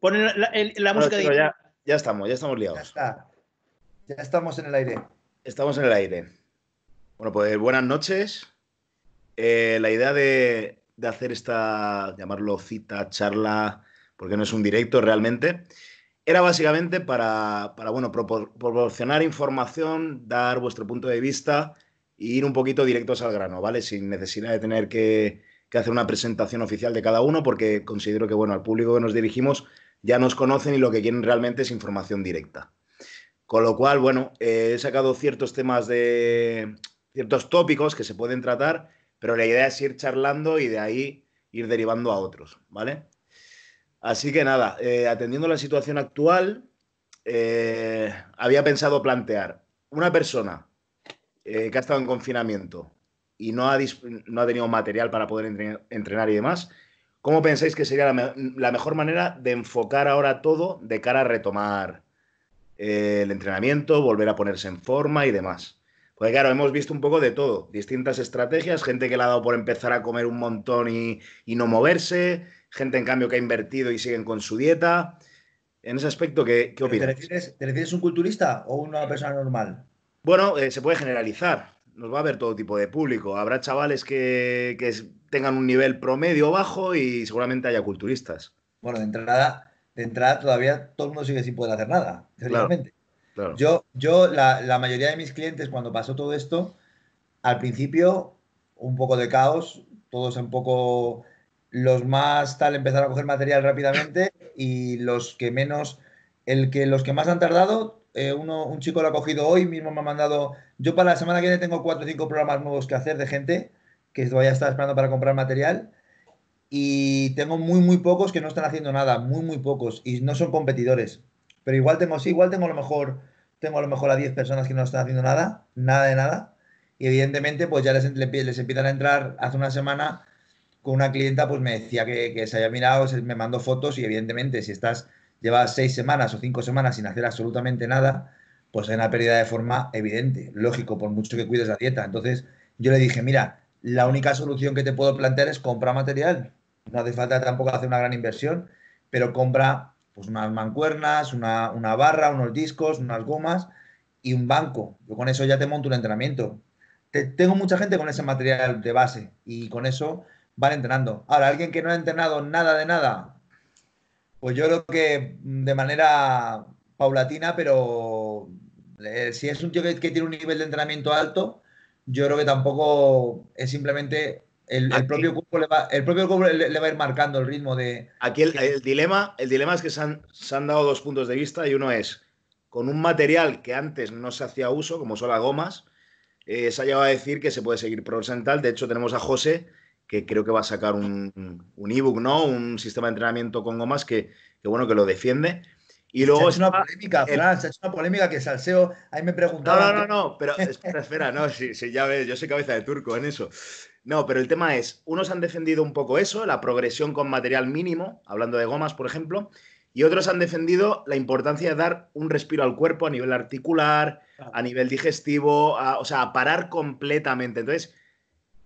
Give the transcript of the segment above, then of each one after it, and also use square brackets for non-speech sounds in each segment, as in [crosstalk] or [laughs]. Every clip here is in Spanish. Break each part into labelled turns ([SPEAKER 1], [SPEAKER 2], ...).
[SPEAKER 1] Pon la, música de...
[SPEAKER 2] ya, ya, estamos, ya estamos liados.
[SPEAKER 3] Ya está. Ya estamos en el aire.
[SPEAKER 2] Estamos en el aire. Bueno, pues buenas noches. Eh, la idea de, hacer esta, llamarlo cita, charla, porque no es un directo realmente, era básicamente para, bueno, proporcionar información, dar vuestro punto de vista e ir un poquito directos al grano, ¿vale? Sin necesidad de tener que, que hacer una presentación oficial de cada uno, porque considero que, bueno, al público que nos dirigimos ya nos conocen y lo que quieren realmente es información directa. Con lo cual, bueno, eh, he sacado ciertos temas de ciertos tópicos que se pueden tratar, pero la idea es ir charlando y de ahí ir derivando a otros, ¿vale? Así que nada, eh, atendiendo la situación actual, eh, había pensado plantear una persona que ha estado en confinamiento y no ha, no ha tenido material para poder entrenar y demás, ¿Cómo pensáis que sería la, mejor manera de enfocar ahora todo de cara a retomar eh, el entrenamiento, volver a ponerse en forma y demás? Porque claro, hemos visto un poco de todo, distintas estrategias, gente que le ha dado por empezar a comer un montón y, no moverse, gente en cambio que ha invertido y siguen con su dieta. En ese aspecto, ¿qué, qué opinas?
[SPEAKER 3] ¿Te refieres, a un culturista o una persona normal?
[SPEAKER 2] Bueno, eh, se puede generalizar nos va a ver todo tipo de público. Habrá chavales que, tengan un nivel promedio bajo y seguramente haya culturistas.
[SPEAKER 3] Bueno, de entrada, de entrada todavía todo el mundo sigue sin poder hacer nada, realmente. Yo, yo la, mayoría de mis clientes, cuando pasó todo esto, al principio, un poco de caos, todos un poco. Los más tal empezaron a coger material rápidamente y los que menos, el que los que más han tardado, eh, uno, un chico lo ha cogido hoy, mismo me ha mandado. Yo para la semana que viene tengo cuatro o cinco programas nuevos que hacer de gente que todavía está esperando para comprar material. Y tengo muy, muy pocos que no están haciendo nada, muy, muy pocos. Y no son competidores. Pero igual tengo, sí, igual tengo a lo mejor, tengo a lo mejor a 10 personas que no están haciendo nada, nada de nada. Y evidentemente, pues ya les, les empiezan a entrar hace una semana con una clienta, pues me decía que, que se había mirado, me mandó fotos y evidentemente si estás llevas seis semanas o cinco semanas sin hacer absolutamente nada, pues hay una pérdida de forma evidente, lógico, por mucho que cuides la dieta. Entonces yo le dije, mira, la única solución que te puedo plantear es comprar material. No hace falta tampoco hacer una gran inversión, pero compra pues unas mancuernas, una, barra, unos discos, unas gomas y un banco. Yo con eso ya te monto un entrenamiento. tengo mucha gente con ese material de base y con eso van entrenando. Ahora, alguien que no ha entrenado nada de nada, pues yo creo que de manera paulatina, pero eh, si es un tío que, tiene un nivel de entrenamiento alto, yo creo que tampoco es simplemente el, propio cuerpo le va, el propio le, va a ir marcando el ritmo de.
[SPEAKER 2] Aquí el, dilema, el dilema es que se han, dado dos puntos de vista y uno es con un material que antes no se hacía uso, como son las gomas, eh, se ha llegado a decir que se puede seguir progresando. De hecho, tenemos a José que creo que va a sacar un, un ebook, ¿no? Un sistema de entrenamiento con gomas que, que bueno, que lo defiende.
[SPEAKER 3] Y luego hecho una polémica, Fran, hecho una polémica que Salseo, ahí me preguntaba.
[SPEAKER 2] No, no, no, no, pero [laughs] espera, espera, no, si, si ya ves, yo soy cabeza de turco en eso. No, pero el tema es, unos han defendido un poco eso, la progresión con material mínimo, hablando de gomas, por ejemplo, y otros han defendido la importancia de dar un respiro al cuerpo a nivel articular, a nivel digestivo, o sea, a parar completamente. Entonces,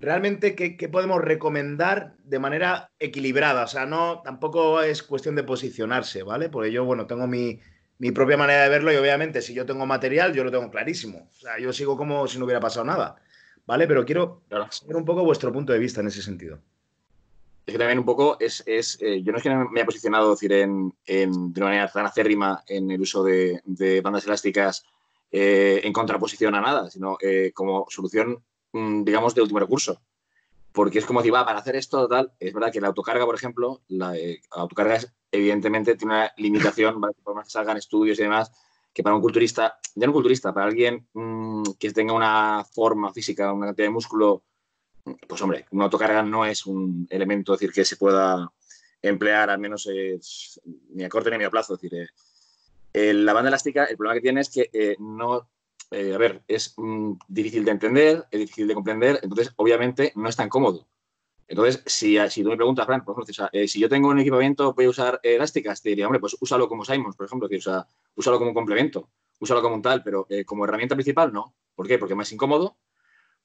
[SPEAKER 2] realmente ¿qué, podemos recomendar de manera equilibrada. O sea, no, tampoco es cuestión de posicionarse, ¿vale? Porque yo, bueno, tengo mi, propia manera de verlo y obviamente si yo tengo material, yo lo tengo clarísimo. O sea, yo sigo como si no hubiera pasado nada, ¿vale? Pero quiero saber un poco vuestro punto de vista en ese sentido.
[SPEAKER 4] Es que también un poco es, eh, yo no es que me haya posicionado decir, en, de una manera tan acérrima en el uso de, bandas elásticas eh, en contraposición a nada, sino eh, como solución digamos, de último recurso. Porque es como si va, para hacer esto, tal, es verdad que la autocarga, por ejemplo, la, eh, autocarga es, evidentemente tiene una limitación, ¿vale? por más que salgan estudios y demás, que para un culturista, ya no un culturista, para alguien mm, que tenga una forma física, una cantidad de músculo, pues hombre, una autocarga no es un elemento, decir, que se pueda emplear al menos ni a corto ni a medio plazo. Es decir, eh, la banda elástica, el problema que tiene es que eh, no eh, a ver, es mm, difícil de entender, es difícil de comprender, entonces obviamente no es tan cómodo. Entonces, si, si tú me preguntas, Fran, por ejemplo, eh, si yo tengo un equipamiento, voy a usar elásticas, te diría, hombre, pues úsalo como Simons, por ejemplo, que usa, úsalo como complemento, úsalo como un tal, pero eh, como herramienta principal, no. ¿Por qué? Porque es más incómodo,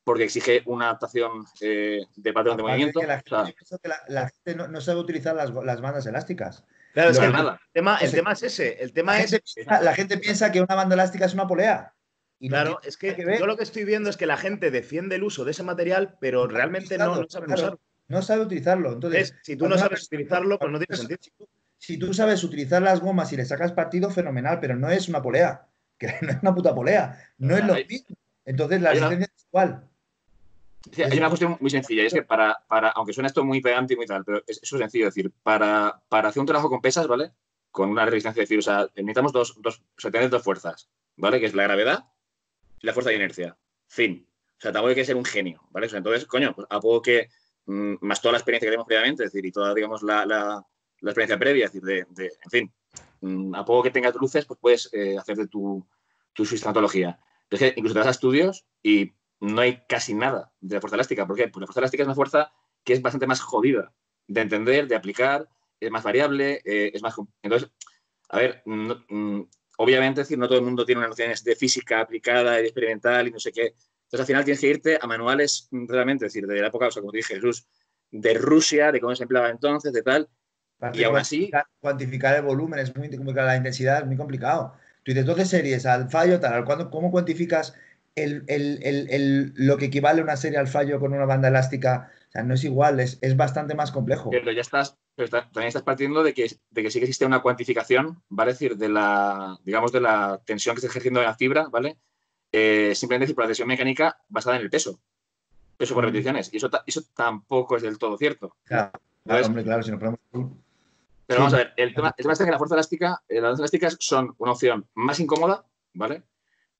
[SPEAKER 4] porque exige una adaptación de patrón de movimiento.
[SPEAKER 3] la, gente, no, sabe utilizar las, las bandas elásticas.
[SPEAKER 2] Claro, es que nada. El, tema, el tema es ese. El tema
[SPEAKER 3] la
[SPEAKER 2] es.
[SPEAKER 3] Gente la gente piensa que una banda elástica es una polea.
[SPEAKER 2] Y claro, es que, yo lo que estoy viendo es que la gente defiende el uso de ese material, pero realmente no, no sabe usarlo.
[SPEAKER 3] No sabe utilizarlo. Entonces,
[SPEAKER 2] si tú no sabes utilizarlo, pues no tiene sentido.
[SPEAKER 3] Si tú sabes utilizar las gomas y le sacas partido, fenomenal, pero no es una polea. [laughs] Que no es una puta polea. No es lo mismo. Entonces, la resistencia es igual.
[SPEAKER 4] hay una cuestión muy sencilla, y es que para, para, aunque suena esto muy pegante y muy tal, pero es, es sencillo, decir, para, para hacer un trabajo con pesas, ¿vale? Con una resistencia, decir, o sea, necesitamos dos, dos, o sea, tener dos fuerzas, ¿vale? Que es la gravedad la fuerza de inercia. Fin. O sea, tampoco hay que ser un genio, ¿vale? Entonces, coño, pues a poco que, mm, más toda la experiencia que tenemos previamente, es decir, y toda, digamos, la, la, experiencia previa, es decir, de, de, en fin, mm, a poco que tengas luces, pues puedes eh, hacer de tu, tu que incluso te vas a estudios y no hay casi nada de la fuerza elástica. ¿Por qué? Porque la fuerza elástica es una fuerza que es bastante más jodida de entender, de aplicar, es más variable, eh, es más... Entonces, a ver, mm, obviamente, decir, no todo el mundo tiene unas nociones de física aplicada y experimental y no sé qué. Entonces, al final tienes que irte a manuales realmente, es decir, de la época, o sea, como te dije, Jesús, de Rusia, de cómo se empleaba entonces, de tal. y aún así.
[SPEAKER 3] Cuantificar el volumen es muy complicado, la intensidad es muy complicado. Tú dices 12 series al fallo, tal, ¿cómo cuantificas el, el, el, lo que equivale una serie al fallo con una banda elástica? O sea, no es igual, es, es bastante más complejo.
[SPEAKER 4] Pero ya estás, pero también estás partiendo de que, de que sí que existe una cuantificación, ¿vale? Es decir, de la, digamos, de la tensión que está ejerciendo la fibra, ¿vale? Eh, simplemente decir, por la tensión mecánica basada en el peso. Peso por repeticiones. Y eso, eso tampoco es del todo cierto.
[SPEAKER 3] Claro, claro hombre, claro, si nos ponemos...
[SPEAKER 4] Pero vamos a ver, el tema, el tema es que la fuerza elástica, eh, las fuerzas elásticas son una opción más incómoda, ¿vale?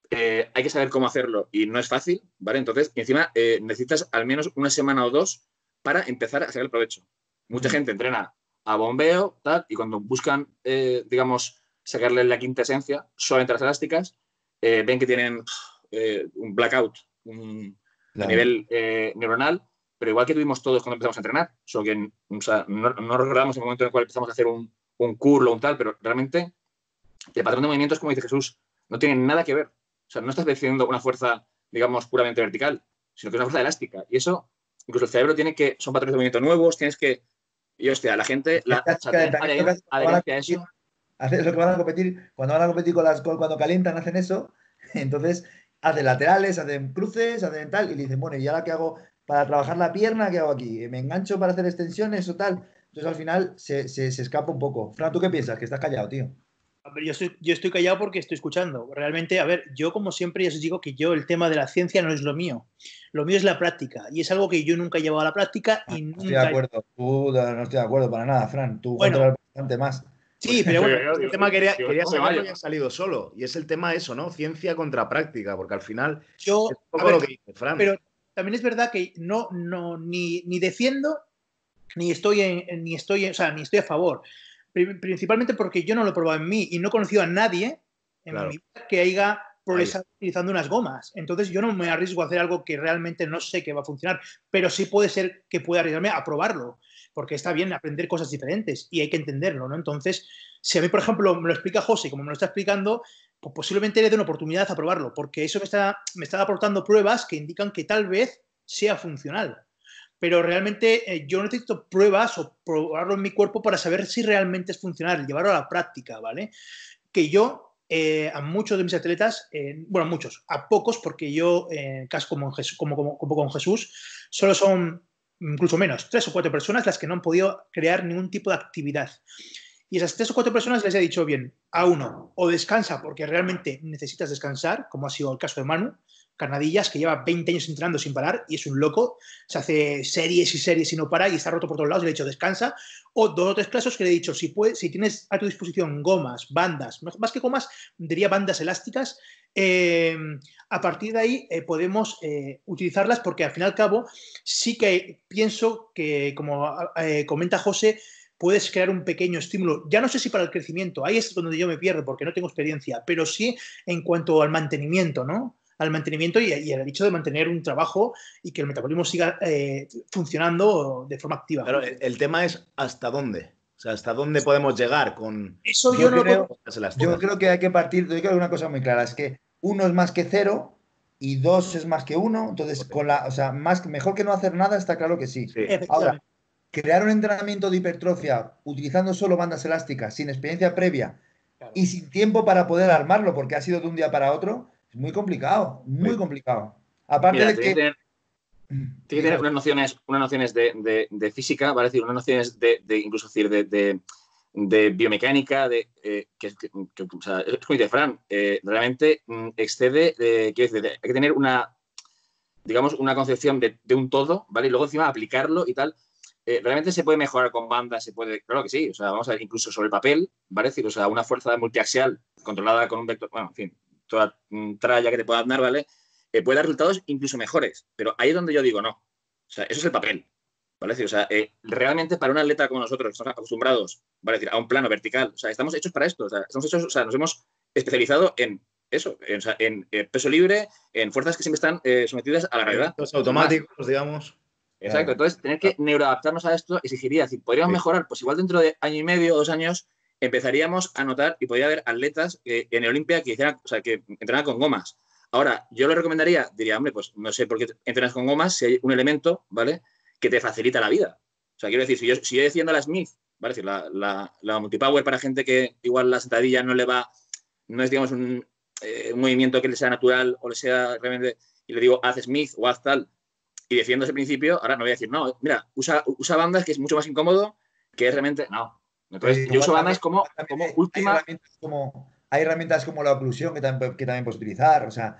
[SPEAKER 4] Eh, hay que saber cómo hacerlo y no es fácil, ¿vale? Entonces, encima eh, necesitas al menos una semana o dos para empezar a sacar el provecho. Mucha gente entrena a bombeo, tal, y cuando buscan, digamos, sacarle la quinta esencia solamente las elásticas, ven que tienen un blackout a nivel neuronal pero igual que tuvimos todos cuando empezamos a entrenar, solo que no, recordamos el momento en el cual empezamos a hacer un, un curl o un tal, pero realmente el patrón de movimientos, como dice Jesús, no tiene nada que ver. O sea, no estás definiendo una fuerza, digamos, puramente vertical, sino que es una fuerza elástica. Y eso, incluso el cerebro tiene que, son patrones de movimiento nuevos, tienes que, y hostia, la gente, la,
[SPEAKER 3] a eso. Lo que van a competir, cuando van a competir con las, cuando calientan, hacen eso, [laughs] entonces hacen laterales, hacen cruces, hacen tal, y le dicen, bueno, ¿y ahora qué hago? para trabajar la pierna, ¿qué hago aquí? ¿Me engancho para hacer extensiones o tal? Entonces al final se, se, escapa un poco. Fran, ¿tú qué piensas? Que estás callado, tío.
[SPEAKER 1] Yo, estoy, yo estoy callado porque estoy escuchando. Realmente, a ver, yo como siempre ya os digo que yo el tema de la ciencia no es lo mío. Lo mío es la práctica. Y es algo que yo nunca he llevado a la práctica y
[SPEAKER 3] no Estoy de acuerdo. Tú no estoy de acuerdo para nada, Fran. Tú bueno, bastante más.
[SPEAKER 2] Sí, pero bueno, [laughs] el tema quería, quería saber que salido solo. Y es el tema eso, ¿no? Ciencia contra práctica, porque al final
[SPEAKER 1] yo, es un poco lo que dice Fran. Pero también es verdad que no, no ni, ni defiendo ni estoy en, ni estoy, o sea, ni estoy a favor. Principalmente porque yo no lo he probado en mí y no he conocido a nadie en mi vida que haya progresado utilizando unas gomas. Entonces yo no me arriesgo a hacer algo que realmente no sé que va a funcionar, pero sí puede ser que pueda arriesgarme a probarlo, porque está bien aprender cosas diferentes y hay que entenderlo, ¿no? Entonces, si a mí, por ejemplo, me lo explica José, como me lo está explicando, pues posiblemente le dé una oportunidad a probarlo, porque eso me está, me está aportando pruebas que indican que tal vez sea funcional. Pero realmente eh, yo necesito pruebas o probarlo en mi cuerpo para saber si realmente es funcional, llevarlo a la práctica, ¿vale? Que yo eh, a muchos de mis atletas, eh, bueno, muchos, a pocos, porque yo, en caso como, como, como, como, con Jesús, solo son incluso menos, tres o cuatro personas las que no han podido crear ningún tipo de actividad. Y esas tres o cuatro personas les he dicho, bien, a uno, o descansa porque realmente necesitas descansar, como ha sido el caso de Manu, Carnadillas, que lleva 20 años entrenando sin parar y es un loco, se hace series y series y no para y está roto por todos lados, le he dicho descansa. O dos o tres casos que le he dicho, si, puedes, si tienes a tu disposición gomas, bandas, más que gomas, diría bandas elásticas, eh, a partir de ahí eh, podemos eh, utilizarlas porque al fin y al cabo sí que pienso que, como comenta José, puedes crear un pequeño estímulo. Ya no sé si para el crecimiento, ahí es donde yo me pierdo porque no tengo experiencia, pero sí en cuanto al mantenimiento, ¿no? Al mantenimiento y, y al hecho de mantener un trabajo y que el metabolismo siga eh, funcionando de forma activa.
[SPEAKER 2] Pero el, tema es hasta dónde. O sea, ¿hasta dónde podemos llegar con...?
[SPEAKER 3] Eso yo, no creo, yo creo que hay que partir, de una cosa muy clara, es que uno es más que cero y dos es más que uno, entonces con la, o sea, más, mejor que no hacer nada está claro que sí. Ahora, crear un entrenamiento de hipertrofia utilizando solo bandas elásticas, sin experiencia previa y sin tiempo para poder armarlo, porque ha sido de un día para otro, es muy complicado, muy complicado. Aparte de que...
[SPEAKER 4] Tiene que tener unas nociones, unas nociones de, física, ¿vale? decir, unas nociones de, incluso decir, de, biomecánica, de eh, que, es como dice Fran, eh, realmente mm, excede, eh, quiero decir, hay que tener una, digamos, una concepción de, un todo, ¿vale? Y luego encima aplicarlo y tal. Eh, realmente se puede mejorar con bandas, se puede, claro que sí, o sea, vamos a ver, incluso sobre el papel, ¿vale? decir, o sea, una fuerza multiaxial controlada con un vector, bueno, en fin, toda tralla que te pueda dar, ¿vale? Eh, puede dar resultados incluso mejores, pero ahí es donde yo digo no. O sea, eso es el papel, ¿vale? decir, o sea, eh, realmente para un atleta como nosotros, que estamos acostumbrados, ¿vale? decir, a un plano vertical, o sea, estamos hechos para esto, o sea, estamos hechos, o sea, nos hemos especializado en eso, en, peso libre, en fuerzas que siempre están sometidas a la gravedad.
[SPEAKER 2] Los automáticos, digamos.
[SPEAKER 4] Exacto, entonces tener que neuroadaptarnos a esto exigiría, si podríamos mejorar, pues igual dentro de año y medio o dos años empezaríamos a notar y podría haber atletas en el Olimpia que hicieran, o sea, que entrenaran con gomas. Ahora, yo le recomendaría, diría, hombre, pues no sé por qué entrenas con gomas si hay un elemento, ¿vale? Que te facilita la vida. O sea, quiero decir, si yo, si yo defiendo la Smith, ¿vale? decir, la, la, multipower para gente que igual la sentadilla no le va, no es, digamos, un, eh, un movimiento que le sea natural o le sea realmente, y le digo, haz Smith o haz tal, y defiendo ese principio, ahora no voy a decir, no, mira, usa, usa bandas que es mucho más incómodo, que es realmente, no. Entonces, yo uso bandas como, como última...
[SPEAKER 3] Hay herramientas, como, la oclusión que también, que también puedes utilizar, o sea,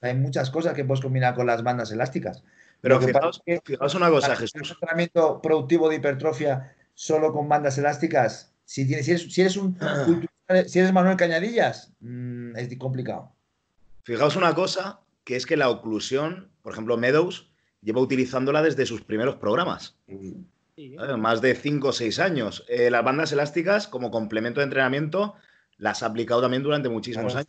[SPEAKER 3] hay muchas cosas que puedes combinar con las bandas elásticas.
[SPEAKER 2] Pero fijaos, una cosa, Jesús.
[SPEAKER 3] Un entrenamiento productivo de hipertrofia solo con bandas elásticas, si, tienes, si, eres, si eres un [clears throat] si eres Manuel Cañadillas, mm, es complicado.
[SPEAKER 2] Fijaos una cosa, que es que la oclusión, por ejemplo, Meadows lleva utilizándola desde sus primeros programas. Más de 5 o 6 años. Eh, las bandas elásticas, como complemento de entrenamiento, las ha aplicado también durante muchísimos años.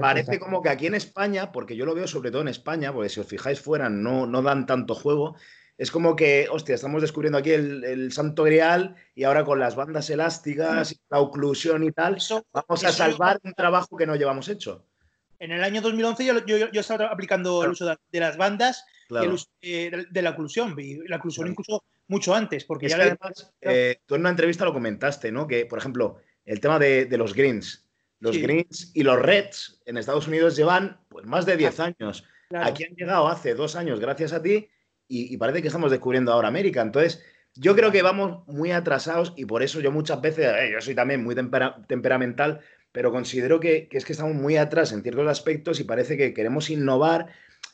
[SPEAKER 2] Parece como que aquí en España, porque yo lo veo sobre todo en España, porque si os fijáis fuera no, no dan tanto juego, es como que, hostia, estamos descubriendo aquí el, santo grial y ahora con las bandas elásticas, y la oclusión y tal, vamos a salvar un trabajo que no llevamos hecho.
[SPEAKER 1] En el año 2011 yo, yo, yo estaba aplicando el uso de, las bandas eh, de, la oclusión, la oclusión incluso mucho antes, porque ya
[SPEAKER 2] además, eh, tú en una entrevista lo comentaste, ¿no? Que, por ejemplo, el tema de, los greens, los greens y los reds en Estados Unidos llevan pues, más de 10 años. Aquí han llegado hace dos años gracias a ti y, parece que estamos descubriendo ahora América. Entonces, yo creo que vamos muy atrasados y por eso yo muchas veces, eh, yo soy también muy temperamental, pero considero que, es que estamos muy atrás en ciertos aspectos y parece que queremos innovar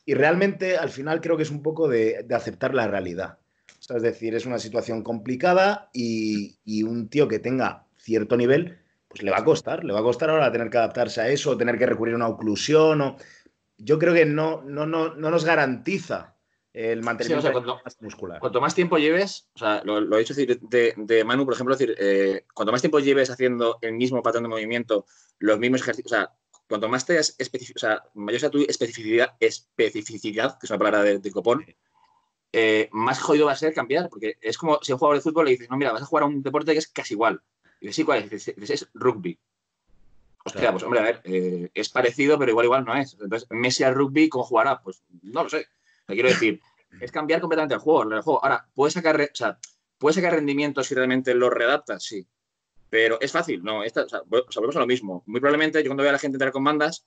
[SPEAKER 2] y realmente al final creo que es un poco de, aceptar la realidad. es decir, es una situación complicada y, un tío que tenga cierto nivel, pues le va a costar, le va a costar ahora tener que adaptarse a eso, tener que recurrir a una oclusión. O... Yo creo que no, no, no, no nos garantiza el mantenimiento muscular.
[SPEAKER 4] Cuanto más tiempo lleves, o sea, lo, he dicho de, de, Manu, por ejemplo, decir, eh, cuanto más tiempo lleves haciendo el mismo patrón de movimiento, los mismos ejercicios, o sea, cuanto más te o sea, mayor sea tu especificidad, especificidad, que es una palabra de, copón, eh, más jodido va a ser cambiar, porque es como si a un jugador de fútbol le dices, no, mira, vas a jugar a un deporte que es casi igual. Y dices, sí, ¿cuál es? Dices, es rugby. Hostia, pues hombre, a ver, eh, es parecido, pero igual igual no es. Entonces, Messi al rugby, ¿cómo jugará? Pues no lo sé quiero decir, es cambiar completamente el juego, el juego. Ahora, ¿puedes sacar, o sea, ¿puedes sacar rendimiento si realmente lo redactas? Sí. Pero es fácil, no. Esta, o sea, volvemos a lo mismo. Muy probablemente yo cuando veo a la gente entrar con bandas,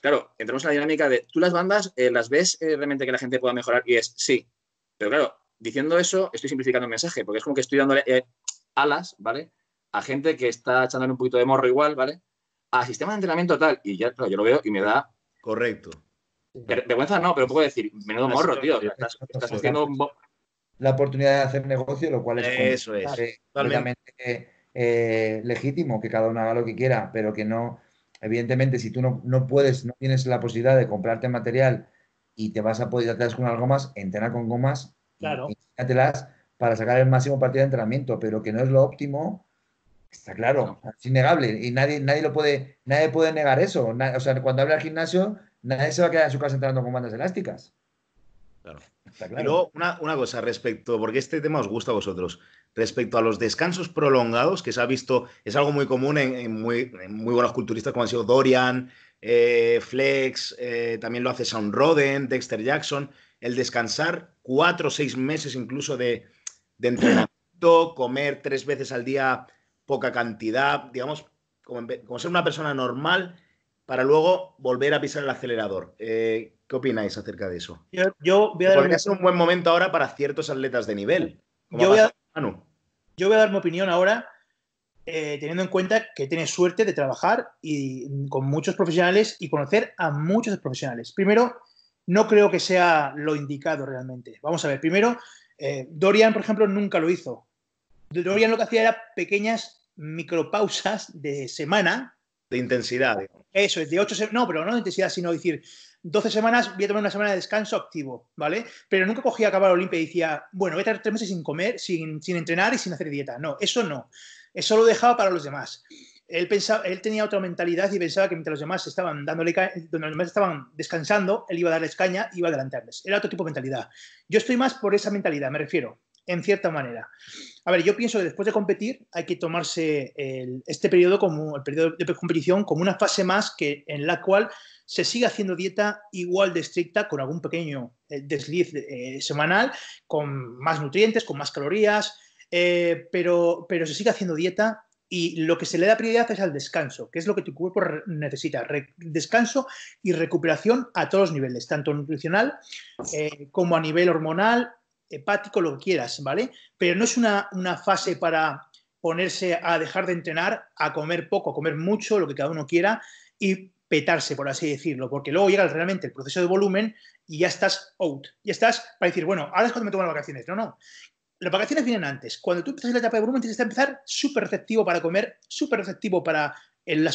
[SPEAKER 4] claro, entramos en la dinámica de tú las bandas eh, las ves eh, realmente que la gente pueda mejorar y es sí. Pero claro, diciendo eso, estoy simplificando el mensaje, porque es como que estoy dándole eh, alas, ¿vale? A gente que está echándole un poquito de morro igual, ¿vale? A sistema de entrenamiento tal. Y ya, claro, yo lo veo y me da.
[SPEAKER 2] Correcto.
[SPEAKER 4] Vergüenza no, pero puedo decir, menudo morro, tío. Estás, haciendo
[SPEAKER 3] la oportunidad de hacer negocio, lo cual
[SPEAKER 2] es, Eso es.
[SPEAKER 3] totalmente eh, legítimo que cada uno haga lo que quiera, pero que no, evidentemente, si tú no, no puedes, no tienes la posibilidad de comprarte material y te vas a poder hacer con unas gomas, entrena con gomas
[SPEAKER 1] claro. y
[SPEAKER 3] para sacar el máximo partido de entrenamiento, pero que no es lo óptimo, está claro, es innegable y nadie, nadie lo puede, nadie puede negar eso. o sea, cuando habla al gimnasio, nadie se va a quedar en su casa entrando con bandas elásticas.
[SPEAKER 2] Claro. Y luego, una, cosa respecto, porque este tema os gusta a vosotros, respecto a los descansos prolongados, que se ha visto, es algo muy común en, muy, muy, buenos culturistas como han sido Dorian, eh, Flex, eh, también lo hace Sound Roden, Dexter Jackson, el descansar cuatro o seis meses incluso de, de entrenamiento, comer tres veces al día poca cantidad, digamos, como, ser una persona normal para luego volver a pisar el acelerador. Eh, ¿Qué opináis acerca de eso?
[SPEAKER 1] Yo, voy a dar
[SPEAKER 2] Podría ser un buen momento ahora para ciertos atletas de nivel.
[SPEAKER 1] Yo voy, a, yo voy, a, dar mi opinión ahora, eh, teniendo en cuenta que tienes suerte de trabajar y, con muchos profesionales y conocer a muchos profesionales. Primero, no creo que sea lo indicado realmente. Vamos a ver, primero, eh, Dorian, por ejemplo, nunca lo hizo. Dorian lo que hacía era pequeñas micropausas de semana.
[SPEAKER 2] De intensidad.
[SPEAKER 1] Eso, es de 8 no, pero no de intensidad, sino decir, 12 semanas voy a tomar una semana de descanso activo, ¿vale? Pero nunca cogía a acabar Olimpia y decía, bueno, voy a estar tres meses sin comer, sin, sin entrenar y sin hacer dieta. No, eso no. Eso lo dejaba para los demás. Él, pensaba, él tenía otra mentalidad y pensaba que mientras los demás estaban dándole donde los demás estaban descansando, él iba a darles caña y iba a adelantarles. Era otro tipo de mentalidad. Yo estoy más por esa mentalidad, me refiero, en cierta manera. A ver, yo pienso que después de competir hay que tomarse este periodo como el periodo de competición como una fase más que en la cual se sigue haciendo dieta igual de estricta, con algún pequeño eh, desliz eh, semanal, con más nutrientes, con más calorías, eh, pero, pero se sigue haciendo dieta y lo que se le da prioridad es al descanso, que es lo que tu cuerpo necesita, descanso y recuperación a todos los niveles, tanto nutricional como a nivel hormonal, hepático, lo que quieras, ¿vale? Pero no es una, una fase para ponerse a dejar de entrenar, a comer poco, a comer mucho, lo que cada uno quiera, y petarse, por así decirlo, porque luego llega realmente el proceso de volumen y ya estás out, ya estás para decir, bueno, ahora es cuando me tomo las vacaciones. No, no. Las vacaciones vienen antes. Cuando tú empiezas la etapa de volumen, tienes que empezar súper receptivo para comer, súper receptivo para el,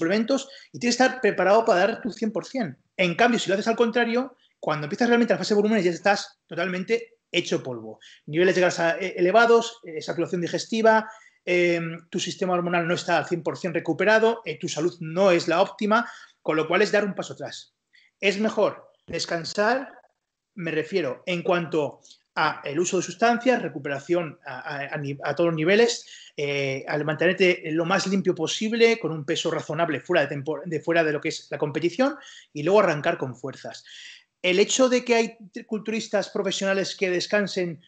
[SPEAKER 1] suplementos y tienes que estar preparado para dar tu 100%. En cambio, si lo haces al contrario, cuando empiezas realmente la fase de volumen ya estás totalmente hecho polvo. Niveles de grasa eh, elevados, eh, saturación digestiva, Em, tu sistema hormonal no está al 100% recuperado, eh, tu salud no es la óptima, con lo cual es dar un paso atrás. Es mejor descansar, me refiero, en cuanto a el uso de sustancias, recuperación a, todos los niveles, eh, al mantenerte lo más limpio posible, con un peso razonable fuera de lo que es la competición, y luego arrancar con fuerzas. El hecho de que hay culturistas profesionales que descansen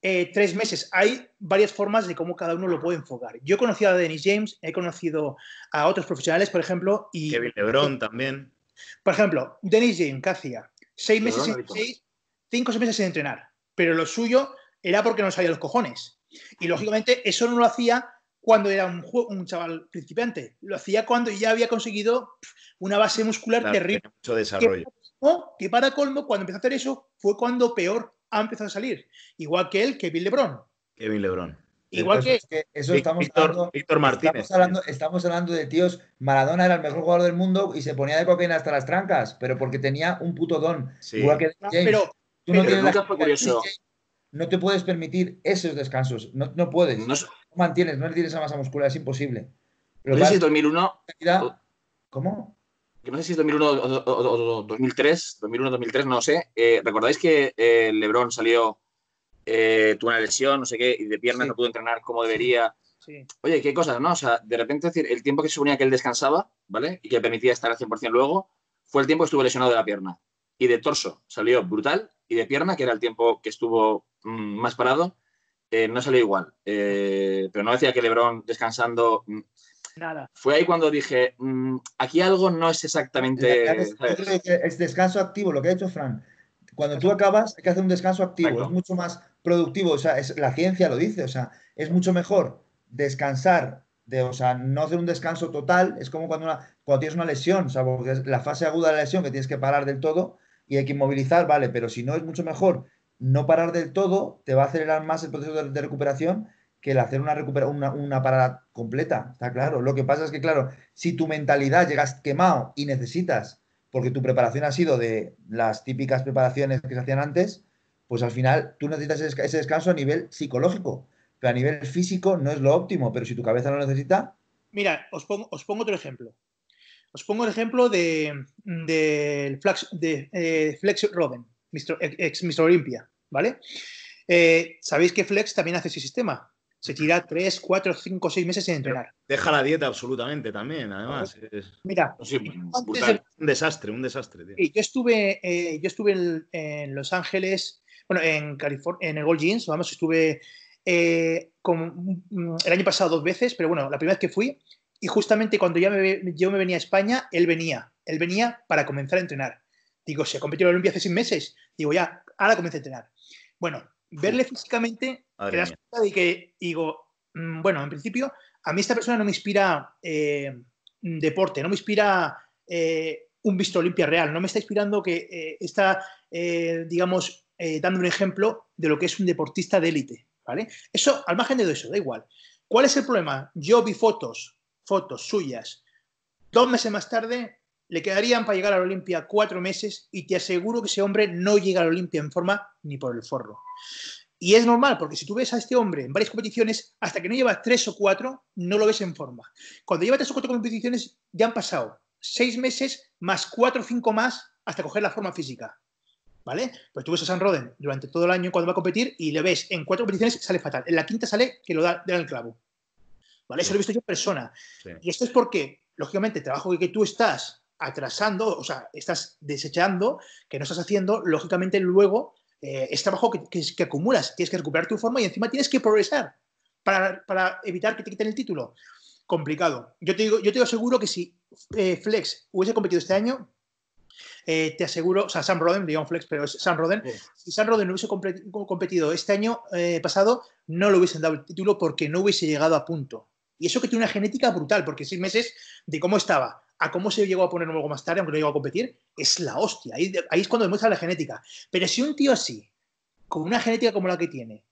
[SPEAKER 1] eh, tres meses. Hay varias formas de cómo cada uno lo puede enfocar. Yo he conocido a Dennis James, he conocido a otros profesionales, por ejemplo, y...
[SPEAKER 2] Kevin LeBron también.
[SPEAKER 1] Por ejemplo, Dennis James, ¿qué hacía? Seis meses, seis, cinco o seis meses sin entrenar, pero lo suyo era porque no salía los cojones. Y lógicamente eso no lo hacía cuando era un, un chaval principiante, lo hacía cuando ya había conseguido una base muscular terrible.
[SPEAKER 2] Mucho desarrollo.
[SPEAKER 1] que para colmo, cuando empezó a hacer eso, fue cuando peor ha empezado a salir. Igual que él, Kevin Lebron.
[SPEAKER 2] Kevin Lebron.
[SPEAKER 1] Igual que,
[SPEAKER 3] eso estamos hablando,
[SPEAKER 2] Víctor Martínez.
[SPEAKER 3] Estamos hablando, de tíos. Maradona era el mejor jugador del mundo y se ponía de cocaína hasta las trancas, pero porque tenía un puto don. Igual que James.
[SPEAKER 1] Pero,
[SPEAKER 3] tú no, no te puedes permitir esos descansos. No, no puedes. No, mantienes, no tienes esa masa muscular, es imposible.
[SPEAKER 4] Pero no sé si es 2001.
[SPEAKER 3] ¿Cómo?
[SPEAKER 4] No sé si es 2001 o, 2003, 2001-2003, no sé. Eh, ¿Recordáis que eh, LeBron salió, eh, tuvo una lesión, no sé qué, y de piernas no pudo entrenar como debería? Oye, qué cosas, ¿no? O sea, de repente, decir, el tiempo que se suponía que él descansaba, ¿vale? Y que permitía estar al 100% luego, fue el tiempo que estuvo lesionado de la pierna. Y de torso salió brutal, y de pierna, que era el tiempo que estuvo mm, más parado, no salió igual. pero no decía que LeBron descansando mm, fue ahí cuando dije, mm, aquí algo no es exactamente...
[SPEAKER 3] Es, descanso activo, lo que ha hecho Fran. Cuando tú acabas, hay que hacer un descanso activo, es mucho más productivo, o sea, es, la ciencia lo dice, o sea, es mucho mejor descansar, de, o sea, no hacer un descanso total, es como cuando, cuando tienes una lesión, o sea, porque es la fase aguda de la lesión que tienes que parar del todo y hay que inmovilizar, vale, pero si no es mucho mejor no parar del todo, te va a acelerar más el proceso de recuperación que el hacer una, una, una, parada completa, está claro. Lo que pasa es que, claro, si tu mentalidad llegas quemado y necesitas, porque tu preparación ha sido de las típicas preparaciones que se hacían antes, pues al final tú necesitas ese descanso a nivel psicológico, pero a nivel físico no es lo óptimo, pero si tu cabeza lo necesita...
[SPEAKER 1] Mira, os pongo, os pongo otro ejemplo. Os pongo el ejemplo de, de, Flex, de eh, Flex Robin, ex Mr. Olympia, ¿vale? Eh, Sabéis que Flex también hace ese sistema se tira 3, 4, 5, 6 meses sin entrenar.
[SPEAKER 2] Deja la dieta absolutamente también, además.
[SPEAKER 1] Mira,
[SPEAKER 2] un desastre, un desastre.
[SPEAKER 1] yo estuve, eh, yo estuve en, Los Ángeles bueno, en California, en el Gold Jeans, vamos, estuve eh, mm, el año pasado dos veces, pero bueno, la primera vez que fui, y justamente cuando ya me, yo me venía a España, él venía. Él venía para comenzar a entrenar. Digo, se ha competido en la Olimpia hace seis meses. Digo, ya, ahora comienza a entrenar. Bueno, verle físicamente, y que digo, mm, bueno, en principio, a mí esta persona no me inspira eh, deporte, no me inspira eh, un visto Olimpia real, no me está inspirando que eh, está, digamos, dando un ejemplo de lo que es un deportista de élite, ¿vale? Eso, al margen de eso, da igual. ¿Cuál es el problema? Yo vi fotos, fotos suyas, dos meses más tarde le quedarían para llegar a la Olimpia cuatro meses y te aseguro que ese hombre no llega a la Olimpia en forma ni por el forro. Y es normal, porque si tú ves a este hombre en varias competiciones, hasta que no lleva tres o cuatro, no lo ves en forma. Cuando lleva tres o cuatro competiciones, ya han pasado seis meses más cuatro o cinco más hasta coger la forma física. ¿Vale? Pues tú ves a San Roden durante todo el año cuando va a competir y le ves en cuatro competiciones sale fatal. En la quinta sale que lo da, da el clavo. ¿Vale? Eso lo he visto yo en persona. Y esto es porque, lógicamente, el trabajo que tú estás atrasando, o sea, estás desechando, que no estás haciendo, lógicamente luego eh, es trabajo que, que, acumulas, tienes que recuperar tu forma y encima tienes que progresar para, evitar que te quiten el título. Complicado. Yo te digo, yo te aseguro que si eh, Flex hubiese competido este año, eh, te aseguro, o sea, Sam Roden, digamos Flex, pero es Sam Roden, si Sam Roden no hubiese competido este año pasado, no le hubiesen dado el título porque no hubiese llegado a punto. Y eso que tiene una genética brutal, porque seis meses de cómo estaba a cómo se llegó a poner luego más tarde, aunque no llegó a competir, es la hostia. Ahí, es cuando demuestra la genética. Pero si un tío así, con una genética como la que tiene,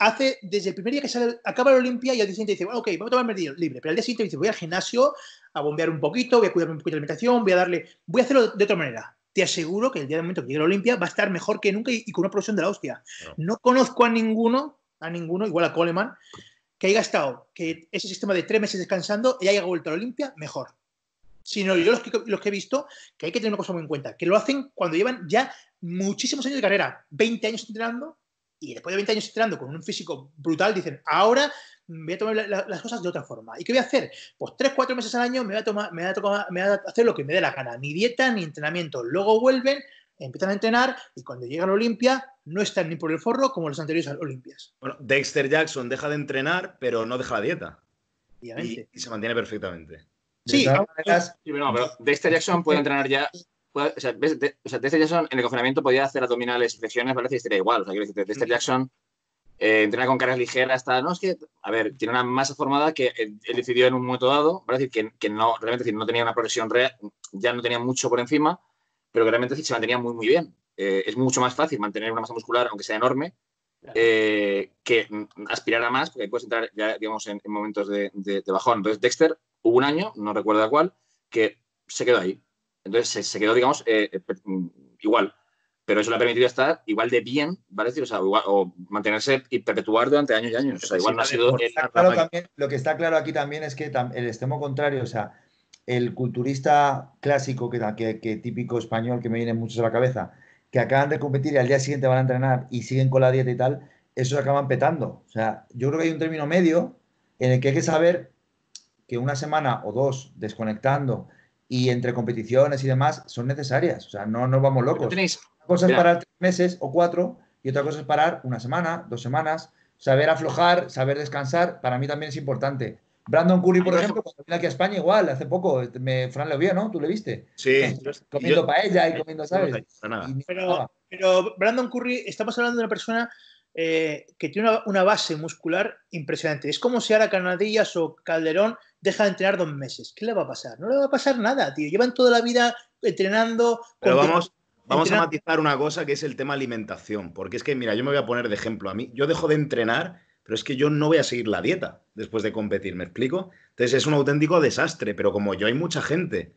[SPEAKER 1] hace desde el primer día que sale, acaba la Olimpia y al día siguiente dice, bueno, ok, voy a tomarme el libre, pero al día siguiente dice, voy al gimnasio a bombear un poquito, voy a cuidarme un poquito de alimentación, voy a darle, voy a hacerlo de otra manera. Te aseguro que el día del momento que llegue la Olimpia va a estar mejor que nunca y, con una producción de la hostia. No. conozco a ninguno, a ninguno, igual a Coleman, que haya estado que ese sistema de tres meses descansando y haya vuelto a la Olimpia mejor sino yo los que, los que he visto, que hay que tener una cosa muy en cuenta, que lo hacen cuando llevan ya muchísimos años de carrera, 20 años entrenando, y después de 20 años entrenando con un físico brutal, dicen, ahora voy a tomar las cosas de otra forma. ¿Y qué voy a hacer? Pues 3, 4 meses al año me voy, a tomar, me, voy a me voy a hacer lo que me dé la gana, ni dieta ni entrenamiento. Luego vuelven, empiezan a entrenar y cuando llegan a Olimpia no están ni por el forro como los anteriores Olimpias.
[SPEAKER 2] Bueno, Dexter Jackson deja de entrenar, pero no deja la dieta. Y, y se mantiene perfectamente.
[SPEAKER 4] Sí, pero Dexter Jackson puede entrenar ya. o, sea, Dexter Jackson en el confinamiento podía hacer abdominales, flexiones, parece que estaría igual. O sea, quiero decir, Dexter Jackson eh, entrena con cargas ligeras, está, no, es que, a ver, tiene una masa formada que él, decidió en un momento dado, para decir que, que, no, realmente decir, no tenía una progresión real, ya no tenía mucho por encima, pero que realmente se mantenía muy, muy bien. Eh, es mucho más fácil mantener una masa muscular, aunque sea enorme, eh, que aspirar a más, porque ahí puedes entrar ya, digamos, en, momentos de, de, bajón. Entonces, Dexter hubo un año, no recuerdo cuál, que se quedó ahí. Entonces se, quedó, digamos, eh, eh, mm, igual. Pero eso le ha permitido estar igual de bien, ¿vale? O, sea, o mantenerse y perpetuar durante años y años. O sea, igual no ha sido.
[SPEAKER 3] lo que está claro aquí también es que el extremo contrario, o sea, el culturista clásico, que, que, típico español que me viene mucho a la cabeza, que acaban de competir y al día siguiente van a entrenar y siguen con la dieta y tal, eso acaban petando. O sea, yo creo que hay un término medio en el que hay que saber que una semana o dos desconectando y entre competiciones y demás son necesarias. O sea, no nos vamos locos.
[SPEAKER 4] Tenéis,
[SPEAKER 3] una cosa es parar tres meses o cuatro y otra cosa es parar una semana, dos semanas. Saber aflojar, saber descansar, para mí también es importante. Brandon Curry, por ejemplo, cuando vino aquí a España, igual, hace poco, me, Fran lo vio, ¿no? ¿Tú le viste?
[SPEAKER 2] Sí. [laughs]
[SPEAKER 3] Comiendo paella y comiendo, ¿sabes?
[SPEAKER 1] pero, pero Brandon Curry, estamos hablando de una persona eh, que tiene una, base muscular impresionante. Es como si ahora Canadillas o Calderón dejan de entrenar dos meses. ¿Qué le va a pasar? No le va a pasar nada, tío. Llevan toda la vida entrenando.
[SPEAKER 2] Pero vamos, vamos a matizar una cosa que es el tema alimentación. Porque es que, mira, yo me voy a poner de ejemplo. A mí, yo dejo de entrenar, pero es que yo no voy a seguir la dieta después de competir, ¿me explico? Entonces es un auténtico desastre, pero como yo hay mucha gente.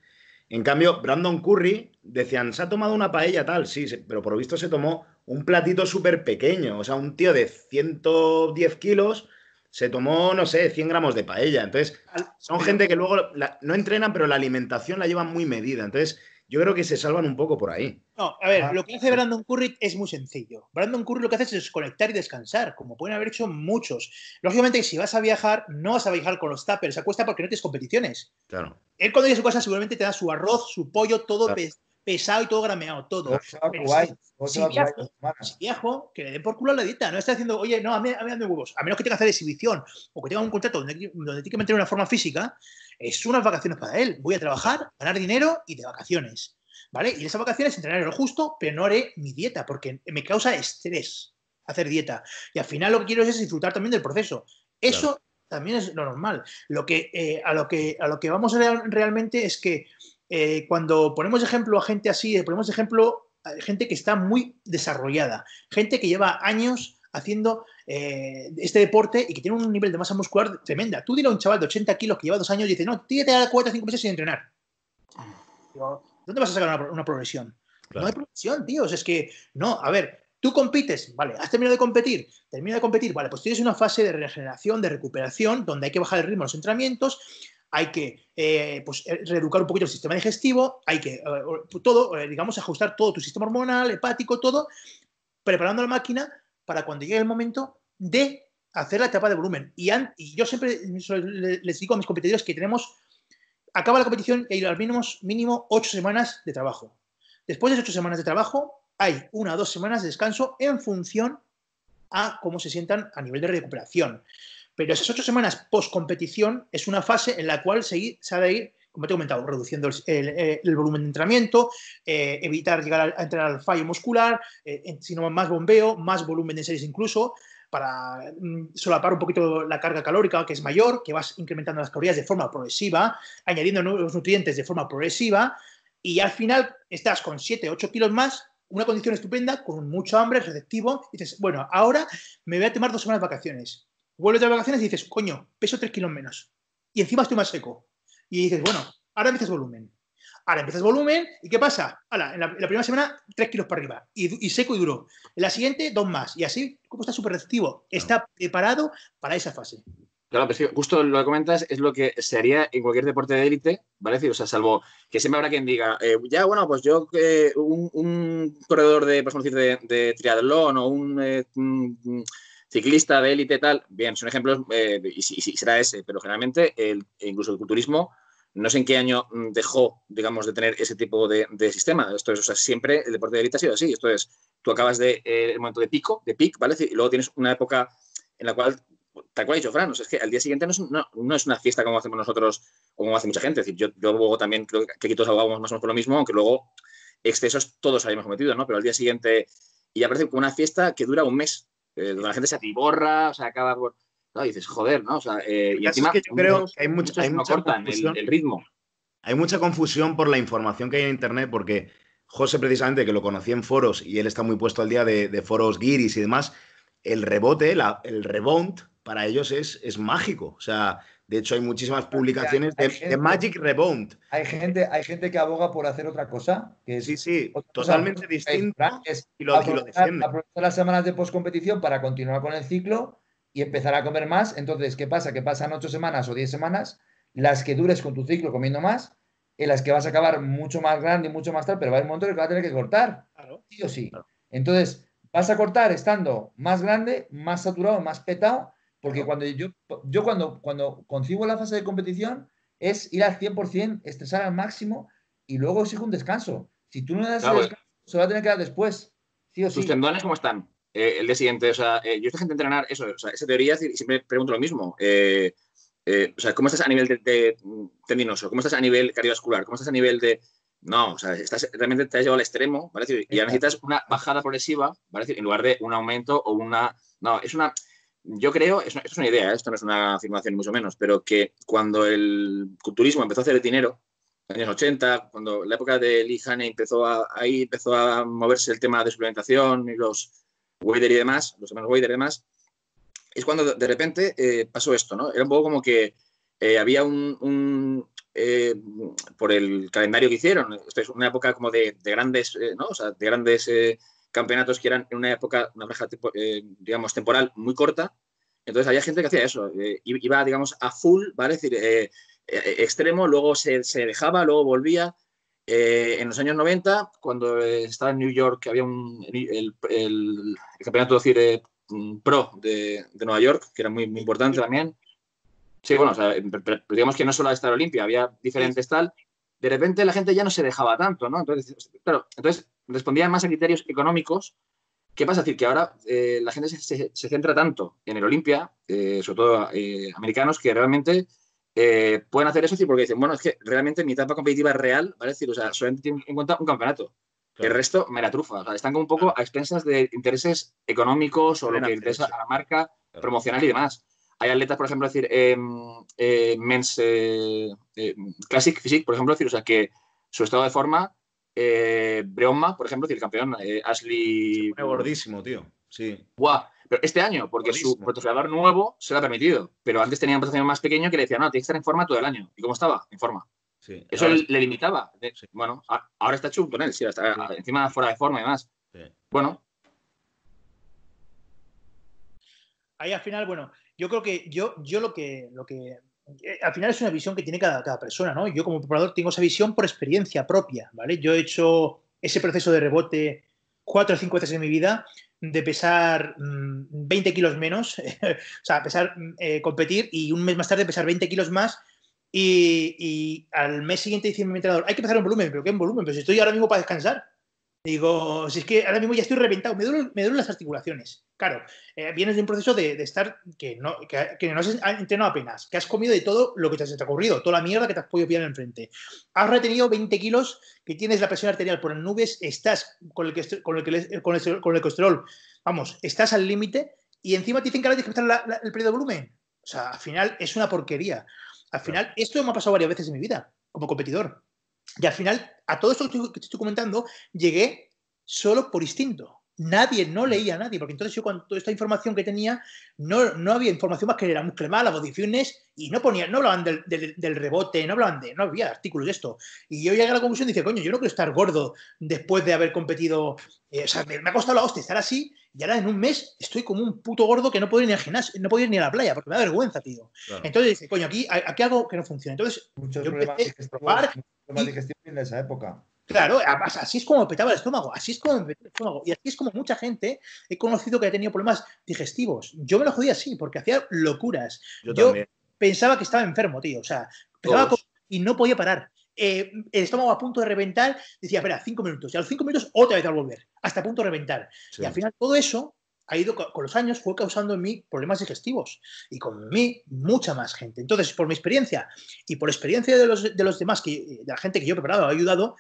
[SPEAKER 2] En cambio, Brandon Curry decían, se ha tomado una paella tal, sí, pero por lo visto se tomó un platito súper pequeño. O sea, un tío de 110 kilos se tomó, no sé, 100 gramos de paella. Entonces, son gente que luego no entrenan, pero la alimentación la llevan muy medida. Entonces, yo creo que se salvan un poco por ahí.
[SPEAKER 1] No, a ver, lo que hace Brandon Curry es muy sencillo. Brandon Curry lo que hace es desconectar y descansar, como pueden haber hecho muchos. Lógicamente, si vas a viajar, no vas a viajar con los tuppers, se acuesta porque no tienes competiciones.
[SPEAKER 2] Claro.
[SPEAKER 1] Él cuando llega a su casa seguramente te da su arroz, su pollo, todo pesado y todo grameado, todo. si, viajo, que le den por culo a la dieta. No está diciendo, oye, no, a mí, a mí dame huevos. A menos que tenga que hacer exhibición o que tenga un contrato donde, donde tiene que mantener una forma física, es unas vacaciones para él. Voy a trabajar, ganar dinero y de vacaciones. ¿Vale? Y esas vacaciones entrenaré lo justo, pero no haré mi dieta porque me causa estrés hacer dieta. Y al final lo que quiero es disfrutar también del proceso. Eso también es lo normal. Lo que, eh, a, lo que, a lo que vamos a realmente es que eh, cuando ponemos ejemplo a gente así, ponemos ejemplo a gente que está muy desarrollada, gente que lleva años haciendo eh, este deporte y que tiene un nivel de masa muscular tremenda. Tú dile a un chaval de 80 kilos que lleva dos años y dice, no, tírate a 4 o 5 meses sin entrenar. ¿Dónde vas a sacar una, progresión? No hay progresión, tíos. Es que, no, a ver, tú compites, vale, has terminado de competir, termina de competir, vale, pues tienes una fase de regeneración, de recuperación, donde hay que bajar el ritmo de los entrenamientos, hay que eh, pues, eh, reeducar un poquito el sistema digestivo, hay que, eh, todo, digamos, ajustar todo tu sistema hormonal, hepático, todo, preparando la máquina para cuando llegue el momento de hacer la etapa de volumen. Y, yo siempre les digo a mis competidores que tenemos acaba la competición y hay al mínimo, mínimo ocho semanas de trabajo. Después de ocho semanas de trabajo, hay una o dos semanas de descanso en función a cómo se sientan a nivel de recuperación. Pero esas ocho semanas post competición es una fase en la cual se, ha de ir, como te he comentado, reduciendo el, volumen de entrenamiento, eh, evitar llegar a, entrar al fallo muscular, eh, sino más bombeo, más volumen de series incluso, para mm, solapar un poquito la carga calórica, que es mayor, que vas incrementando las calorías de forma progresiva, añadiendo nuevos nutrientes de forma progresiva, y al final estás con 7, 8 kilos más, una condición estupenda, con mucho hambre, receptivo, y dices, bueno, ahora me voy a tomar dos semanas de vacaciones. Vuelves de vacaciones y dices, coño, peso 3 kilos menos. Y encima estoy más seco. Y dices, bueno, ahora empiezas volumen. Ahora empiezas volumen y ¿qué pasa? Ahora, en, la, primera semana, 3 kilos para arriba y, seco y duro. En la siguiente, dos más. Y así, como está súper receptivo, está preparado para esa fase.
[SPEAKER 4] Claro, pero justo lo que comentas es lo que se haría en cualquier deporte de élite, ¿vale? O sea, salvo que siempre habrá quien diga, eh, ya, bueno, pues yo, eh, un, corredor de, por decir, de, triatlón o un, eh, ciclista de élite tal, bien, son ejemplos, y, y, será ese, pero generalmente el, incluso el culturismo no sé en qué año mm, dejó, digamos, de tener ese tipo de, sistema. Esto es, o sea, siempre el deporte de élite ha sido así. Esto es, tú acabas de eh, el momento de pico, de pic, ¿vale? Y luego tienes una época en la cual, tal cual ha dicho Fran, es que al día siguiente no es, no, es, una fiesta como hacemos nosotros o como hace mucha gente. Es decir, yo, yo luego también creo que aquí todos abogamos más o menos por lo mismo, aunque luego excesos todos habíamos cometido, ¿no? Pero al día siguiente, y ya parece como una fiesta que dura un mes, eh, donde la gente se atiborra, o sea, acaba por y dices, joder, ¿no? O sea, eh, y encima,
[SPEAKER 2] que yo creo que hay, mucha, hay mucha confusión.
[SPEAKER 4] El, ritmo.
[SPEAKER 2] Hay mucha confusión por la información que hay en Internet, porque José, precisamente, que lo conocí en foros y él está muy puesto al día de, foros guiris y demás, el rebote, el rebound, para ellos es, es mágico. O sea, de hecho, hay muchísimas publicaciones de, Magic Rebound.
[SPEAKER 3] Hay gente, hay gente que aboga por hacer otra cosa. Que
[SPEAKER 2] sí, sí, totalmente distinta. y lo, aprovechar,
[SPEAKER 3] aprovechar las semanas de postcompetición para continuar con el ciclo y empezar a comer más. Entonces, ¿qué pasa? Que pasan ocho semanas o diez semanas, las que dures con tu ciclo comiendo más, en las que vas a acabar mucho más grande y mucho más tal, pero va a haber un momento en que vas a tener que cortar. Sí o sí. Entonces, vas a cortar estando más grande, más saturado, más petado, porque cuando yo, yo cuando, cuando concibo la fase de competición es ir al 100%, estresar al máximo y luego exijo un descanso. Si tú no das descanso, se va a tener que dar después. Sí o sí.
[SPEAKER 4] ¿Tus tendones cómo están? Eh, el día siguiente. O sea, eh, yo estoy gente entrenar eso, o sea, esa teoría siempre pregunto lo mismo. Eh, o sea, ¿cómo estás a nivel de, tendinoso? ¿Cómo estás a nivel cardiovascular? ¿Cómo estás a nivel de...? No, o sea, estás, realmente te has llevado al extremo, ¿vale? Y ya necesitas una bajada progresiva, ¿vale? En lugar de un aumento o una... No, es una... Yo creo, esto es una idea, esto no es una afirmación mucho menos, pero que cuando el culturismo empezó a hacer dinero, en los años 80, cuando la época de Lee Haney empezó a, ahí empezó a moverse el tema de suplementación y los, Wader y demás, los hermanos Wader y demás, es cuando de repente eh, pasó esto, ¿no? Era un poco como que eh, había un, eh, por el calendario que hicieron, esto es una época como de, grandes, ¿no? O sea, de grandes campeonatos que eran en una época, una franja, digamos, temporal muy corta. Entonces había gente que hacía eso, iba, digamos, a full, ¿vale? Es decir, extremo, luego se, se dejaba, luego volvía. Eh, en los años 90, cuando estaba en New York, había un, el, campeonato de pro de, Nueva York, que era muy, muy importante también. Sí, bueno, digamos que no solo estaba Olimpia, había diferentes tal. de repente la gente ya no se dejaba tanto, ¿no? Entonces, claro, entonces respondían más a criterios económicos. ¿Qué pasa? Es decir, que ahora eh, la gente se, centra tanto en el Olimpia, eh, sobre todo eh, americanos, que realmente pueden hacer eso porque dicen, bueno, es que realmente mi etapa competitiva es real, ¿vale? Es decir, o sea, solamente tienen en cuenta un campeonato. El resto me la trufa. O sea, están como un poco a expensas de intereses económicos o lo que interesa a la marca, promocional y demás. Hay atletas, por ejemplo, decir, eh, Men's eh, eh, Classic Physique, por ejemplo, decir, o sea, que su estado de forma, eh, Breoma, por ejemplo, decir, el campeón, Ashley.
[SPEAKER 2] Se gordísimo, tío. Sí.
[SPEAKER 4] Guau. Pero este año, porque su patrocinador nuevo se lo ha permitido. Pero antes tenía un patrocinador más pequeño que le decía, no, tiene que estar en forma todo el año. ¿Y cómo estaba? En forma. Sí. Eso le, limitaba. Bueno, ahora está chulo con él, sí, está encima fuera de forma y demás. Bueno.
[SPEAKER 1] Ahí al final, bueno, yo creo que yo, yo lo que, lo que eh, al final es una visión que tiene cada, persona, ¿no? Yo como preparador tengo esa visión por experiencia propia, ¿vale? Yo he hecho ese proceso de rebote cuatro o cinco veces en mi vida, de pesar 20 mm, kilos menos, [laughs] o sea, pesar, mm, eh, competir y un mes más tarde pesar 20 kilos más y, al mes siguiente dice mi entrenador, hay que pesar en volumen, pero ¿qué en volumen? Pero si estoy ahora mismo para descansar. Digo, si es que ahora mismo ya estoy reventado, me duelen las articulaciones. Claro, eh, vienes de un proceso de, estar que no, que, no has entrenado apenas, que has comido de todo lo que te, te ha ocurrido, toda la mierda que te has podido pillar enfrente. Has retenido 20 kilos, que tienes la presión arterial por las nubes, estás con el, con el, con el, con el colesterol, vamos, estás al límite y encima te dicen que ahora tienes que estar el periodo de volumen. O sea, al final es una porquería. Al final, esto me ha pasado varias veces en mi vida como competidor. Y al final, a todo esto que te estoy comentando, llegué solo por instinto. Nadie, no leía a nadie, porque entonces yo con toda esta información que tenía, no, no había información más que era muscle las modificaciones, y no ponían, no hablaban del, del, rebote, no hablaban de, no había artículos de esto. Y yo llegué a la conclusión y dije, coño, yo no quiero estar gordo después de haber competido, eh, o sea, me, ha costado la hostia estar así, y ahora en un mes estoy como un puto gordo que no puedo ir ni al gimnasio, no puedo ir ni a la playa, porque me da vergüenza, tío. Entonces dije, coño, aquí, aquí algo que no funciona. Entonces,
[SPEAKER 3] Muchos yo empecé a probar. en esa época.
[SPEAKER 1] Claro, así es como petaba el estómago, así es como me petaba el estómago. Y así es como mucha gente he conocido que ha tenido problemas digestivos. Yo me lo jodía así, porque hacía locuras. Yo, pensaba que estaba enfermo, tío. O sea, y no podía parar. Eh, el estómago a punto de reventar, decía, espera, cinco minutos. Y a los cinco minutos otra vez al volver, hasta a punto de reventar. Y al final todo eso ha ido con los años, fue causando en mí problemas digestivos y con mí mucha más gente. Entonces, por mi experiencia y por experiencia de los, de los demás, que, de la gente que yo he preparado, ha ayudado,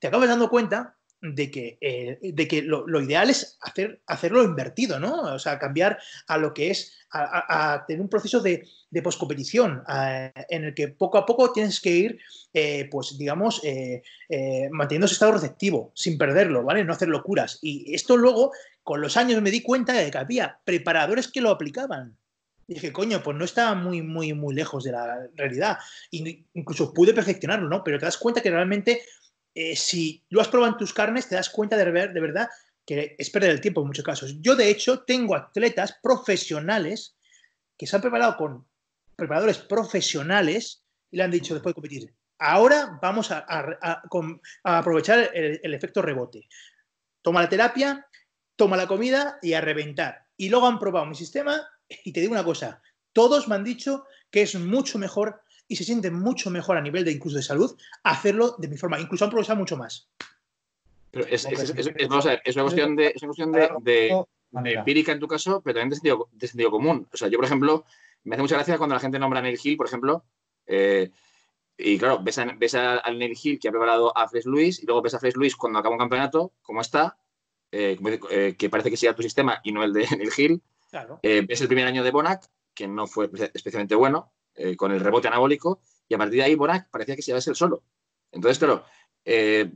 [SPEAKER 1] te acabas dando cuenta de que, eh, de que lo, ideal es hacer, hacerlo invertido, ¿no? O sea, cambiar a lo que es, a, tener un proceso de, de poscompetición en el que poco a poco tienes que ir, eh, pues digamos, eh, manteniendo ese estado receptivo, sin perderlo, ¿vale? No hacer locuras. Y esto luego, con los años me di cuenta de que había preparadores que lo aplicaban. Y dije, coño, pues no estaba muy, muy, muy lejos de la realidad. Incluso pude perfeccionarlo, ¿no? Pero te das cuenta que realmente eh, si lo has probado en tus carnes, te das cuenta de, de verdad que es perder el tiempo en muchos casos. Yo, de hecho, tengo atletas profesionales que se han preparado con preparadores profesionales y le han dicho después de competir, ahora vamos a, aprovechar el, efecto rebote. Toma la terapia, toma la comida y a reventar. Y luego han probado mi sistema y te digo una cosa, todos me han dicho que es mucho mejor y se siente mucho mejor a nivel de incluso de salud hacerlo de mi forma. Incluso han progresado mucho más.
[SPEAKER 4] Pero es, una cuestión de, de, empírica en tu caso, pero también de sentido, común. O sea, yo, por ejemplo, me hace mucha gracia cuando la gente nombra a Neil Hill, por ejemplo, eh, y claro, ves, a, ves al Neil Hill que ha preparado a Fresh Luis y luego ves a Fresh Luis cuando acaba un campeonato, cómo está, eh, eh, que parece que siga tu sistema y no el de [laughs] Neil Hill. ves el primer año de Bonac, que no fue especialmente bueno, eh, con el rebote anabólico, y a partir de ahí Borac parecía que se iba a ser solo. Entonces, claro, eh,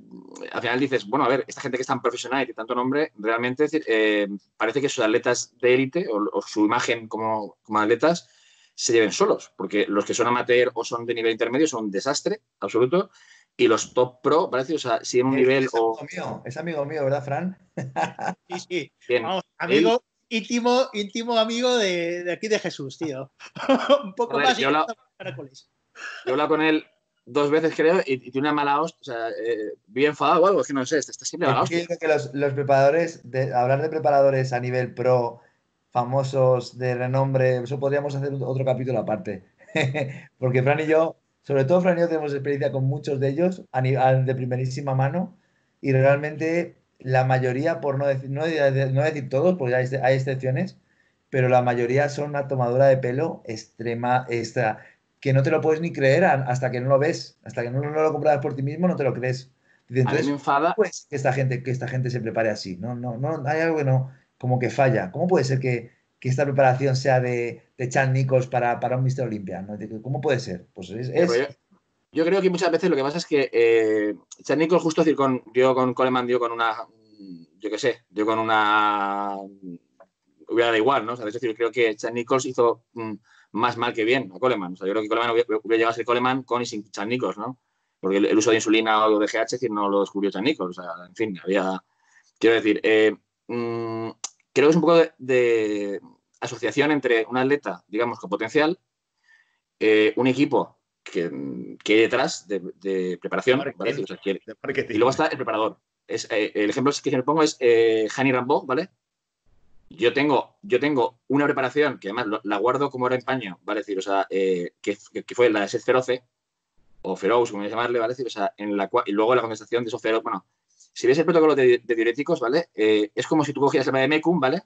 [SPEAKER 4] al final dices, bueno, a ver, esta gente que es tan profesional y de tanto nombre, realmente eh, parece que sus atletas de élite o, su imagen como, como, atletas se lleven solos, porque los que son amateur o son de nivel intermedio son un desastre absoluto, y los top pro, parece, o sea, si en un nivel
[SPEAKER 3] es Amigo mío, es amigo mío, ¿verdad, Fran?
[SPEAKER 1] sí, sí. [laughs] Vamos, amigo, íntimo, íntimo amigo de, aquí de Jesús, tío. [laughs] un poco más.
[SPEAKER 4] Yo he hablado con él dos veces, creo, y, tiene una mala hostia, o sea, eh, bien enfadado o algo, es que no sé, está, siempre mala hostia.
[SPEAKER 3] que los, los, preparadores, de, hablar de preparadores a nivel pro, famosos, de renombre, eso podríamos hacer otro capítulo aparte. [laughs] Porque Fran y yo Sobre todo, Fran y yo tenemos experiencia con muchos de ellos a nivel de primerísima mano y realmente la mayoría, por no decir, no, decir todos, porque hay, hay, excepciones, pero la mayoría son una tomadura de pelo extrema, extra, que no te lo puedes ni creer hasta que no lo ves, hasta que no, lo compras por ti mismo, no te lo crees.
[SPEAKER 4] Entonces, enfada.
[SPEAKER 3] Pues que esta gente, que esta gente se prepare así. No, no, no, hay algo que no, como que falla. ¿Cómo puede ser que, que esta preparación sea de, de Chan Nichols para, para un Mister Olympia? ¿no? ¿Cómo puede ser? Pues es,
[SPEAKER 4] Yo, creo que muchas veces lo que pasa es que eh, Nichols, justo decir, con, dio con Coleman, dio con una, yo qué sé, dio con una hubiera dado igual, ¿no? Es decir, creo que Chan Nichols hizo mm, más mal que bien a Coleman. O sea, yo creo que Coleman hubiera, llegado a ser Coleman con y sin Chan Nichols, ¿no? Porque el, uso de insulina o de GH, decir, no lo descubrió Chan Nichols. O sea, en fin, había. Quiero decir, eh, mm, creo que es un poco de, asociación entre un atleta, digamos, con potencial, eh, un equipo que, que hay detrás de, preparación, y luego está el preparador. Es, eh, el ejemplo que me pongo es eh, Hani Rambo, ¿vale? Yo tengo, yo tengo una preparación que además la guardo como era en paño, ¿vale? decir, o sea, que, fue la S Feroce, o Feroz, como llamarle, ¿vale? decir, o sea, en la cual, y luego la condensación de esos feroz, bueno, si ves el protocolo de, diuréticos, ¿vale? es como si tú cogieras el Mecum, ¿vale?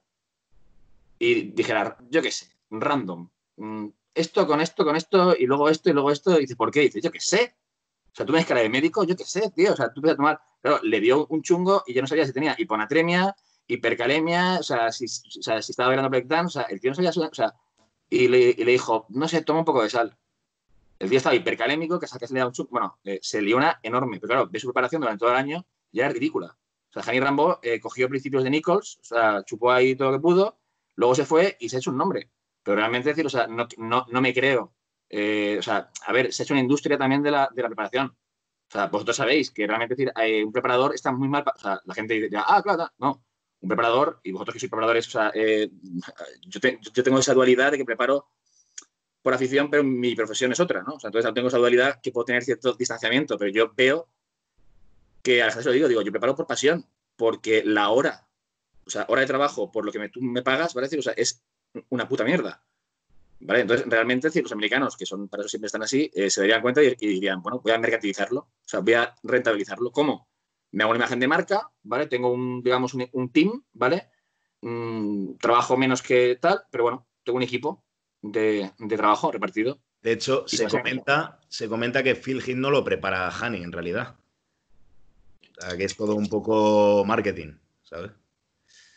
[SPEAKER 4] y dijera, yo qué sé, random, mm, esto con esto, con esto, y luego esto, y luego esto, y dices, ¿por qué? Y dices, yo qué sé. O sea, tú me cara de médico, yo qué sé, tío. O sea, tú puedes tomar. Pero le dio un chungo y ya no sabía si tenía hiponatremia, hipercalemia, o sea, si, o si estaba viendo breakdown, o sea, el tío no sabía, o sea, y le, y dijo, no sé, toma un poco de sal. El tío estaba hipercalémico, que, que se le da un chungo, bueno, eh, se lió una enorme, pero claro, ve su preparación durante todo el año ya era ridícula. O sea, Jani Rambo eh, cogió principios de Nichols, o sea, chupó ahí todo lo que pudo, Luego se fue y se ha hecho un nombre. Pero realmente decir, o sea, no, no, me creo. Eh, o sea, a ver, se ha hecho una industria también de la, de la preparación. O sea, vosotros sabéis que realmente decir, un preparador está muy mal. O sea, la gente dice, ah, claro, no. Un preparador, y vosotros que sois preparadores, o sea, eh, yo, yo, tengo esa dualidad de que preparo por afición, pero mi profesión es otra, ¿no? O sea, entonces tengo esa dualidad que puedo tener cierto distanciamiento, pero yo veo que a la gente lo digo, digo, yo preparo por pasión, porque la hora o sea, hora de trabajo por lo que tú me pagas, ¿vale? O sea, es una puta mierda. ¿Vale? Entonces, realmente, decir, los americanos, que son para eso siempre están así, eh, se darían cuenta y, dirían, bueno, voy a mercantilizarlo, o sea, voy a rentabilizarlo. ¿Cómo? Me hago una imagen de marca, ¿vale? Tengo un, digamos, un, team, ¿vale? Mm, trabajo menos que tal, pero bueno, tengo un equipo de, trabajo repartido.
[SPEAKER 2] De hecho, se comenta, se comenta que Phil Hill no lo prepara a Hani, en realidad. O sea, que es todo un poco marketing, ¿sabes?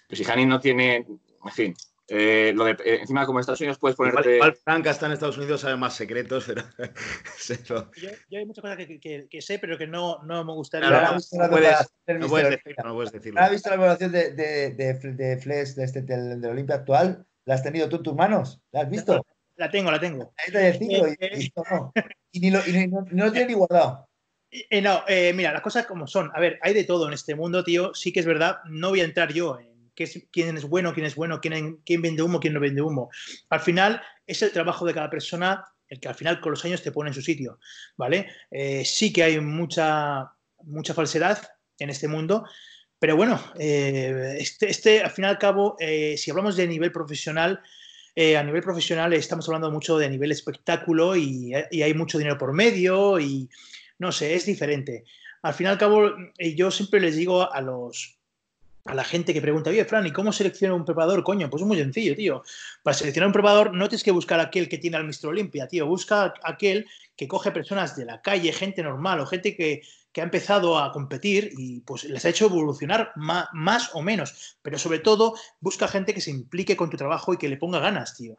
[SPEAKER 4] Pero si Hani no tiene, en fin, eh, lo de, eh, encima, como en Estados Unidos puedes poner.
[SPEAKER 2] Igual, Franca está en Estados Unidos, sabe más secretos, pero. [laughs]
[SPEAKER 1] yo, yo, hay muchas cosas que, que, sé, pero que no, no me gustaría. No,
[SPEAKER 2] no, puedes, no, puedes, decirlo, no puedes decirlo.
[SPEAKER 3] ¿Has visto la evaluación de, de, de, de Flesh de este, del, del Olimpia actual? ¿La has tenido tú en tus manos? ¿La has visto?
[SPEAKER 1] La tengo, la tengo.
[SPEAKER 3] Ahí el ciclo y, y, no. y, ni lo, y no, no lo tiene ni guardado.
[SPEAKER 1] Eh, no, eh, mira, las cosas como son. A ver, hay de todo en este mundo, tío. Sí que es verdad, no voy a entrar yo en quién es bueno, quién es bueno, quién, vende humo, quién no vende humo. Al final es el trabajo de cada persona el que al final con los años te pone en su sitio, ¿vale? Eh, sí que hay mucha, mucha falsedad en este mundo, pero bueno, eh, este, este, al fin y al cabo, eh, si hablamos de nivel profesional, a nivel profesional estamos hablando mucho de nivel espectáculo y, y, hay mucho dinero por medio y no sé, es diferente. Al fin y al cabo, yo siempre les digo a los, a la gente que pregunta, oye, Fran, ¿y cómo selecciona un preparador? Coño, pues es muy sencillo, tío. Para seleccionar un preparador no tienes que buscar aquel que tiene al Mr. Olimpia, tío. Busca aquel que coge personas de la calle, gente normal o gente que, ha empezado a competir y pues les ha hecho evolucionar más, o menos. Pero sobre todo, busca gente que se implique con tu trabajo y que le ponga ganas, tío.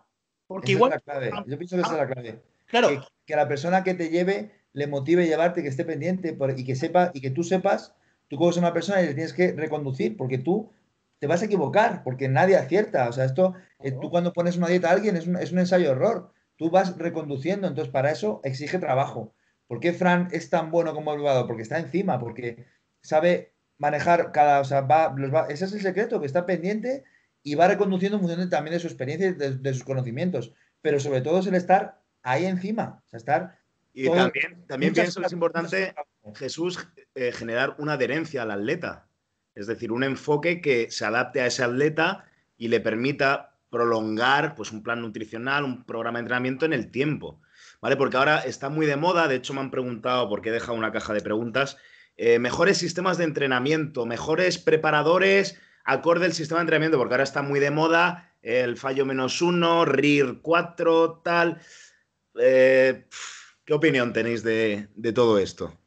[SPEAKER 3] Porque igual... Es la clave. Yo pienso que esa es la clave. Claro. Que, a la persona que te lleve le motive llevarte, que esté pendiente y que sepa y que tú sepas Tú coges a una persona y le tienes que reconducir porque tú te vas a equivocar, porque nadie acierta. O sea, esto, eh, tú cuando pones una dieta a alguien es un, es un ensayo-error. Tú vas reconduciendo, entonces para eso exige trabajo. ¿Por qué Fran es tan bueno como abogado? Porque está encima, porque sabe manejar cada, o sea, va, ese es el secreto, que está pendiente y va reconduciendo en función también de su experiencia y de, sus conocimientos. Pero sobre todo es el estar ahí encima, o sea, estar...
[SPEAKER 2] Y también, también pienso que es importante Jesús, eh, generar una adherencia al atleta. Es decir, un enfoque que se adapte a ese atleta y le permita prolongar pues, un plan nutricional, un programa de entrenamiento en el tiempo. ¿vale? Porque ahora está muy de moda, de hecho me han preguntado, porque he dejado una caja de preguntas, eh, mejores sistemas de entrenamiento, mejores preparadores acorde al sistema de entrenamiento, porque ahora está muy de moda el fallo menos uno, RIR 4, tal. Eh, ¿Qué opinión tenéis de, todo esto?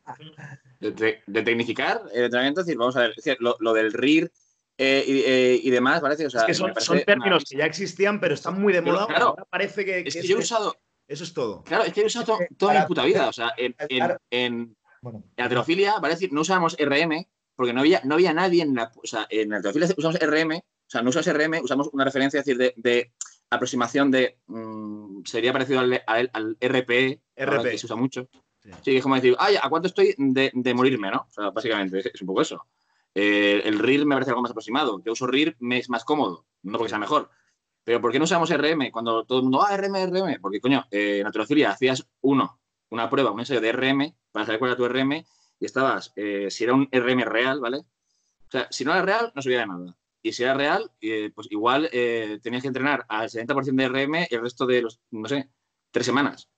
[SPEAKER 4] De, tecnificar el entrenamiento, es decir, vamos a ver, lo, del RIR eh, y, demás, parece.
[SPEAKER 2] es que son, términos que ya existían, pero están muy de moda. ahora parece que.
[SPEAKER 4] Es que, yo he usado.
[SPEAKER 2] Eso es todo.
[SPEAKER 4] Claro, es que he usado toda mi puta vida. O sea, en, en, bueno, en aterofilia, ¿vale? decir, no usábamos RM porque no había, no había nadie en la. O sea, en aterofilia usamos RM, o sea, no usamos RM, usamos una referencia, es decir, de, aproximación de. Mm, sería parecido al, al, RPE, RP. que se usa mucho. Sí, es como decir, ay, ¿a cuánto estoy de, morirme, no? O sea, básicamente, es, un poco eso. Eh, el RIR me parece algo más aproximado. Que uso RIR me es más cómodo, no porque sea mejor. Pero ¿por qué no usamos RM cuando todo el mundo, ah, RM, RM? Porque, coño, eh, en aterofilia hacías uno, una prueba, un ensayo de RM para saber cuál era tu RM y estabas, eh, si era un RM real, ¿vale? O sea, si no era real, no subía de nada. Y si era real, eh, pues igual eh, tenías que entrenar al 70% de RM y el resto de los, no sé, tres semanas.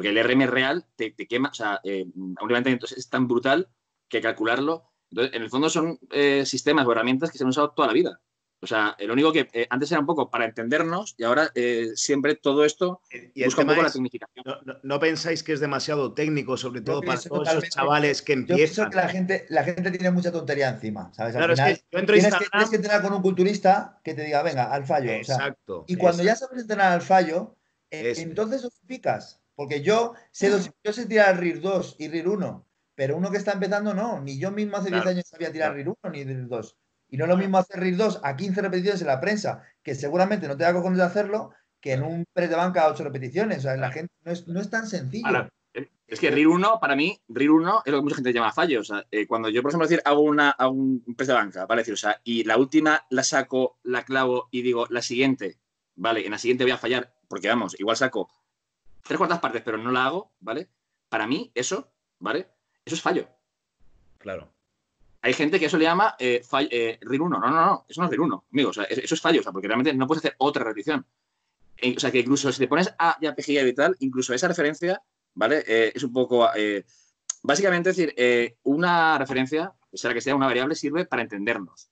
[SPEAKER 4] Porque el RM real te, quema, o sea, un levantamiento es tan brutal que calcularlo. Entonces, en el fondo son sistemas o herramientas que se han usado toda la vida. O sea, lo único que eh, antes era un poco para entendernos y ahora eh, siempre todo esto y busca un poco la tecnificación.
[SPEAKER 2] No, pensáis que es demasiado técnico, sobre todo para todos esos chavales que empiezan? Yo pienso
[SPEAKER 3] que la gente, la gente tiene mucha tontería encima, ¿sabes? Al final, es que yo entro tienes, que, tienes que entrenar con un culturista que te diga, venga, al fallo. Exacto. y cuando ya sabes entrenar al fallo, eh, entonces picas. Porque yo sé, yo sé tirar RIR 2 y RIR 1, pero uno que está empezando no. Ni yo mismo hace 10 años sabía tirar RIR 1 ni RIR 2. Y no es lo mismo hacer RIR 2 a 15 repeticiones en la prensa, que seguramente no te da cojones de hacerlo, que en un press de banca a 8 repeticiones. O sea, la gente no es, no es tan sencillo.
[SPEAKER 4] es que RIR 1, para mí, RIR 1 es lo que mucha gente llama fallo. O sea, eh, cuando yo, por ejemplo, decir, hago, una, un press de banca, ¿vale? Decir, o sea, y la última la saco, la clavo y digo, la siguiente, ¿vale? En la siguiente voy a fallar, porque vamos, igual saco tres cuartas partes, pero no la hago, ¿vale? Para mí, eso, ¿vale? Eso es fallo.
[SPEAKER 2] Claro
[SPEAKER 4] hay gente que eso le llama eh, eh RIR 1. No, no, no, eso no es RIR 1, amigo. O sea, eso es fallo, o sea, porque realmente no puedes hacer otra repetición. Eh, o sea, que incluso si te pones A y A, y tal, incluso esa referencia, ¿vale? Eh, es un poco. básicamente, es decir, una referencia, sea la que sea una variable, sirve para entendernos.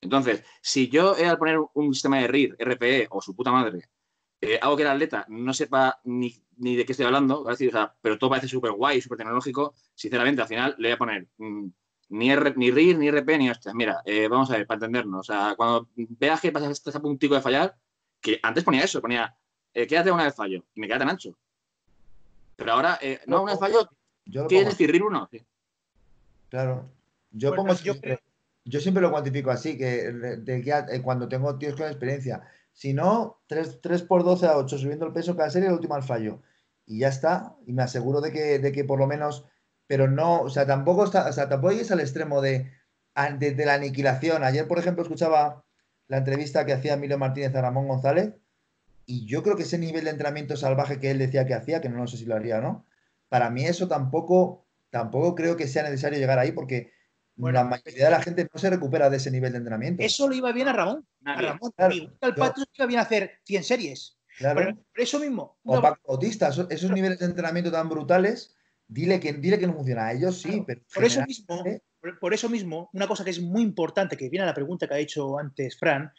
[SPEAKER 4] Entonces, si yo al poner un sistema de RIR, RPE o su puta madre, hago que el atleta no sepa ni, de qué estoy hablando, o sea, pero todo parece súper guay, súper tecnológico, sinceramente, al final le voy a poner. Mm, ni, ni RIR, ni RP, ni hostia. Mira, eh, vamos a ver, para entendernos. O sea, cuando veas que pasas este puntico de fallar, que antes ponía eso, ponía, eh, quédate una vez fallo, y me queda tan ancho. Pero ahora, eh, no, una vez fallo, ¿qué decir RIR 1?
[SPEAKER 3] Claro. Yo pongo siempre, yo... siempre lo cuantifico así, que, de, cuando tengo tíos con experiencia. Si no, 3, 3 por 12 a 8 subiendo el peso cada serie, el último al fallo. Y ya está. Y me aseguro de que, de que por lo menos pero no, o sea, tampoco está, o sea, tampoco es al extremo de, de, la aniquilación. Ayer, por ejemplo, escuchaba la entrevista que hacía Emilio Martínez a Ramón González, y yo creo que ese nivel de entrenamiento salvaje que él decía que hacía, que no, sé si lo haría o no, para mí eso tampoco, tampoco creo que sea necesario llegar ahí, porque la mayoría de la gente no se recupera de ese nivel de entrenamiento.
[SPEAKER 1] Eso le iba bien a Ramón. A Ramón, claro, el Patro iba bien a hacer 100 series. Claro. eso mismo.
[SPEAKER 3] O Paco Bautista, esos niveles de entrenamiento tan brutales Dile que, dile que no funciona. A ellos sí, pero.
[SPEAKER 1] Por eso, mismo, por, eso mismo, una cosa que es muy importante, que viene a la pregunta que ha hecho antes Fran,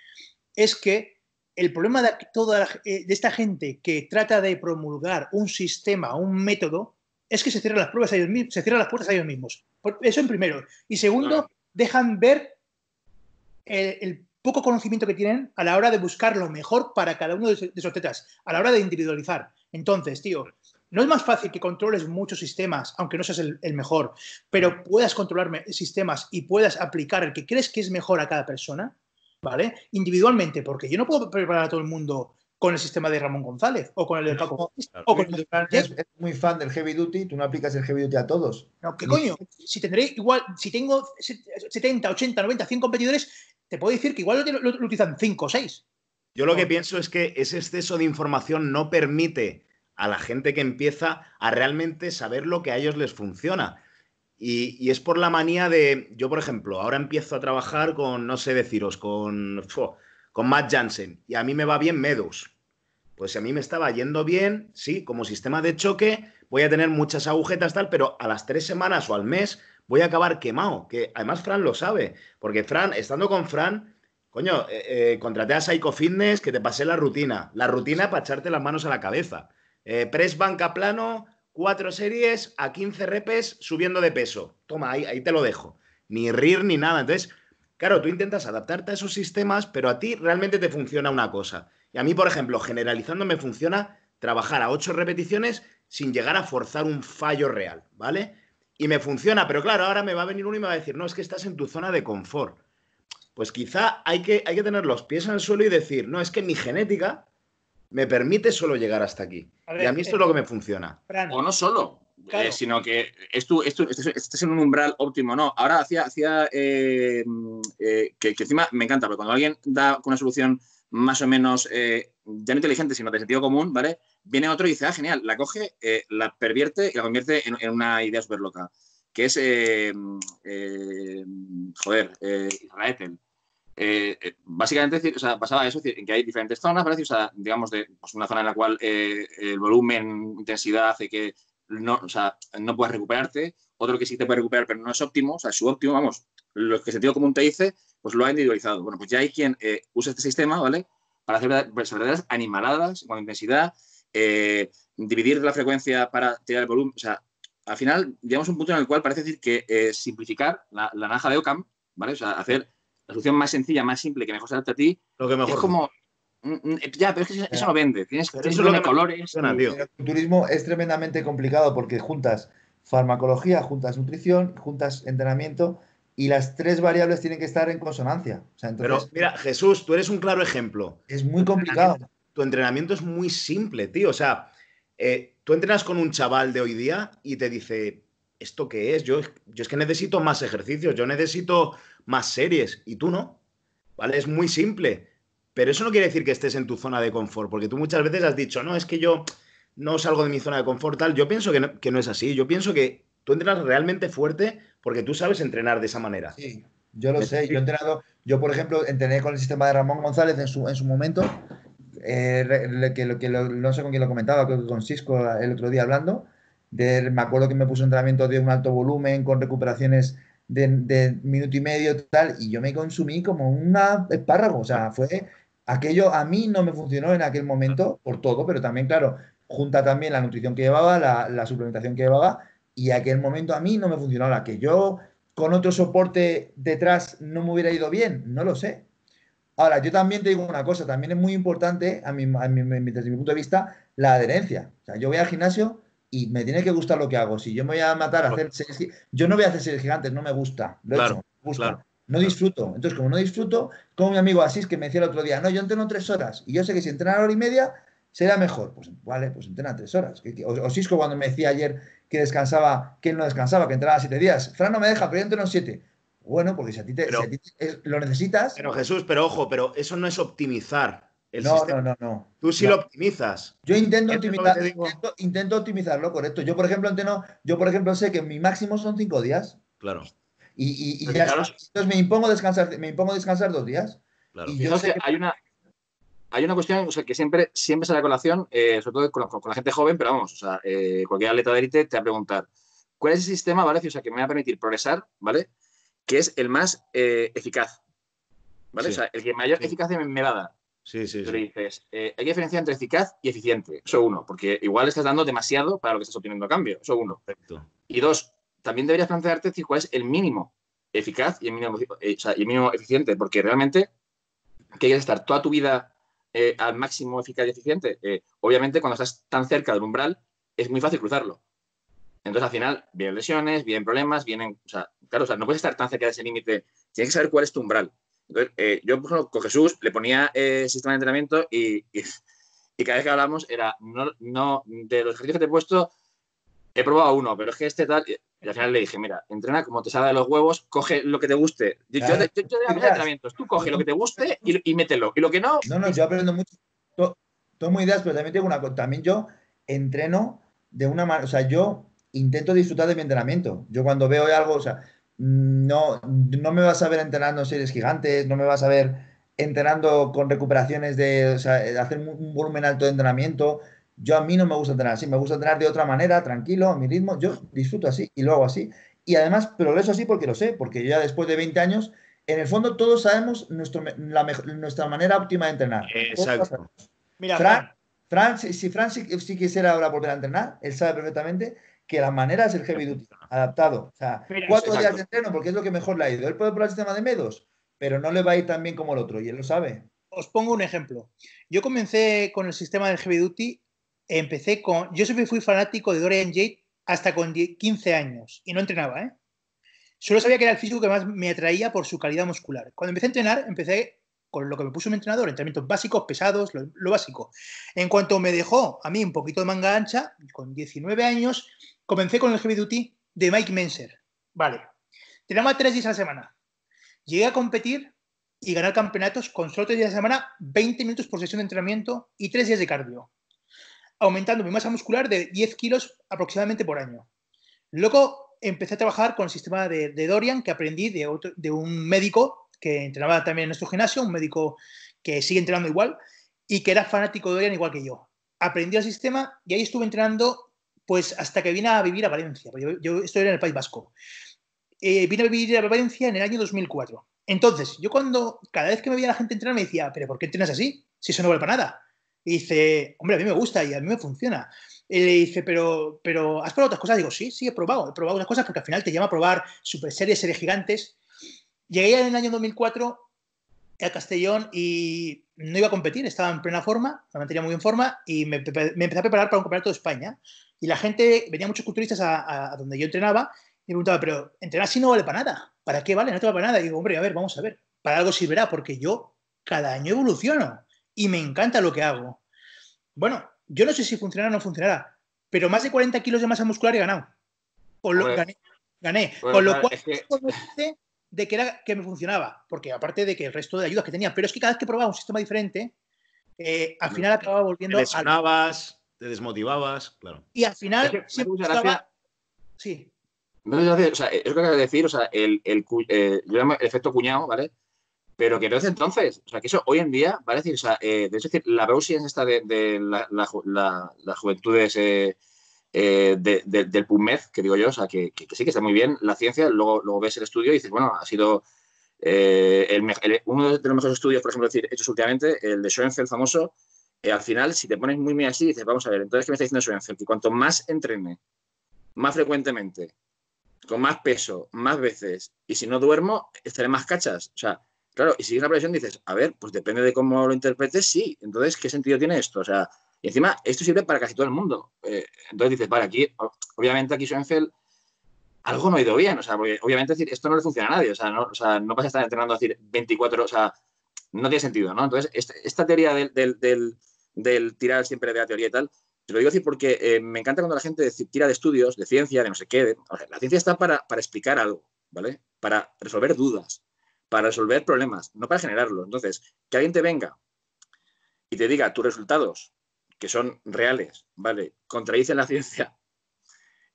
[SPEAKER 1] es que el problema de, toda eh, de esta gente que trata de promulgar un sistema, un método, es que se cierran las pruebas a ellos mismos, se cierran las puertas a ellos mismos. Eso en primero. Y segundo, dejan ver el, poco conocimiento que tienen a la hora de buscar lo mejor para cada uno de esos tetas, a la hora de individualizar. Entonces, tío, no es más fácil que controles muchos sistemas, aunque no seas el, mejor, pero puedas controlar sistemas y puedas aplicar el que crees que es mejor a cada persona, ¿vale? Individualmente, porque yo no puedo preparar a todo el mundo con el sistema de Ramón González o con el de Paco o con el
[SPEAKER 3] de es, muy fan del heavy duty, tú no aplicas el heavy duty a todos.
[SPEAKER 1] No, ¿qué coño? Si tendré igual, si tengo 70, 80, 90, 100 competidores, te puedo decir que igual lo, lo utilizan 5 o 6.
[SPEAKER 2] Yo lo que pienso es que ese exceso de información no permite a la gente que empieza a realmente saber lo que a ellos les funciona. Y, es por la manía de, yo por ejemplo, ahora empiezo a trabajar con, no sé deciros, con, con Matt Jansen, y a mí me va bien Meadows. Pues a mí me estaba yendo bien, sí, como sistema de choque, voy a tener muchas agujetas tal, pero a las tres semanas o al mes voy a acabar quemado. Que además Fran lo sabe, porque Fran, estando con Fran, coño, eh, eh, contraté a Psycho Fitness que te pasé la rutina. La rutina para echarte las manos a la cabeza. Eh, press banca plano, cuatro series a 15 repes subiendo de peso. Toma, ahí, ahí te lo dejo. Ni rir ni nada. Entonces, claro, tú intentas adaptarte a esos sistemas, pero a ti realmente te funciona una cosa. Y a mí, por ejemplo, generalizando me funciona trabajar a ocho repeticiones sin llegar a forzar un fallo real, ¿vale? Y me funciona, pero claro, ahora me va a venir uno y me va a decir, no, es que estás en tu zona de confort. Pues quizá hay que, hay que tener los pies en el suelo y decir, no, es que mi genética me permite solo llegar hasta aquí. y a mí esto es lo que me funciona.
[SPEAKER 4] O no solo, eh, sino que esto, esto, estás en un umbral óptimo, ¿no? Ahora hacía, hacía eh, eh, que, que, encima me encanta, porque cuando alguien da una solución más o menos, ya no inteligente, sino de sentido común, ¿vale? Viene otro y dice, ah, genial, la coge, la pervierte y la convierte en, una idea súper loca, que es, joder, Israel. básicamente, o sea, pasaba eso, en que hay diferentes zonas, ¿vale? O sea, digamos, de pues una zona en la cual el volumen, intensidad hace que no, o sea, no puedes recuperarte, otro que sí te puede recuperar, pero no es óptimo, o sea, su óptimo, vamos, lo que sentido común te dice, pues lo ha individualizado. Bueno, pues ya hay quien eh, usa este sistema, ¿vale? Para hacer pues, verdaderas animaladas con intensidad, eh, dividir la frecuencia para tirar el volumen. O sea, al final llegamos a un punto en el cual parece decir que eh, simplificar la, la, naranja de Ockham, ¿vale? O sea, hacer la solución más sencilla, más simple, que mejor se adapte a ti,
[SPEAKER 2] lo que mejor.
[SPEAKER 4] es como ya, pero es que eso no vende. Tienes, que eso de colores.
[SPEAKER 3] El turismo es tremendamente complicado porque juntas farmacología, juntas nutrición, juntas entrenamiento y las tres variables tienen que estar en consonancia.
[SPEAKER 2] Pero mira, Jesús, tú eres un claro ejemplo.
[SPEAKER 3] Es muy complicado.
[SPEAKER 2] Tu entrenamiento es muy simple, tío. O sea, eh, tú entrenas con un chaval de hoy día y te dice, ¿esto qué es? Yo, yo es que necesito más ejercicios, yo necesito más series y tú no. ¿Vale? Es muy simple. Pero eso no quiere decir que estés en tu zona de confort, porque tú muchas veces has dicho, no, es que yo no salgo de mi zona de confort, tal. Yo pienso que que no es así. Yo pienso que tú entrenas realmente fuerte porque tú sabes entrenar de esa manera.
[SPEAKER 3] Sí, yo lo sé. Yo he entrenado, yo por ejemplo, entrené con el sistema de Ramón González en su, en su momento, eh, que, que no sé con quién lo comentaba, creo que con Cisco el otro día hablando. De, me acuerdo que me puso un entrenamiento de un alto volumen con recuperaciones de, de, minuto y medio tal, y yo me consumí como un espárrago. O sea, fue aquello a mí no me funcionó en aquel momento por todo, pero también, claro, junta también la nutrición que llevaba, la, la suplementación que llevaba y aquel momento a mí no me funcionaba. Que yo con otro soporte detrás no me hubiera ido bien, no lo sé. Ahora, yo también te digo una cosa, también es muy importante, a mi, desde mi punto de vista, la adherencia. O sea, yo voy al gimnasio y me tiene que gustar lo que hago. Si yo me voy a matar a hacer series, yo no voy a hacer series gigantes, no me gusta. Lo he hecho, me gusta. No disfruto. Entonces, como no disfruto, como mi amigo Asís que me decía el otro día, no, yo entreno tres horas y yo sé que si entreno a hora y media será mejor. Pues vale, pues entrena tres horas. O, o Cisco cuando me decía ayer que descansaba, que él no descansaba, que entraba siete días. Fran no me deja, pero yo entreno siete. Bueno, porque si a ti, te, lo necesitas.
[SPEAKER 2] Pero Jesús, pero ojo, pero eso no es optimizar
[SPEAKER 3] el no, sistema. No, no, no.
[SPEAKER 2] Tú sí lo optimizas.
[SPEAKER 3] Yo intento, optimizar, intento, optimizarlo, correcto. Yo, por ejemplo, entreno, yo, por ejemplo, sé que mi máximo son cinco días.
[SPEAKER 2] Claro.
[SPEAKER 3] Y, y, ya Entonces me impongo descansar, me impongo descansar dos días.
[SPEAKER 4] Claro. Y yo sé que hay una, hay una cuestión o sea, que siempre, siempre sale a colación, eh, sobre todo con, la gente joven, pero vamos, o sea, eh, cualquier atleta de élite te va a preguntar, ¿cuál es el sistema, ¿vale? O sea, que me va a permitir progresar, ¿vale? Que es el más eh, eficaz, ¿vale? O sea, el que mayor eficacia me, va a dar.
[SPEAKER 2] Sí, sí,
[SPEAKER 4] Pero dices, hay que diferenciar entre eficaz y eficiente. Eso uno, porque igual estás dando demasiado para lo que estás obteniendo a cambio. Eso uno.
[SPEAKER 2] Perfecto.
[SPEAKER 4] Y dos, también deberías plantearte cuál es el mínimo eficaz y el mínimo, sea, y el mínimo eficiente, porque realmente quieres estar toda tu vida eh, al máximo eficaz y eficiente? Eh, obviamente, cuando estás tan cerca del umbral, es muy fácil cruzarlo. Entonces, al final, vienen lesiones, vienen problemas, vienen. O sea, claro, o sea, no puedes estar tan cerca de ese límite. Tienes que saber cuál es tu umbral. Entonces, eh, yo, por ejemplo, con Jesús le ponía sistema de entrenamiento y, y, cada vez que hablamos era, no, no, de los ejercicios que te he puesto, he probado uno, pero es que este tal. Y al final le dije, mira, entrena como te salga de los huevos, coge lo que te guste. Yo, yo, yo, yo [laughs] entrenamientos, tú coge lo que te guste y, y, mételo. Y lo que no.
[SPEAKER 3] No, no, yo aprendo mucho. Tomo ideas, pero también tengo una cosa. También yo entreno de una manera. O sea, yo intento disfrutar de mi entrenamiento. Yo cuando veo algo, o sea, no, no me vas a ver entrenando series gigantes, no me vas a ver entrenando con recuperaciones de, o sea, hacer un volumen alto de entrenamiento. Yo a mí no me gusta entrenar así, me gusta entrenar de otra manera, tranquilo, a mi ritmo. Yo disfruto así y lo hago así. Y además progreso así porque lo sé, porque ya después de 20 años, en el fondo todos sabemos nuestro, nuestra manera óptima de entrenar.
[SPEAKER 2] Exacto.
[SPEAKER 3] Mira, Fran, Fran, si, Fran sí, quisiera ahora volver a entrenar, él sabe perfectamente que la manera es el heavy duty, adaptado. O sea, cuatro días de entreno porque es lo que mejor le ha ido. Él puede probar el sistema de medos, pero no le va a ir tan bien como el otro y él lo sabe.
[SPEAKER 1] Os pongo un ejemplo. Yo comencé con el sistema del heavy duty, empecé con. Yo siempre fui fanático de Dorian Jade hasta con 15 años y no entrenaba, ¿eh? Solo sabía que era el físico que más me atraía por su calidad muscular. Cuando empecé a entrenar, empecé con lo que me puso mi entrenador, entrenamientos básicos, pesados, lo, básico. En cuanto me dejó a mí un poquito de manga ancha, con 19 años, comencé con el heavy duty de Mike Menser. Vale. Entrenaba tres días a la semana. Llegué a competir y ganar campeonatos con solo tres días a la semana, 20 minutos por sesión de entrenamiento y tres días de cardio, aumentando mi masa muscular de 10 kilos aproximadamente por año. Luego empecé a trabajar con el sistema de, Dorian que aprendí de, un médico que entrenaba también en nuestro gimnasio, un médico que sigue entrenando igual y que era fanático de Dorian igual que yo. Aprendí el sistema y ahí estuve entrenando pues hasta que vine a vivir a Valencia. Yo, estoy en el País Vasco. Eh, vine a vivir a Valencia en el año 2004. Entonces, yo cuando, cada vez que me veía la gente entrenar, me decía, pero ¿por qué entrenas así? Si eso no vale para nada. Y dice, hombre, a mí me gusta y a mí me funciona. Y le dice, pero, pero ¿has probado otras cosas? Digo, sí, sí, he probado. He probado otras cosas porque al final te llama a probar super series, series gigantes. Llegué en el año 2004 a Castellón y no iba a competir, estaba en plena forma, me mantenía muy en forma y me, me empecé a preparar para un campeonato de España. Y la gente, venía muchos culturistas a, donde yo entrenaba y me preguntaba, pero entrenar así no vale para nada. ¿Para qué vale? No te vale para nada. Y digo, hombre, a ver, vamos a ver. Para algo servirá, porque yo cada año evoluciono y me encanta lo que hago. Bueno, yo no sé si funcionará o no funcionará, pero más de 40 kilos de masa muscular he ganado. lo, gané. gané. Con lo cual, de que, era, que me funcionaba, porque aparte de que el resto de ayudas que tenía, pero es que cada vez que probaba un sistema diferente, eh, al final acababa volviendo
[SPEAKER 2] a te desmotivabas, claro.
[SPEAKER 1] Y al final siempre estaba...
[SPEAKER 4] Sí. No, o sea, es lo que acabo de decir, o sea, el, el, eh, yo llamo el efecto cuñado, ¿vale? Pero que no es entonces, o sea, que eso hoy en día, ¿vale? Decir, o sea, eh, de decir, la Beusi es esta de, de la, la, la, la, juventudes eh, eh de, del PubMed, que digo yo, o sea, que, que, sí, que está muy bien la ciencia, luego, luego ves el estudio y dices, bueno, ha sido eh, el, uno de los mejores estudios, por ejemplo, decir, hechos últimamente, el de Schoenfeld famoso, al final, si te pones muy, muy así, dices, vamos a ver, entonces, ¿qué me está diciendo Schoenfeld? Que cuanto más entrene, más frecuentemente, con más peso, más veces, y si no duermo, estaré más cachas. O sea, claro, y si una presión dices, a ver, pues depende de cómo lo interpretes, sí. Entonces, ¿qué sentido tiene esto? O sea, y encima, esto sirve para casi todo el mundo. Eh, entonces dices, vale, aquí, obviamente aquí Schoenfeld algo no ha ido bien. O sea, obviamente decir, esto no le funciona a nadie. O sea, no, o sea, a estar entrenando a decir 24, o sea, no tiene sentido, ¿no? Entonces, este, esta, teoría del, tirar siempre de la teoría y tal, te lo digo así porque eh, me encanta cuando la gente tira de estudios, de ciencia, de no sé qué. la ciencia está para, explicar algo, ¿vale? Para resolver dudas, para resolver problemas, no para generarlo. Entonces, que alguien te venga y te diga tus resultados, que son reales, ¿vale? Contradicen la [laughs] ciencia.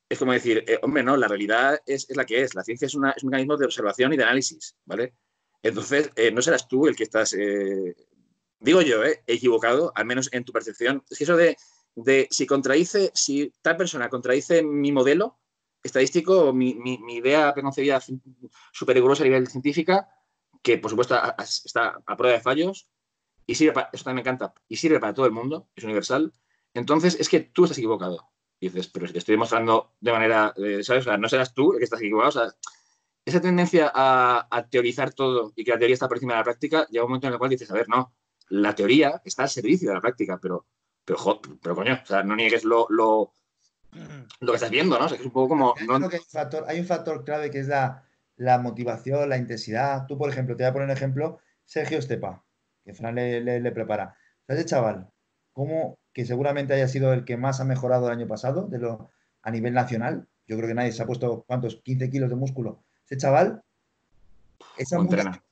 [SPEAKER 4] Es como decir, eh, hombre, no, la realidad es, la que es. La ciencia es, es, un mecanismo de observación y de análisis, ¿vale? Entonces, eh, no serás tú el que estás, eh, digo yo, equivocado, al menos en tu percepción. Es que eso de, si contradice, si tal persona contradice mi modelo estadístico, mi, mi idea preconcebida súper rigurosa a nivel científica, que por supuesto está a prueba de fallos, y sirve para, eso también me encanta, y sirve para todo el mundo, es universal, entonces es que tú estás equivocado. Y dices, pero si te estoy demostrando de manera, ¿sabes? O sea, no serás tú el que estás equivocado, o sea, esa tendencia a, teorizar todo y que la teoría está por encima de la práctica, llega un momento en el cual dices, a ver, no, la teoría está al servicio de la práctica, pero, pero, pero coño, o sea, no niegues lo, lo, lo que estás viendo, ¿no? O sea, es un poco como...
[SPEAKER 3] hay, un factor, hay un factor clave que es la, la, motivación, la intensidad. Tú, por ejemplo, te voy a poner un ejemplo, Sergio Estepa, que Fran le, le, prepara. Ese chaval, ¿cómo que seguramente haya sido el que más ha mejorado el año pasado de lo, a nivel nacional? Yo creo que nadie se ha puesto, ¿cuántos? 15 kilos de músculo ese chaval, esa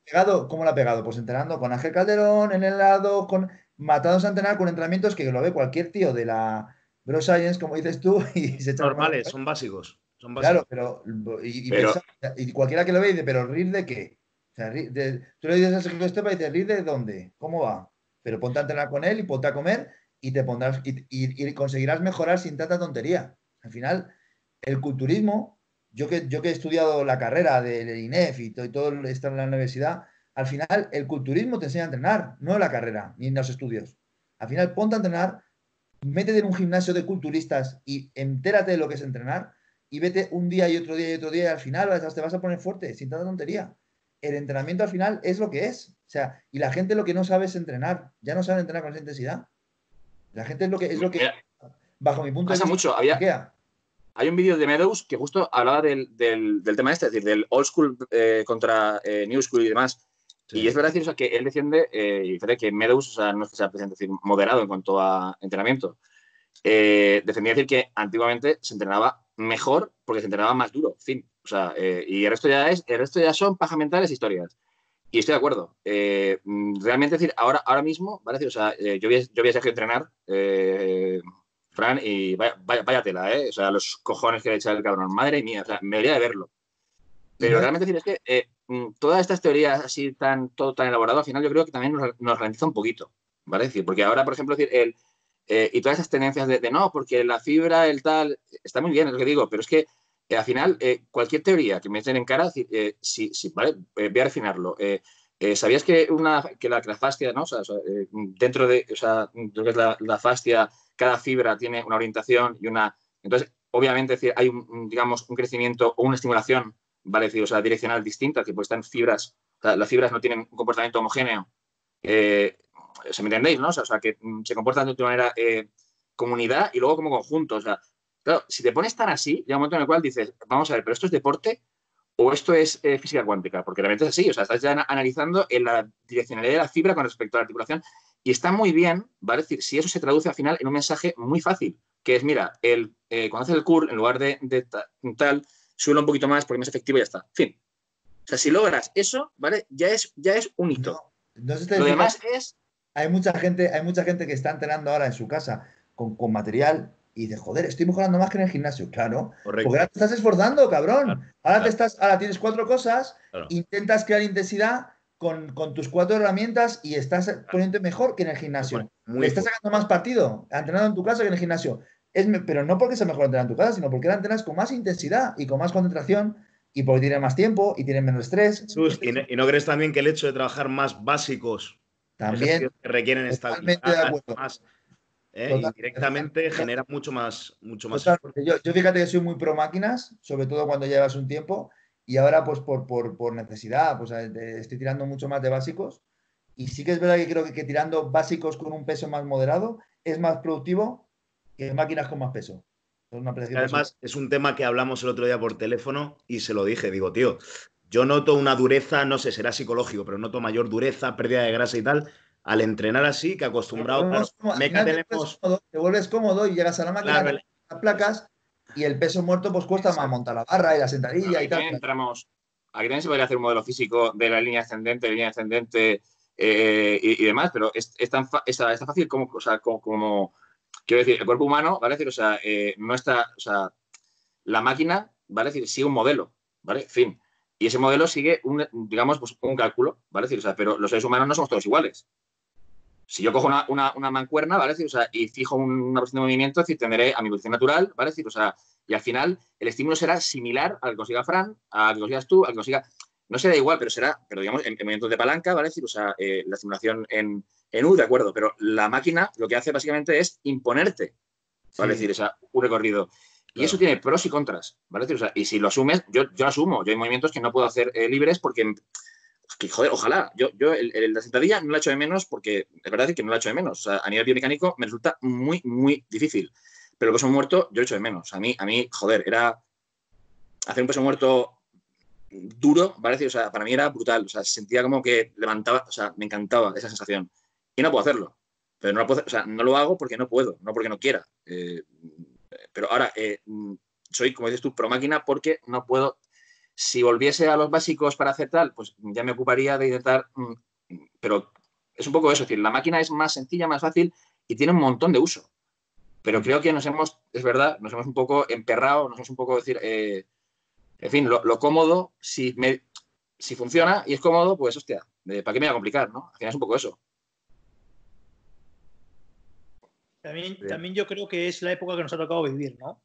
[SPEAKER 3] pegado, ¿cómo lo ha pegado? Pues entrenando con Ángel Calderón en el lado, con matados a entrenar con entrenamientos que lo ve cualquier tío de la Bro Science, como dices tú, [laughs] y
[SPEAKER 2] se Normales, son básicos.
[SPEAKER 3] Claro, pero y, cualquiera que lo ve dice, pero rir de qué. O tú le dices a Sergio Estepa y dices, ¿ríe de dónde? ¿Cómo va? Pero ponte a entrenar con él y ponte a comer y te pondrás y, y, conseguirás mejorar sin tanta tontería. Al final, el culturismo, yo que, yo que he estudiado la carrera del INEF y todo, y todo esto en la universidad, al final el culturismo te enseña a entrenar, no la carrera ni los estudios. Al final, ponte a entrenar, métete en un gimnasio de culturistas y entérate de lo que es entrenar y vete un día y otro día y otro día y al final te vas a poner fuerte, sin tanta tontería. El entrenamiento al final es lo que es. O sea, y la gente lo que no sabe es entrenar. Ya no sabe entrenar con esa intensidad. La gente es lo que, es lo que bajo mi punto
[SPEAKER 4] de vista, mucho. Había, hay un vídeo de Meadows que justo hablaba del, tema este, es decir, del old school eh, contra eh, new school y demás. Y es verdad decir, que él defiende, eh, y dice que Meadows o sea, no es que sea decir, moderado en cuanto a entrenamiento. Defendía decir que antiguamente se entrenaba mejor porque se entrenaba más duro, fin. O sea, eh, y el resto ya es, el resto ya son paja mentales historias. Y estoy de acuerdo. Eh, realmente decir, ahora, ahora mismo, ¿vale? O sea, yo, voy, yo voy a entrenar, Fran, y vaya, vaya, tela, ¿eh? O sea, los cojones que le echa el cabrón. Madre mía, o sea, me debería de verlo. Pero realmente decir, es que mm, todas estas teorías así tan, todo tan elaborado, al final yo creo que también nos, nos ralentiza un poquito, ¿vale? decir, porque ahora, por ejemplo, decir, el, eh, y todas esas tendencias de, no, porque la fibra, el tal, está muy bien, es lo que digo, pero es que eh, al final eh, cualquier teoría que me echen en cara, si, vale, voy a refinarlo. ¿Sabías que, una, que, la, fascia, ¿no? dentro de o sea, que la, fascia, cada fibra tiene una orientación y una. Entonces, obviamente, hay un, digamos, un crecimiento o una estimulación, ¿vale? Decir, o sea, direccional distinta, que pues están fibras, las fibras no tienen un comportamiento homogéneo. ¿Se me entendéis, no? O sea, que mm, se comportan de una manera eh, comunidad y luego como conjunto. O sea, claro, si te pones tan así, llega un momento en el cual dices, vamos a ver, pero esto es deporte o esto es eh, física cuántica, porque realmente es así, o sea, estás ya analizando en la direccionalidad de la fibra con respecto a la articulación y está muy bien, ¿vale? Es decir, si eso se traduce al final en un mensaje muy fácil, que es, mira, el, eh, cuando haces el curl, en lugar de, tal, suelo un poquito más porque es más efectivo y ya está. Fin. O sea, si logras eso, ¿vale? Ya es, ya es un hito. Lo demás es
[SPEAKER 3] hay mucha gente, hay mucha gente que está entrenando ahora en su casa con, material y dice, joder, estoy mejorando más que en el gimnasio. Claro, porque ahora te estás esforzando, cabrón. ahora te estás, ahora tienes cuatro cosas, intentas crear intensidad con, tus cuatro herramientas y estás poniendo mejor que en el gimnasio. estás sacando más partido entrenando en tu casa que en el gimnasio. Es, pero no porque sea mejor entrenar en tu casa, sino porque ahora entrenas con más intensidad y con más concentración y porque tienes más tiempo y tienes menos estrés.
[SPEAKER 2] y, no, crees también que el hecho de trabajar más básicos
[SPEAKER 3] también
[SPEAKER 2] requieren estabilidad más, ¿eh? directamente genera mucho más mucho más
[SPEAKER 3] yo, fíjate que soy muy pro máquinas sobre todo cuando llevas un tiempo y ahora pues por, por, necesidad pues estoy tirando mucho más de básicos y sí que es verdad que creo que, tirando básicos con un peso más moderado es más productivo que máquinas con más peso
[SPEAKER 2] Además, es un tema que hablamos el otro día por teléfono y se lo dije. Digo, tío, yo noto una dureza, no sé, será psicológico, pero noto mayor dureza, pérdida de grasa y tal, al entrenar así, que acostumbrado.
[SPEAKER 3] te, vuelves cómodo y llegas a la máquina, las placas y el peso muerto pues cuesta más montar la barra y la sentadilla y tal.
[SPEAKER 4] Entramos, aquí también se podría hacer un modelo físico de la línea ascendente, línea ascendente eh, y, demás, pero es, tan, fácil como, o sea, como, quiero decir, el cuerpo humano, ¿vale? Decir, o sea, eh, no está, o sea, la máquina, ¿vale? Decir, sigue un modelo, ¿vale? Fin. Y ese modelo sigue, un, digamos, pues, un cálculo, ¿vale? o sea, pero los seres humanos no somos todos iguales. Si yo cojo una, mancuerna, ¿vale? o sea, y fijo una posición de movimiento, es decir, tendré a mi posición natural, ¿vale? o sea, y al final el estímulo será similar al que consiga Fran, al que consigas tú, al que consiga... No será igual, pero será, pero digamos, en, movimientos de palanca, ¿vale? decir, o sea, eh, la estimulación en, U, de acuerdo, pero la máquina lo que hace básicamente es imponerte, ¿vale? decir, o sea, un recorrido. Y eso tiene pros y contras, ¿vale? y si lo asumes, yo, yo asumo. Yo hay movimientos que no puedo hacer eh, libres porque, joder, ojalá. Yo, yo el, la sentadilla no la echo de menos porque es verdad que no la echo de menos. O sea, a nivel biomecánico me resulta muy, muy difícil. Pero el peso muerto yo lo echo de menos. A mí, a mí, joder, era hacer un peso muerto duro, ¿vale? O sea, para mí era brutal. O sea, sentía como que levantaba, o sea, me encantaba esa sensación. Y no puedo hacerlo. Pero no lo, puedo, o sea, no lo hago porque no puedo, no porque no quiera. Eh, pero ahora, eh, mm, soy, como dices tú, pro máquina porque no puedo. Si volviese a los básicos para hacer tal, pues ya me ocuparía de intentar. Mm, pero es un poco eso, es decir, la máquina es más sencilla, más fácil y tiene un montón de uso. Pero creo que nos hemos, es verdad, nos hemos un poco emperrado, nos hemos un poco decir, eh, en fin, lo, cómodo, si me, si funciona y es cómodo, pues hostia, ¿para qué me voy a complicar, no? Al final es un poco eso.
[SPEAKER 1] También, yo creo que es la época que nos ha tocado vivir, ¿no?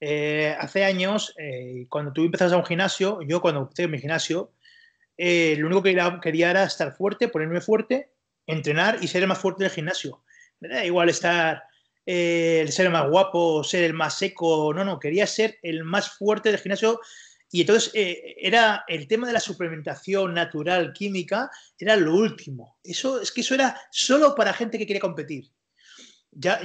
[SPEAKER 1] Eh, hace años, eh, cuando tú empezas a un gimnasio, yo cuando empecé en mi gimnasio, eh, lo único que quería era estar fuerte, ponerme fuerte, entrenar y ser el más fuerte del gimnasio. Me da igual estar, el ser el más guapo, ser el más seco, no, no, quería ser el más fuerte del gimnasio y entonces era el tema de la suplementación natural, química, era lo último. Eso es que eso era solo para gente que quiere competir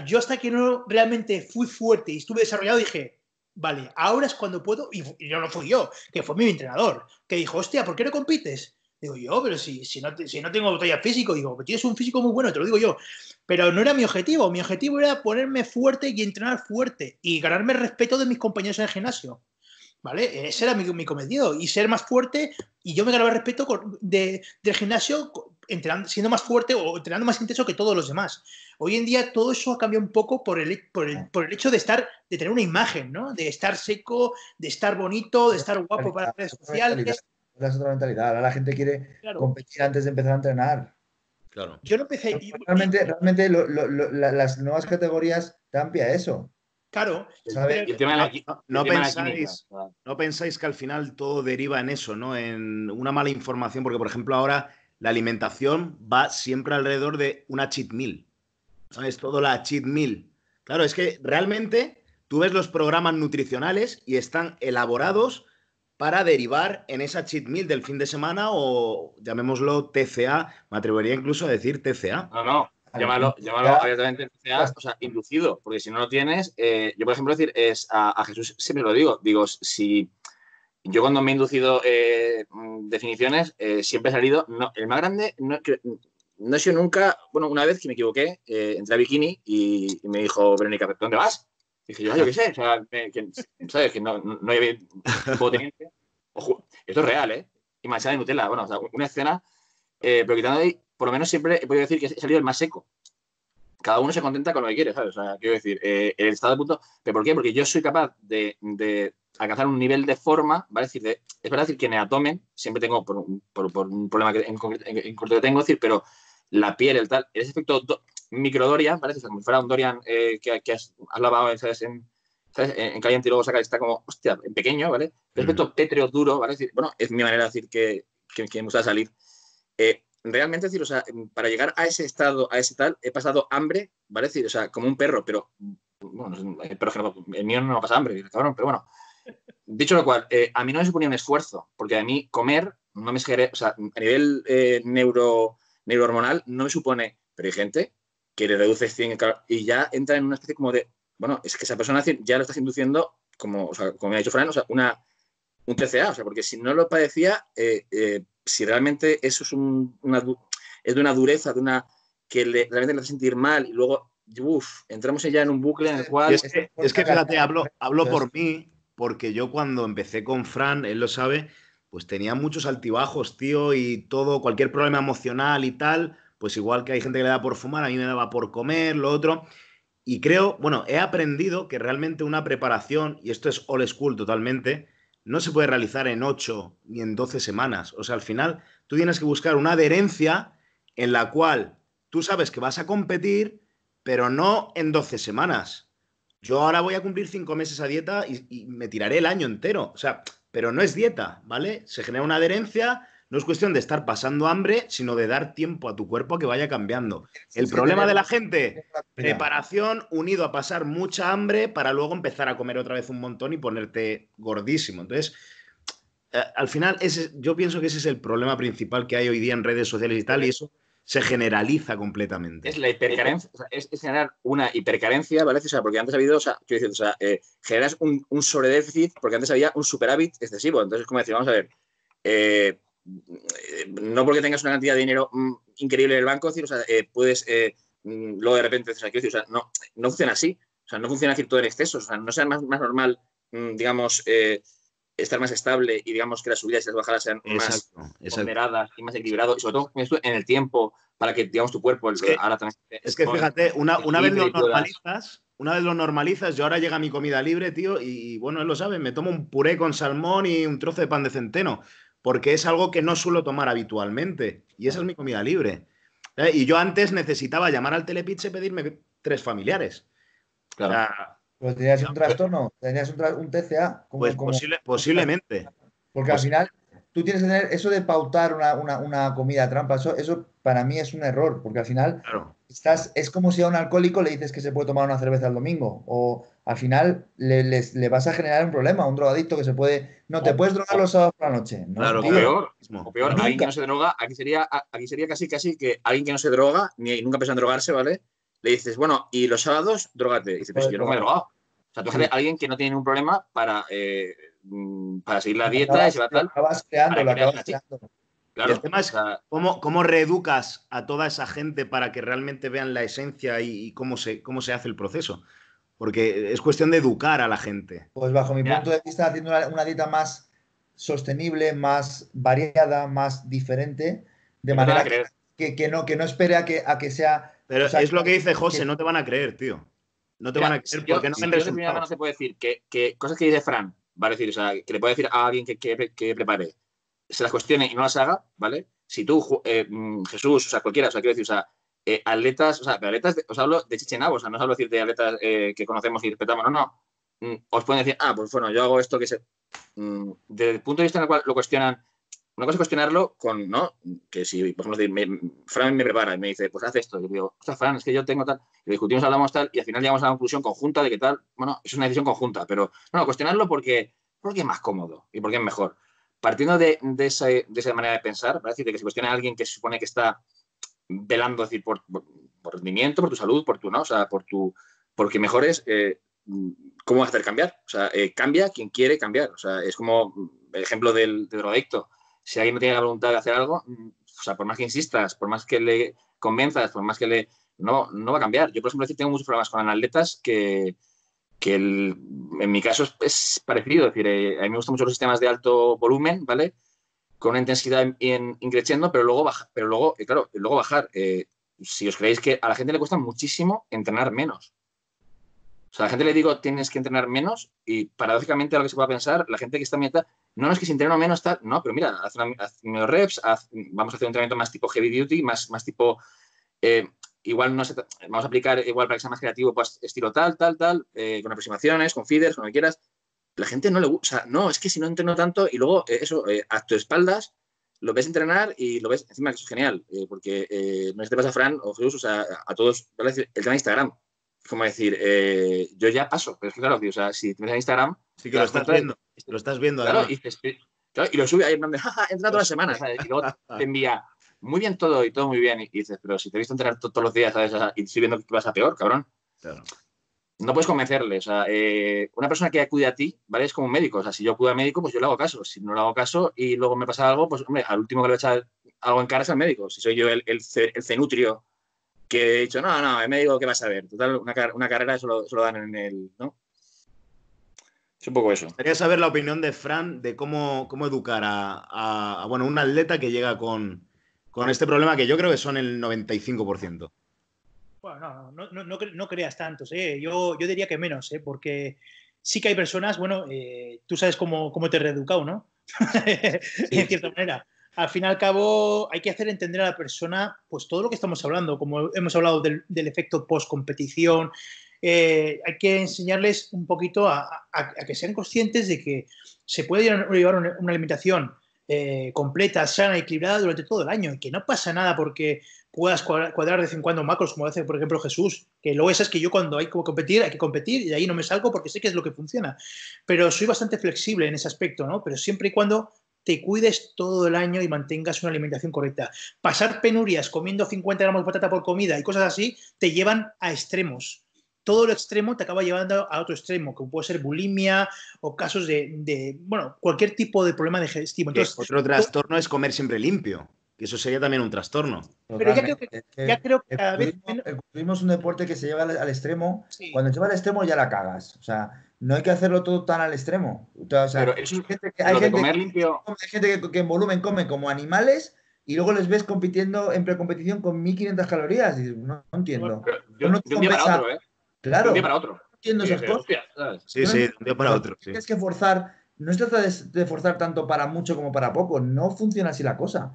[SPEAKER 1] yo hasta que no realmente fui fuerte y estuve desarrollado dije, vale, ahora es cuando puedo, y, no fui yo, que fue mi entrenador, que dijo, hostia, ¿por qué no compites? Digo yo, pero si, si, no, si no tengo botella físico, digo, tienes un físico muy bueno, te lo digo yo. Pero no era mi objetivo, mi objetivo era ponerme fuerte y entrenar fuerte y ganarme el respeto de mis compañeros en el gimnasio. ¿Vale? Ese era mi, mi cometido y ser más fuerte y yo me ganaba el respeto de, del gimnasio entrenando, siendo más fuerte o entrenando más intenso que todos los demás. Hoy en día todo eso ha cambiado un poco por el, por el, por el hecho de estar, de tener una imagen, ¿no? De estar seco, de estar bonito, de estar guapo para las redes sociales.
[SPEAKER 3] Es otra mentalidad. Ahora la gente quiere competir antes de empezar a entrenar.
[SPEAKER 2] Claro.
[SPEAKER 1] Yo no empecé.
[SPEAKER 3] Realmente, realmente las nuevas categorías dan pie a eso.
[SPEAKER 1] Claro.
[SPEAKER 2] no, pensáis, no pensáis que al final todo deriva en eso, ¿no? En una mala información, porque por ejemplo ahora la alimentación va siempre alrededor de una cheat meal. ¿Sabes? Todo la cheat meal. Claro, es que realmente tú ves los programas nutricionales y están elaborados para derivar en esa cheat meal del fin de semana o llamémoslo TCA, me atrevería incluso a decir TCA.
[SPEAKER 4] No, no, llámalo, llámalo abiertamente TCA, o sea, inducido, porque si no lo tienes, eh, yo por ejemplo decir, es a, a Jesús siempre lo digo, digo, si yo cuando me he inducido eh, mm, definiciones, eh, siempre he salido, no, el más grande, no, no he sido nunca, bueno, una vez que me equivoqué, eh, entré a Bikini y, me dijo Verónica, ¿dónde vas? Y dije yo, yo qué sé, o sea, que, ¿sabes? Que no, no, hay [laughs] Ojo, esto es real, ¿eh? Y manchada de Nutella, bueno, o sea, una escena, pero quitando ahí, por lo menos siempre he podido decir que he salido el más seco. Cada uno se contenta con lo que quiere, ¿sabes? O sea, quiero decir, el estado de punto. ¿Pero por qué? Porque yo soy capaz de, de alcanzar un nivel de forma, ¿vale? Es, decir, es verdad decir que en Atomen siempre tengo, por, un problema que en, concreto tengo, decir, pero la piel, el tal, ese efecto microdorian, ¿vale? O sea, como si fuera un Dorian eh, que, has, lavado, ¿sabes? En, en caliente y luego saca está como, hostia, en pequeño, ¿vale? El efecto pétreo duro, ¿vale? Es decir, bueno, es mi manera de decir que, que, que me gusta salir. Eh, realmente, decir, o sea, para llegar a ese estado, a ese tal, he pasado hambre, ¿vale? Es decir, o sea, como un perro, pero, bueno, el, perro, el mío no pasa hambre, cabrón, pero bueno, Dicho lo cual, eh, a mí no me suponía un esfuerzo, porque a mí comer no me genera, o sea, a nivel eh, neuro, neurohormonal no me supone, pero hay gente que le reduce 100 y ya entra en una especie como de, bueno, es que esa persona ya lo estás induciendo, como, o sea, como me ha dicho Fran, o sea, una, un TCA, o sea, porque si no lo padecía, eh, si realmente eso es, una, es de una dureza, de una que le, realmente le hace sentir mal y luego, uff, entramos ya en un bucle en el cual...
[SPEAKER 2] Es que, es que fíjate, hablo, hablo por mí, porque yo cuando empecé con Fran, él lo sabe, pues tenía muchos altibajos, tío, y todo, cualquier problema emocional y tal, pues igual que hay gente que le da por fumar, a mí me daba por comer, lo otro. Y creo, bueno, he aprendido que realmente una preparación, y esto es old school totalmente, no se puede realizar en 8 ni en 12 semanas. O sea, al final tú tienes que buscar una adherencia en la cual tú sabes que vas a competir, pero no en 12 semanas. Yo ahora voy a cumplir cinco meses a dieta y, me tiraré el año entero. O sea, pero no es dieta, ¿vale? Se genera una adherencia, no es cuestión de estar pasando hambre, sino de dar tiempo a tu cuerpo a que vaya cambiando. el problema de la gente, preparación unido a pasar mucha hambre para luego empezar a comer otra vez un montón y ponerte gordísimo. Entonces, eh, al final, ese, yo pienso que ese es el problema principal que hay hoy día en redes sociales y tal, y eso se generaliza completamente.
[SPEAKER 4] Es la hipercarencia, es, generar una hipercarencia, ¿vale? O sea, porque antes ha habido, o sea, quiero decir, o sea, eh, generas un, un, sobredéficit porque antes había un superávit excesivo. Entonces, como decir, vamos a ver, eh, no porque tengas una cantidad de dinero mm, increíble en el banco, decir, o sea, eh, puedes mm, luego de repente, o sea, decir, o sea, no, no funciona así. O sea, no funciona decir todo en exceso. O sea, no sea más, más normal, mm, digamos, estar más estable y digamos que las subidas y las bajadas sean más ponderadas y más equilibradas y sobre todo en el tiempo para que digamos tu cuerpo
[SPEAKER 2] es que, ahora también es que fíjate una, una vez lo normalizas una vez lo normalizas yo ahora llega mi comida libre tío y bueno él lo sabe me tomo un puré con salmón y un trozo de pan de centeno porque es algo que no suelo tomar habitualmente. Y esa es mi comida libre. ¿Eh? Y yo antes necesitaba llamar al telepizza y pedirme tres familiares.
[SPEAKER 3] Claro. Tenías un trastorno, tenías un, TCA.
[SPEAKER 2] pues posiblemente.
[SPEAKER 3] Porque al final tú tienes que tener eso de pautar una, comida trampa, eso, para mí es un error, porque al final estás, es como si a un alcohólico le dices que se puede tomar una cerveza el domingo, o al final le, vas a generar un problema, a un drogadicto que se puede, no te puedes drogar los sábados por la noche.
[SPEAKER 4] claro, o peor, o peor, alguien que no se droga, aquí sería, aquí sería casi casi que alguien que no se droga, ni nunca pensado en drogarse, ¿vale? Le dices, bueno, y los sábados, drogate. Y dices, pues yo no me he drogado. O sea, tú sí. alguien que no tiene ningún problema para eh, Mm, para seguir la dieta y se va tal.
[SPEAKER 3] Acabas creando, lo acabas creando.
[SPEAKER 2] Claro, y el tema es ¿cómo, cómo, reeducas a toda esa gente para que realmente vean la esencia y, cómo, se, cómo se hace el proceso. Porque es cuestión de educar a la gente.
[SPEAKER 3] Pues bajo mi punto de vista, haciendo una, dieta más sostenible, más variada, más diferente, de manera que, que, no, que no espere a que, a que sea...
[SPEAKER 2] Pero es lo que dice José, no te van a creer, tío. No te van a creer porque no
[SPEAKER 4] se puede decir que, que, cosas que dice Fran, ¿vale? decir, o sea, que le puede decir a alguien que, que, prepare, se las cuestione y no las haga, ¿vale? Si tú, eh, mm, Jesús, o sea, cualquiera, o sea, quiero decir, o sea, eh, atletas, o sea, pero atletas, os hablo de Chichenabo, o sea, no os hablo decir de atletas eh, que conocemos y respetamos, no, no. Mm, os pueden decir, ah, pues bueno, yo hago esto que se. Mm, desde el punto de vista en el cual lo cuestionan, una cosa es cuestionarlo con, ¿no? Que si, por ejemplo, Fran me prepara y me dice, pues haz esto. Y yo digo, ostras, Fran, es que yo tengo tal. Y discutimos, hablamos tal, y al final llegamos a la conclusión conjunta de que tal, bueno, es una decisión conjunta, pero, no, cuestionarlo porque porque es más cómodo y porque es mejor. Partiendo de, de, esa, de esa, manera de pensar, ¿vale? decir, de que se cuestiona a alguien que se supone que está velando decir, por, por, rendimiento, por tu salud, por tu, ¿no? O sea, por tu, porque mejores, eh, ¿cómo hacer cambiar? O sea, eh, cambia quien quiere cambiar. O sea, es como el ejemplo del, del drogadicto. Si alguien no tiene la voluntad de hacer algo, o sea, por más que insistas, por más que le convenzas, por más que le... No, no va a cambiar. Yo, por ejemplo, tengo muchos problemas con atletas que, que en mi caso es, parecido, es decir, eh, a mí me gustan mucho los sistemas de alto volumen, ¿vale? Con una intensidad increciendo, pero luego, baja, pero luego eh, claro, luego bajar. Eh, si os creéis que a la gente le cuesta muchísimo entrenar menos. O sea, a la gente le digo, tienes que entrenar menos y paradójicamente a lo que se pueda pensar, la gente que está en meta, no, no es que si entreno menos tal, no, pero mira, haz, menos reps, vamos a hacer un entrenamiento más tipo heavy duty, más, más tipo igual no vamos a aplicar igual para que sea más creativo, pues estilo tal, tal, tal, eh, con aproximaciones, con feeders, como quieras. La gente no le gusta, o sea, no, es que si no entreno tanto y luego eh, eso, eh, a tu espaldas, lo ves entrenar y lo ves, encima que eso es genial, porque no si te pasa Fran o Jesús, o sea, a todos, el tema de Instagram, como decir, yo ya paso, pero es que claro, o sea, si en Instagram...
[SPEAKER 2] Sí que lo estás viendo, lo estás viendo.
[SPEAKER 4] Claro, y, y, lo sube ahí en donde, jaja, entra todas las semanas, y [laughs] luego te envía muy bien todo y todo muy bien. Y, dices, pero si te he visto entrenar todos los días, ¿sabes? Y estoy viendo que vas a peor, cabrón. No puedes convencerle. O sea, eh, una persona que acude a ti, ¿vale? Es como un médico. O sea, si yo acudo al médico, pues yo le hago caso. Si no le hago caso y luego me pasa algo, pues, hombre, al último que le voy a echar algo en cara es al médico. Si soy yo el, el, cenutrio que he dicho, no, no, el médico, ¿qué vas a ver? Total, una, una carrera solo, lo dan en el, ¿no? Es un poco eso.
[SPEAKER 2] Quería saber la opinión de Fran de cómo, cómo educar a, a, bueno, un atleta que llega con, con este problema que yo creo que son el 95%.
[SPEAKER 1] Bueno, no, no, no, no creas tantos, ¿eh? yo, yo diría que menos, ¿eh? porque sí que hay personas, bueno, eh, tú sabes cómo, cómo te he reeducado, ¿no? [laughs] en cierta manera. Al fin y al cabo, hay que hacer entender a la persona pues todo lo que estamos hablando, como hemos hablado del, del efecto post-competición, eh, hay que enseñarles un poquito a, que sean conscientes de que se puede llevar una, alimentación eh, completa, sana, equilibrada durante todo el año y que no pasa nada porque puedas cuadrar de vez en cuando macros, como hace, por ejemplo, Jesús, que luego es que yo cuando hay que competir, hay que competir y de ahí no me salgo porque sé que es lo que funciona. Pero soy bastante flexible en ese aspecto, ¿no? Pero siempre y cuando te cuides todo el año y mantengas una alimentación correcta. Pasar penurias comiendo 50 gramos de patata por comida y cosas así te llevan a extremos todo lo extremo te acaba llevando a otro extremo, como puede ser bulimia o casos de, bueno, cualquier tipo de problema digestivo. Entonces,
[SPEAKER 2] otro trastorno es comer siempre limpio, que eso sería también un trastorno.
[SPEAKER 1] Pero ya creo que, ya creo que cada vez...
[SPEAKER 3] Tuvimos un deporte que se lleva al, extremo, cuando lleva al extremo ya la cagas, o sea, no hay que hacerlo todo tan al extremo. O sea,
[SPEAKER 4] Pero eso, hay gente, que, hay gente, limpio...
[SPEAKER 3] hay gente que, en volumen come como animales y luego les ves compitiendo en precompetición con 1500 calorías. Y no, entiendo.
[SPEAKER 4] yo, no otro, ¿eh?
[SPEAKER 3] Claro.
[SPEAKER 4] un día para otro.
[SPEAKER 3] Entiendo esas
[SPEAKER 2] cosas. Sí, sí, de un día para otro.
[SPEAKER 3] Tienes que forzar no se trata de, forzar tanto para mucho como para poco. No funciona así la cosa.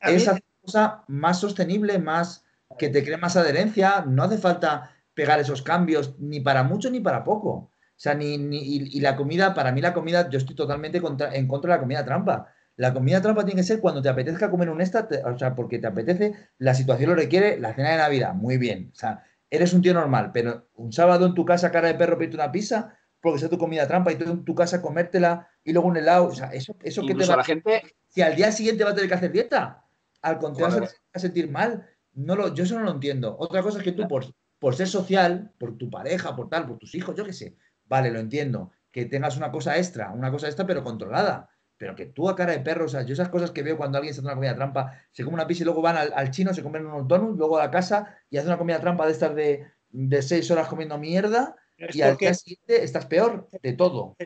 [SPEAKER 3] es hacer cosa más sostenible, más que te cree más adherencia. No hace falta pegar esos cambios ni para mucho ni para poco. O sea, ni, y, la comida, para mí la comida, yo estoy totalmente en contra de la comida trampa. La comida trampa tiene que ser cuando te apetezca comer un extra, o sea, porque te apetece, la situación lo requiere, la cena de Navidad, muy bien. O sea, eres un tío normal, pero un sábado en tu casa, cara de perro, pedirte una pizza, porque sea tu comida trampa y tú en tu casa comértela y luego un helado, o sea, eso, eso que te
[SPEAKER 4] va a la gente.
[SPEAKER 3] Si al día siguiente va a tener que hacer dieta, al contrario, vas a sentir mal. No lo, yo eso no lo entiendo. Otra cosa es que tú, por, por ser social, por tu pareja, por tal, por tus hijos, yo qué sé, vale, lo entiendo. Que tengas una cosa extra, una cosa extra, pero controlada pero que tú a cara de perro, o sea, yo esas cosas que veo cuando alguien se hace una comida trampa, se come una pizza y luego van al, chino, se comen unos donuts, luego a la casa y hace una comida trampa de estas de, seis horas comiendo mierda y al día siguiente estás peor de todo.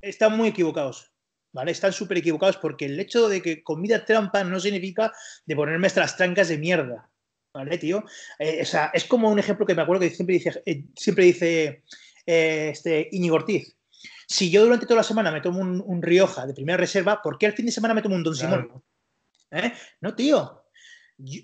[SPEAKER 1] están muy equivocados. ¿Vale? Están súper equivocados porque el hecho de que comida trampa no significa de ponerme estas trancas de mierda. ¿Vale, tío? Eh, o sea, es como un ejemplo que me acuerdo que siempre dice, eh, siempre dice eh, este Íñigo Ortiz si yo durante toda la semana me tomo un, Rioja de primera reserva, ¿por qué al fin de semana me tomo un Don Simón? ¿Eh? No, tío.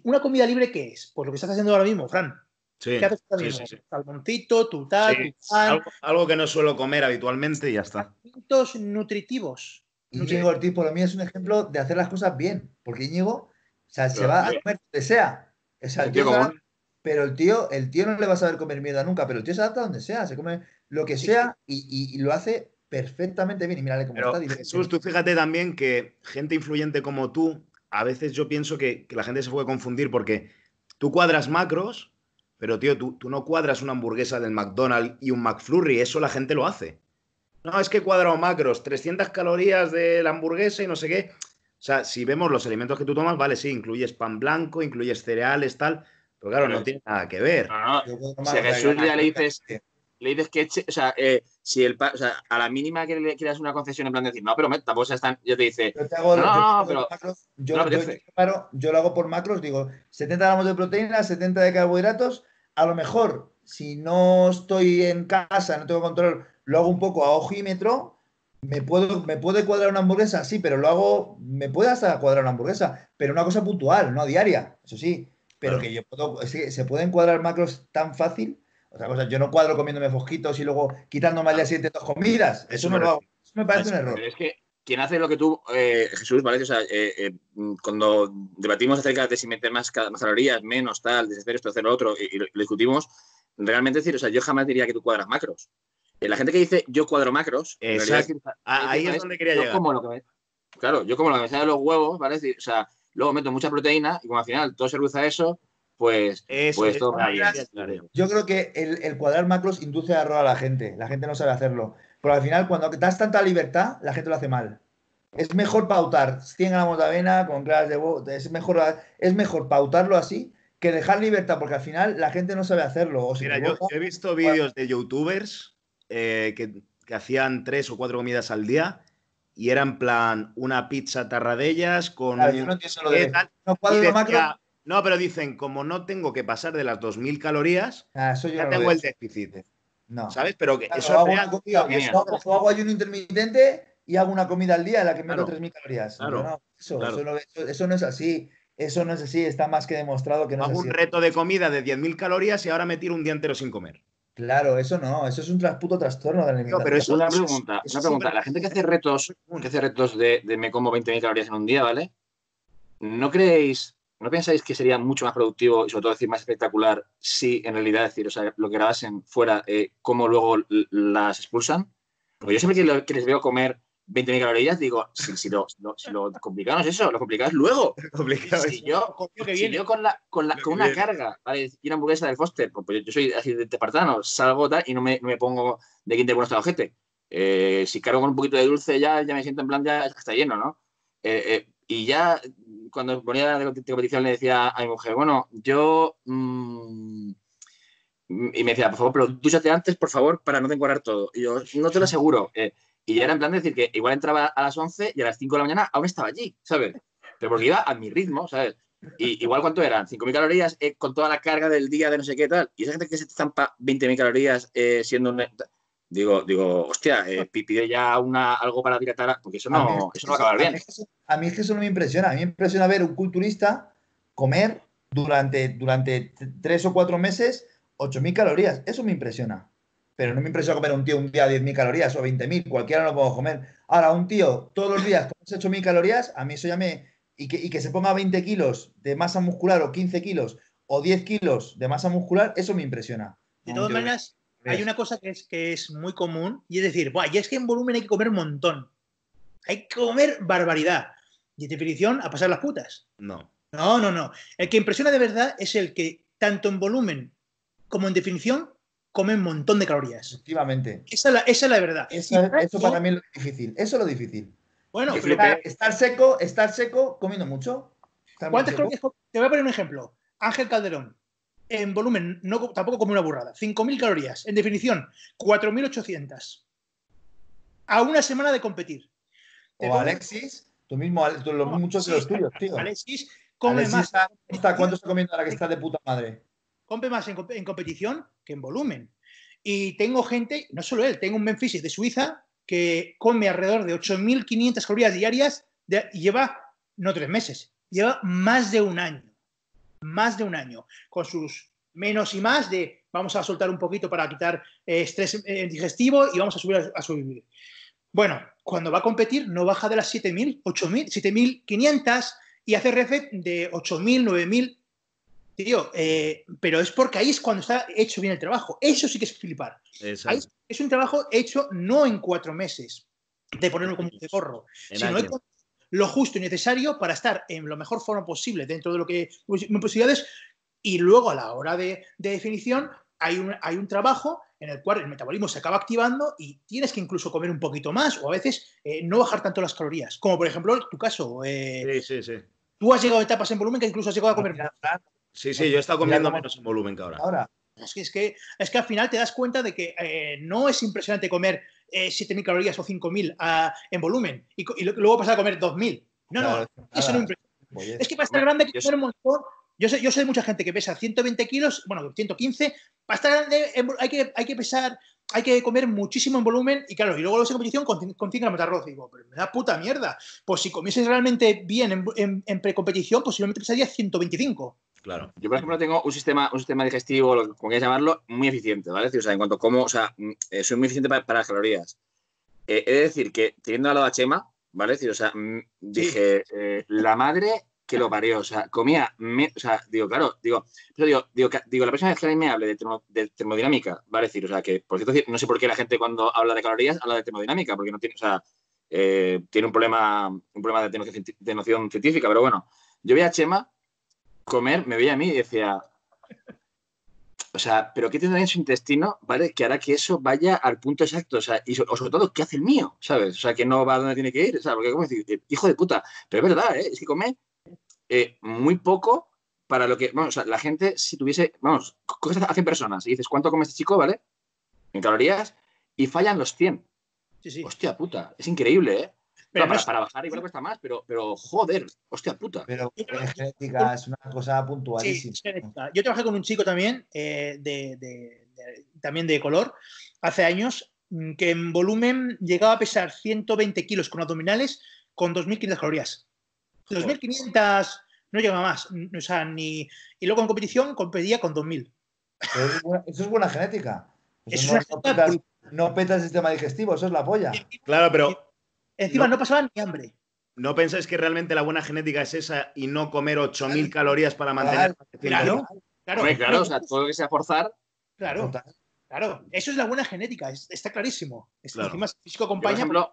[SPEAKER 1] ¿Una comida libre qué es? Pues lo que estás haciendo ahora mismo, Fran.
[SPEAKER 2] Sí, ¿Qué haces ahora
[SPEAKER 1] mismo? Salmoncito, tu tal, tu
[SPEAKER 2] Algo, que no suelo comer habitualmente y ya está.
[SPEAKER 1] Alimentos nutritivos.
[SPEAKER 3] Íñigo Ortiz, por mí, es un ejemplo de hacer las cosas bien. Porque Íñigo, o sea, se va a comer donde sea. pero el tío, el tío no le va a saber comer mierda nunca, pero el tío se adapta donde sea, se come lo que sea y, lo hace perfectamente bien. Y mírale cómo está.
[SPEAKER 2] Jesús, tú fíjate también que gente influyente como tú, a veces yo pienso que, la gente se puede confundir porque tú cuadras macros, pero tío, tú, tú, no cuadras una hamburguesa del McDonald's y un McFlurry, eso la gente lo hace. No, es que he cuadrado macros, 300 calorías de la hamburguesa y no sé qué. O sea, si vemos los alimentos que tú tomas, vale, sí, incluyes pan blanco, incluyes cereales, tal, pero claro, no tiene nada que ver. No,
[SPEAKER 4] no. Si a Jesús ya le dices, le dices que o sea, eh, si el, o sea, a la mínima que le quieras una concesión en plan de decir, no, pero tampoco se están, yo te dice, no, no, pero
[SPEAKER 3] yo, yo, lo hago por macros, digo, 70 gramos de proteína, 70 de carbohidratos, a lo mejor, si no estoy en casa, no tengo control, lo hago un poco a ojímetro, me puedo, me puede cuadrar una hamburguesa, sí, pero lo hago, me puede hasta cuadrar una hamburguesa, pero una cosa puntual, no diaria, eso sí, pero que yo puedo, se pueden cuadrar macros tan fácil otra cosa, yo no cuadro comiéndome fosquitos y luego quitándome al día siguiente dos comidas. Eso, no lo hago. Eso me parece un error.
[SPEAKER 4] es que quien hace lo que tú, eh, Jesús, ¿vale? O sea, eh, eh, cuando debatimos acerca de si meter más, calorías, menos, tal, deshacer esto, hacer lo otro, y, lo, discutimos, realmente decir, o sea, yo jamás diría que tú cuadras macros. la gente que dice yo cuadro macros,
[SPEAKER 2] ahí es donde quería llegar.
[SPEAKER 4] Como lo que claro, yo como lo que me sale de los huevos, ¿vale? o sea, luego meto mucha proteína y como al final todo se reduce a eso, pues, pues
[SPEAKER 3] Yo creo que el, cuadrar macros induce a error a la gente. La gente no sabe hacerlo. Pero al final, cuando das tanta libertad, la gente lo hace mal. Es mejor pautar 100 gramos de avena con claras de huevo. Es mejor, es mejor pautarlo así que dejar libertad, porque al final la gente no sabe hacerlo.
[SPEAKER 2] Mira, yo, he visto vídeos de youtubers eh, que, hacían tres o cuatro comidas al día y era en plan una pizza tarradellas con. no entiendo lo de. No cuadro macro no, pero dicen, como no tengo que pasar de las 2.000 calorías, ah, ya tengo el déficit. No. ¿Sabes? Pero que eso
[SPEAKER 3] hago, una comida, eso, hago ayuno intermitente y hago una comida al día en la que meto 3.000 calorías. Claro, eso, eso, no, es así. Eso no es así. Está más que demostrado que no
[SPEAKER 2] hago
[SPEAKER 3] es
[SPEAKER 2] así. un reto de comida de 10.000 calorías y ahora me tiro un día entero sin comer.
[SPEAKER 3] Claro, eso no, eso es un puto trastorno de la
[SPEAKER 4] alimentación. No, pero es una pregunta, una pregunta. La gente que hace retos, que hace retos de, de me como 20.000 calorías en un día, ¿vale? ¿No creéis ¿No pensáis que sería mucho más productivo y sobre todo decir más espectacular si en realidad decir, o sea, lo que grabasen fuera, eh, cómo luego las expulsan? Porque yo siempre que, les veo comer 20.000 calorías, digo, si, lo, complicado no es eso, lo complicado es luego. [laughs] si, yo, con, la, con, la, con una carga, ¿vale? Y una hamburguesa del Foster, pues, pues yo soy así de tepartano, salgo tal y no me, no me pongo de quinta bueno hasta el ojete. Eh, si cargo con un poquito de dulce ya, ya me siento en plan, ya está lleno, ¿no? Eh, y ya cuando ponía la competición le decía a mi mujer, bueno, yo... Mm, y me decía, por favor, pero dúchate antes, por favor, para no encuadrar todo. Y yo, no te lo aseguro. Eh, y ya era en plan de decir que igual entraba a las 11 y a las 5 de la mañana aún estaba allí, ¿sabes? Pero porque iba a mi ritmo, ¿sabes? Y igual cuánto eran, 5.000 calorías eh, con toda la carga del día de no sé qué tal. Y esa gente que se zampa 20.000 calorías eh, siendo un... digo, digo, hostia, eh, [laughs] pide ya una, algo para dilatar, porque eso no, eso no va a acabar bien.
[SPEAKER 3] A mí, es que eso no me impresiona. A mí me impresiona ver un culturista comer durante, durante tres o cuatro meses 8.000 calorías. Eso me impresiona. Pero no me impresiona comer un tío un día 10.000 calorías o 20.000. Cualquiera lo puedo comer. Ahora, un tío todos los días con 8.000 calorías, a mí eso ya me... Y que, y que se ponga 20 kilos de masa muscular o 15 kilos o 10 kilos de masa muscular, eso me impresiona.
[SPEAKER 1] De todas maneras, hay una cosa que es, que es muy común y es decir, Buah, y es que en volumen hay que comer un montón. Hay que comer barbaridad. Y en definición, a pasar las putas.
[SPEAKER 2] No.
[SPEAKER 1] No, no, no. El que impresiona de verdad es el que, tanto en volumen como en definición, come un montón de calorías.
[SPEAKER 3] Efectivamente.
[SPEAKER 1] Esa es la, verdad.
[SPEAKER 3] Eso, para mí es lo difícil. Eso es lo difícil. Bueno, estar, seco, estar seco comiendo mucho.
[SPEAKER 1] ¿Cuántas calorías? Te voy a poner un ejemplo. Ángel Calderón en volumen, no, tampoco como una burrada. 5.000 calorías. En definición, 4.800. A una semana de competir.
[SPEAKER 3] O Alexis, tú mismo, los, muchos de los tuyos, tío.
[SPEAKER 1] Alexis come más.
[SPEAKER 3] Está, ¿Cuánto está comiendo ahora que está de puta madre?
[SPEAKER 1] Come más en, competición que en volumen. Y tengo gente, no solo él, tengo un Memphis de Suiza que come alrededor de 8.500 calorías diarias y lleva, no tres meses, lleva más de un año más de un año, con sus menos y más de vamos a soltar un poquito para quitar eh, estrés eh, digestivo y vamos a subir a, subir. Bueno, cuando va a competir no baja de las 7.000, 8.000, 7.500 y hace refet de 8.000, 9.000. Tío, eh, pero es porque ahí es cuando está hecho bien el trabajo. Eso sí que es flipar. es un trabajo hecho no en cuatro meses de ponerlo como de gorro, sino lo justo y necesario para estar en la mejor forma posible dentro de lo que mis posibilidades y luego a la hora de, definición hay un, hay un, trabajo en el cual el metabolismo se acaba activando y tienes que incluso comer un poquito más o a veces eh, no bajar tanto las calorías. Como por ejemplo tu caso.
[SPEAKER 2] Eh, sí, sí, sí.
[SPEAKER 1] Tú has llegado a etapas en volumen que incluso has llegado a comer más.
[SPEAKER 2] Sí, sí, yo he estado comiendo menos en volumen que ahora.
[SPEAKER 3] ahora.
[SPEAKER 1] Es que, es, que, es que al final te das cuenta de que eh, no es impresionante comer eh, 7.000 calorías o 5.000 ah, en volumen y, luego pasar a comer 2.000. No, no, eso no impresiona. Es que para estar grande hay que comer un montón. Yo sé, yo sé de mucha gente que pesa 120 kilos, bueno, 115. Para estar grande hay que, hay que pesar, hay que comer muchísimo en volumen y claro, y luego lo en competición con, con 5 gramos de arroz. digo, pero me da puta mierda. Pues si comieses realmente bien en, en, en precompetición, posiblemente pesaría 125.
[SPEAKER 4] Claro. Yo, por ejemplo, tengo un sistema, un sistema digestivo, lo que quieras llamarlo, muy eficiente, ¿vale? o sea, en cuanto como, o sea, mm, eh, soy muy eficiente para, las calorías. Eh, he de decir que, teniendo al lado a Chema, ¿vale? o sea, mm, dije, eh, la madre que lo parió, o sea, comía, o sea, digo, claro, digo, digo, digo, digo, la vez que me hable de, termodinámica, ¿vale? decir, o sea, que, por cierto, no sé por qué la gente cuando habla de calorías habla de termodinámica, porque no tiene, o sea, tiene un problema, un problema de noción, de noción científica, pero bueno, yo vi a Chema comer, me veía a mí y decía, o sea, ¿pero qué tendrá en su intestino, ¿vale? Que hará que eso vaya al punto exacto, o sea, y o sobre todo, ¿qué hace el mío? ¿Sabes? O sea, que no va a donde tiene que ir, ¿sabes? Porque como decir, hijo de puta, pero es verdad, ¿eh? Es que come eh, muy poco para lo que, vamos, o sea, la gente, si tuviese, vamos, cosas hacen personas y dices, ¿cuánto come este chico, ¿vale? En calorías y fallan los 100. Sí, sí. Hostia puta, es increíble, ¿eh? Para, bajar igual cuesta más, pero, pero joder, hostia puta.
[SPEAKER 3] Pero genética es una cosa puntualísima.
[SPEAKER 1] Yo trabajé con un chico también, eh, de, también de color, hace años, mm, que en volumen llegaba a pesar 120 kilos con abdominales con 2.500 calorías. 2.500 no llegaba más. O sea, ni... Y luego en competición competía con 2.000.
[SPEAKER 3] Eso es buena genética. Eso, no, peta el sistema digestivo, eso es la polla.
[SPEAKER 2] Claro, pero
[SPEAKER 1] Encima no, pasaban ni hambre.
[SPEAKER 2] ¿No pensáis que realmente la buena genética es esa y no comer 8.000 calorías para mantener?
[SPEAKER 1] Claro,
[SPEAKER 4] claro. claro, o sea, todo lo que sea forzar.
[SPEAKER 1] Claro, claro. Eso es la buena genética, está clarísimo. Encima físico acompaña.
[SPEAKER 4] Yo, por ejemplo,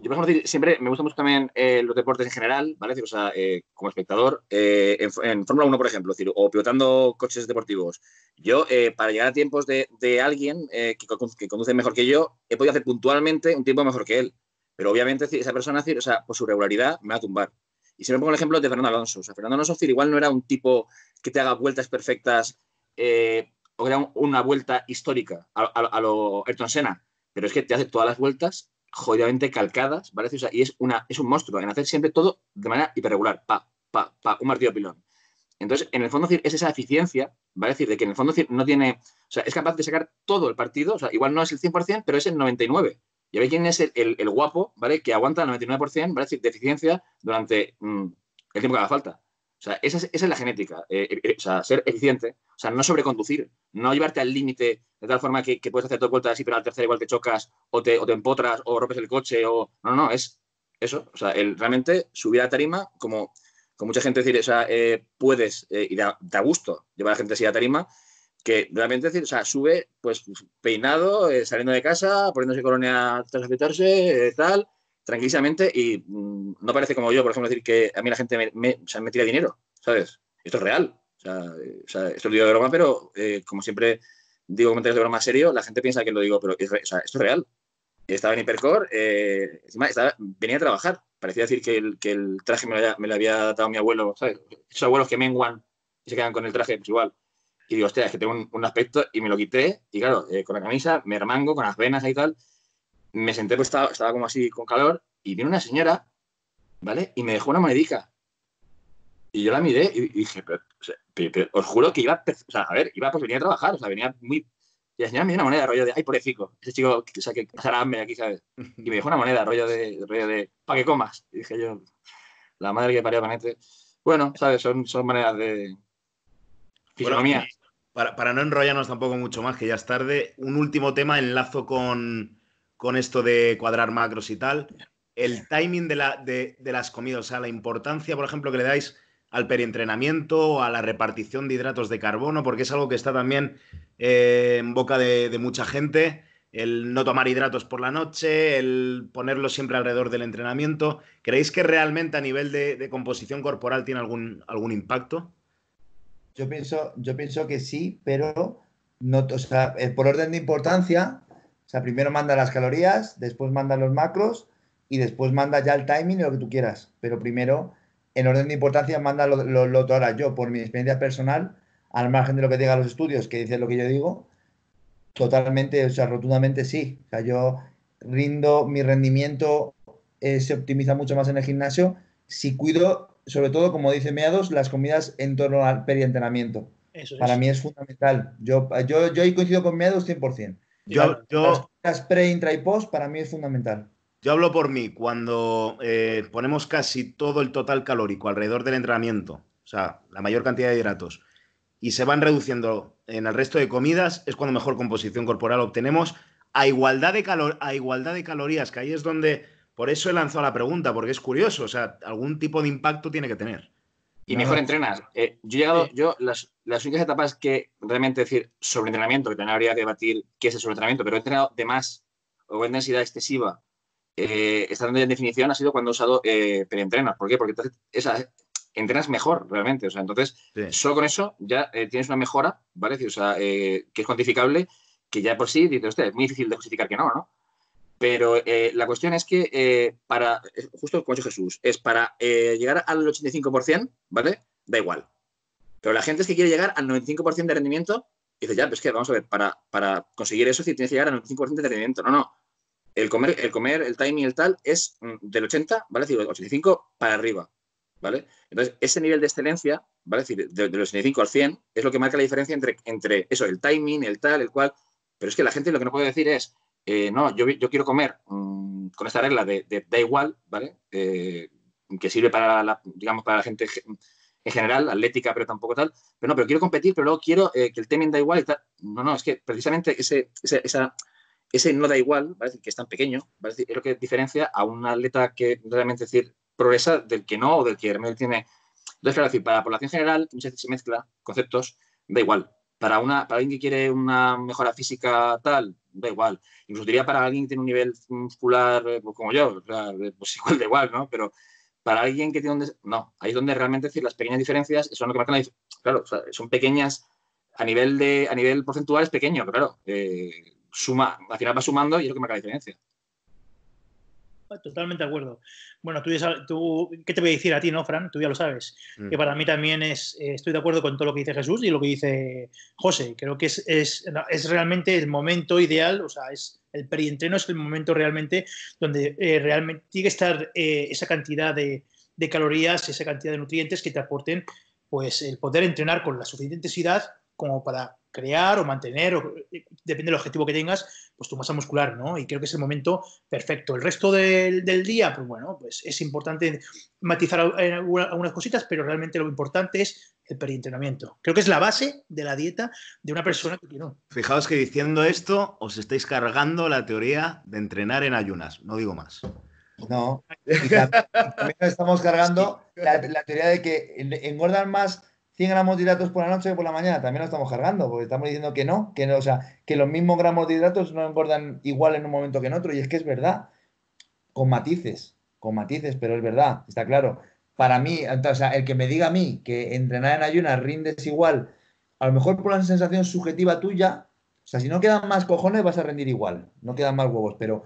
[SPEAKER 4] yo, por ejemplo, siempre me gustan mucho también eh, los deportes en general, ¿vale? O sea, eh, como espectador, eh, en, Fórmula 1, por ejemplo, decir, o pilotando coches deportivos. Yo, para llegar a tiempos de, de alguien que, que conduce mejor que yo, he podido hacer puntualmente un tiempo mejor que él. Pero obviamente esa persona, o sea, por su regularidad, me va a tumbar. Y si me pongo el ejemplo de Fernando Alonso. O sea, Fernando Alonso igual no era un tipo que te haga vueltas perfectas eh, o que una vuelta histórica a, lo Ayrton Senna. Pero es que te hace todas las vueltas jodidamente calcadas, ¿vale? O y es, una, es un monstruo en hacer siempre todo de manera hiperregular. Pa, pa, pa, un martillo pilón. Entonces, en el fondo, es esa eficiencia, ¿vale? decir, de que en el fondo no tiene, o sea, es capaz de sacar todo el partido, o sea, igual no es el 100%, pero es el 99%. Y veis quién es el, guapo, ¿vale? Que aguanta el 99%, ¿vale? de eficiencia durante mm, el tiempo que haga falta. O sea, esa es, la genética. Eh, eh, eh, o sea, ser eficiente, o sea, no sobreconducir, no llevarte al límite de tal forma que, puedes hacer dos vueltas así, pero al tercero igual te chocas o te, o te empotras o rompes el coche o... No, no, es eso. O sea, el, realmente subir a tarima, como, como mucha gente decir, o sea, puedes, y da, gusto llevar a la gente así a tarima, que realmente decir, o sea, sube pues peinado, saliendo de casa, poniéndose colonia tras afeitarse, tal, tranquilamente y mm, no parece como yo, por ejemplo, decir que a mí la gente me, me, tira dinero, ¿sabes? Esto es real. O sea, eh, esto lo digo de broma, pero eh, como siempre digo comentarios de broma serio, la gente piensa que lo digo, pero esto es real. Estaba en Hipercore, eh, encima venía a trabajar. Parecía decir que el, que el traje me lo, había, dado mi abuelo, ¿sabes? Esos abuelos que menguan y se quedan con el traje, pues igual. Y digo, hostia, es que tengo un, aspecto y me lo quité. Y claro, con la camisa, me remango, con las venas y tal me senté, pues estaba, estaba como así con calor, y vino una señora, ¿vale? Y me dejó una monedica. Y yo la miré y dije, pero, os juro que iba, o sea, a ver, iba pues venía a trabajar, o sea, venía muy... Y la señora me dio una moneda, rollo de, ay, pobrecito, ese chico, o sea, que pasará hambre aquí, ¿sabes? [laughs] Y me dejó una moneda, rollo de, rollo de, para que comas. Y dije yo, la madre que parió este Bueno, ¿sabes? Son, son maneras de
[SPEAKER 2] fisonomía. Para, para no enrollarnos tampoco mucho más, que ya es tarde, un último tema, enlazo con, con esto de cuadrar macros y tal, el timing de, la, de, las comidas, o sea, la importancia, por ejemplo, que le dais al perientrenamiento, a la repartición de hidratos de carbono, porque es algo que está también eh, en boca de, mucha gente, el no tomar hidratos por la noche, el ponerlo siempre alrededor del entrenamiento. ¿Creéis que realmente a nivel de, composición corporal tiene algún, algún impacto?
[SPEAKER 3] Yo pienso, yo pienso que sí, pero no, o sea, eh, por orden de importancia, o sea, primero manda las calorías, después manda los macros y después manda ya el timing y lo que tú quieras. Pero primero, en orden de importancia, manda lo, lo, ahora yo, por mi experiencia personal, al margen de lo que digan los estudios, que dicen lo que yo digo, totalmente, o sea, rotundamente sí. O sea, yo rindo, mi rendimiento eh, se optimiza mucho más en el gimnasio si cuido, sobre todo, como dice Meados, las comidas en torno al perientrenamiento. Para mí es fundamental. Yo, yo, yo ahí coincido con Meados 100%. Yo, yo, las pre, intra y post para mí es fundamental.
[SPEAKER 2] Yo hablo por mí, cuando eh, ponemos casi todo el total calórico alrededor del entrenamiento, o sea, la mayor cantidad de hidratos, y se van reduciendo en el resto de comidas, es cuando mejor composición corporal obtenemos a igualdad de, calor, a igualdad de calorías, que ahí es donde, por eso he lanzado la pregunta, porque es curioso, o sea, algún tipo de impacto tiene que tener.
[SPEAKER 4] Y mejor entrenas. Eh, yo he llegado, yo las, las únicas etapas que realmente decir sobre entrenamiento, que también habría que debatir qué es el sobreentrenamiento, pero he entrenado de más o con densidad excesiva, eh, estando en definición, ha sido cuando he usado eh, preentrenas. ¿Por qué? Porque entonces esa, entrenas mejor realmente. O sea, entonces, solo con eso ya eh, tienes una mejora, ¿vale? O sea, que es cuantificable, que ya por sí, dice usted, es muy difícil de justificar que no, ¿no? Pero eh, la cuestión es que eh, para, justo como ha Jesús, es para eh, llegar al 85%, ¿vale? Da igual. Pero la gente es que quiere llegar al 95% de rendimiento y dice, ya, pues que vamos a ver, para, para conseguir eso sí tienes que llegar al 95% de rendimiento. No, no. El comer, el comer, el timing el tal es mm, del 80, ¿vale? Es decir, 85 para arriba, ¿vale? Entonces, ese nivel de excelencia, ¿vale? Es decir, de, los 85 al 100 es lo que marca la diferencia entre, entre eso, el timing, el tal, el cual. Pero es que la gente lo que no puede decir es, eh, no, yo, quiero comer mm, con esta regla de, da igual, ¿vale? Eh, que sirve para la, digamos, para la gente en general, atlética, pero tampoco tal. Pero no, pero quiero competir, pero luego quiero eh, que el teming da igual y tal. No, no, es que precisamente ese, ese, esa, ese no da igual, que es tan pequeño, ¿vale? es lo que diferencia a un atleta que realmente decir, progresa del que no o del que realmente tiene. Entonces, claro, decir, para la población general se mezcla conceptos, da igual. Para, una, para alguien que quiere una mejora física tal, da igual. Incluso diría para alguien que tiene un nivel muscular eh, pues como yo, pues [laughs] igual da igual, ¿no? Pero para alguien que tiene un... No, ahí es donde realmente decir, las pequeñas diferencias son lo que marcan la Claro, son pequeñas, a nivel, de, a nivel porcentual es pequeño, pero claro, eh, suma, al final va sumando y es lo que marca la diferencia.
[SPEAKER 1] Totalmente de acuerdo. Bueno, tú, ya tú, ¿qué te voy a decir a ti, no, Fran? Tú ya lo sabes. Mm. Que para mí también es, eh, estoy de acuerdo con todo lo que dice Jesús y lo que dice José. Creo que es, es, es realmente el momento ideal, o sea, es el perientreno es el momento realmente donde eh, realmente tiene que estar eh, esa cantidad de, de, calorías, esa cantidad de nutrientes que te aporten pues el poder entrenar con la suficiente intensidad como para crear o mantener, o, eh, depende del objetivo que tengas, pues tu masa muscular, ¿no? Y creo que es el momento perfecto. El resto del, día, pues bueno, pues es importante matizar algunas cositas, pero realmente lo importante es el perientrenamiento. Creo que es la base de la dieta de una persona que quiere.
[SPEAKER 2] Fijaos que diciendo esto os estáis cargando la teoría de entrenar en ayunas, no digo más.
[SPEAKER 3] No, también, estamos cargando [laughs] la, la, teoría de que engordan más 100 gramos de hidratos por la noche que por la mañana, también lo estamos cargando, porque estamos diciendo que no, que no, o sea, que los mismos gramos de hidratos no engordan igual en un momento que en otro, y es que es verdad, con matices, con matices, pero es verdad, está claro. Para mí, o sea, el que me diga a mí que entrenar en ayunas rindes igual, a lo mejor por la sensación subjetiva tuya, o sea, si no quedan más cojones vas a rendir igual, no quedan más huevos, pero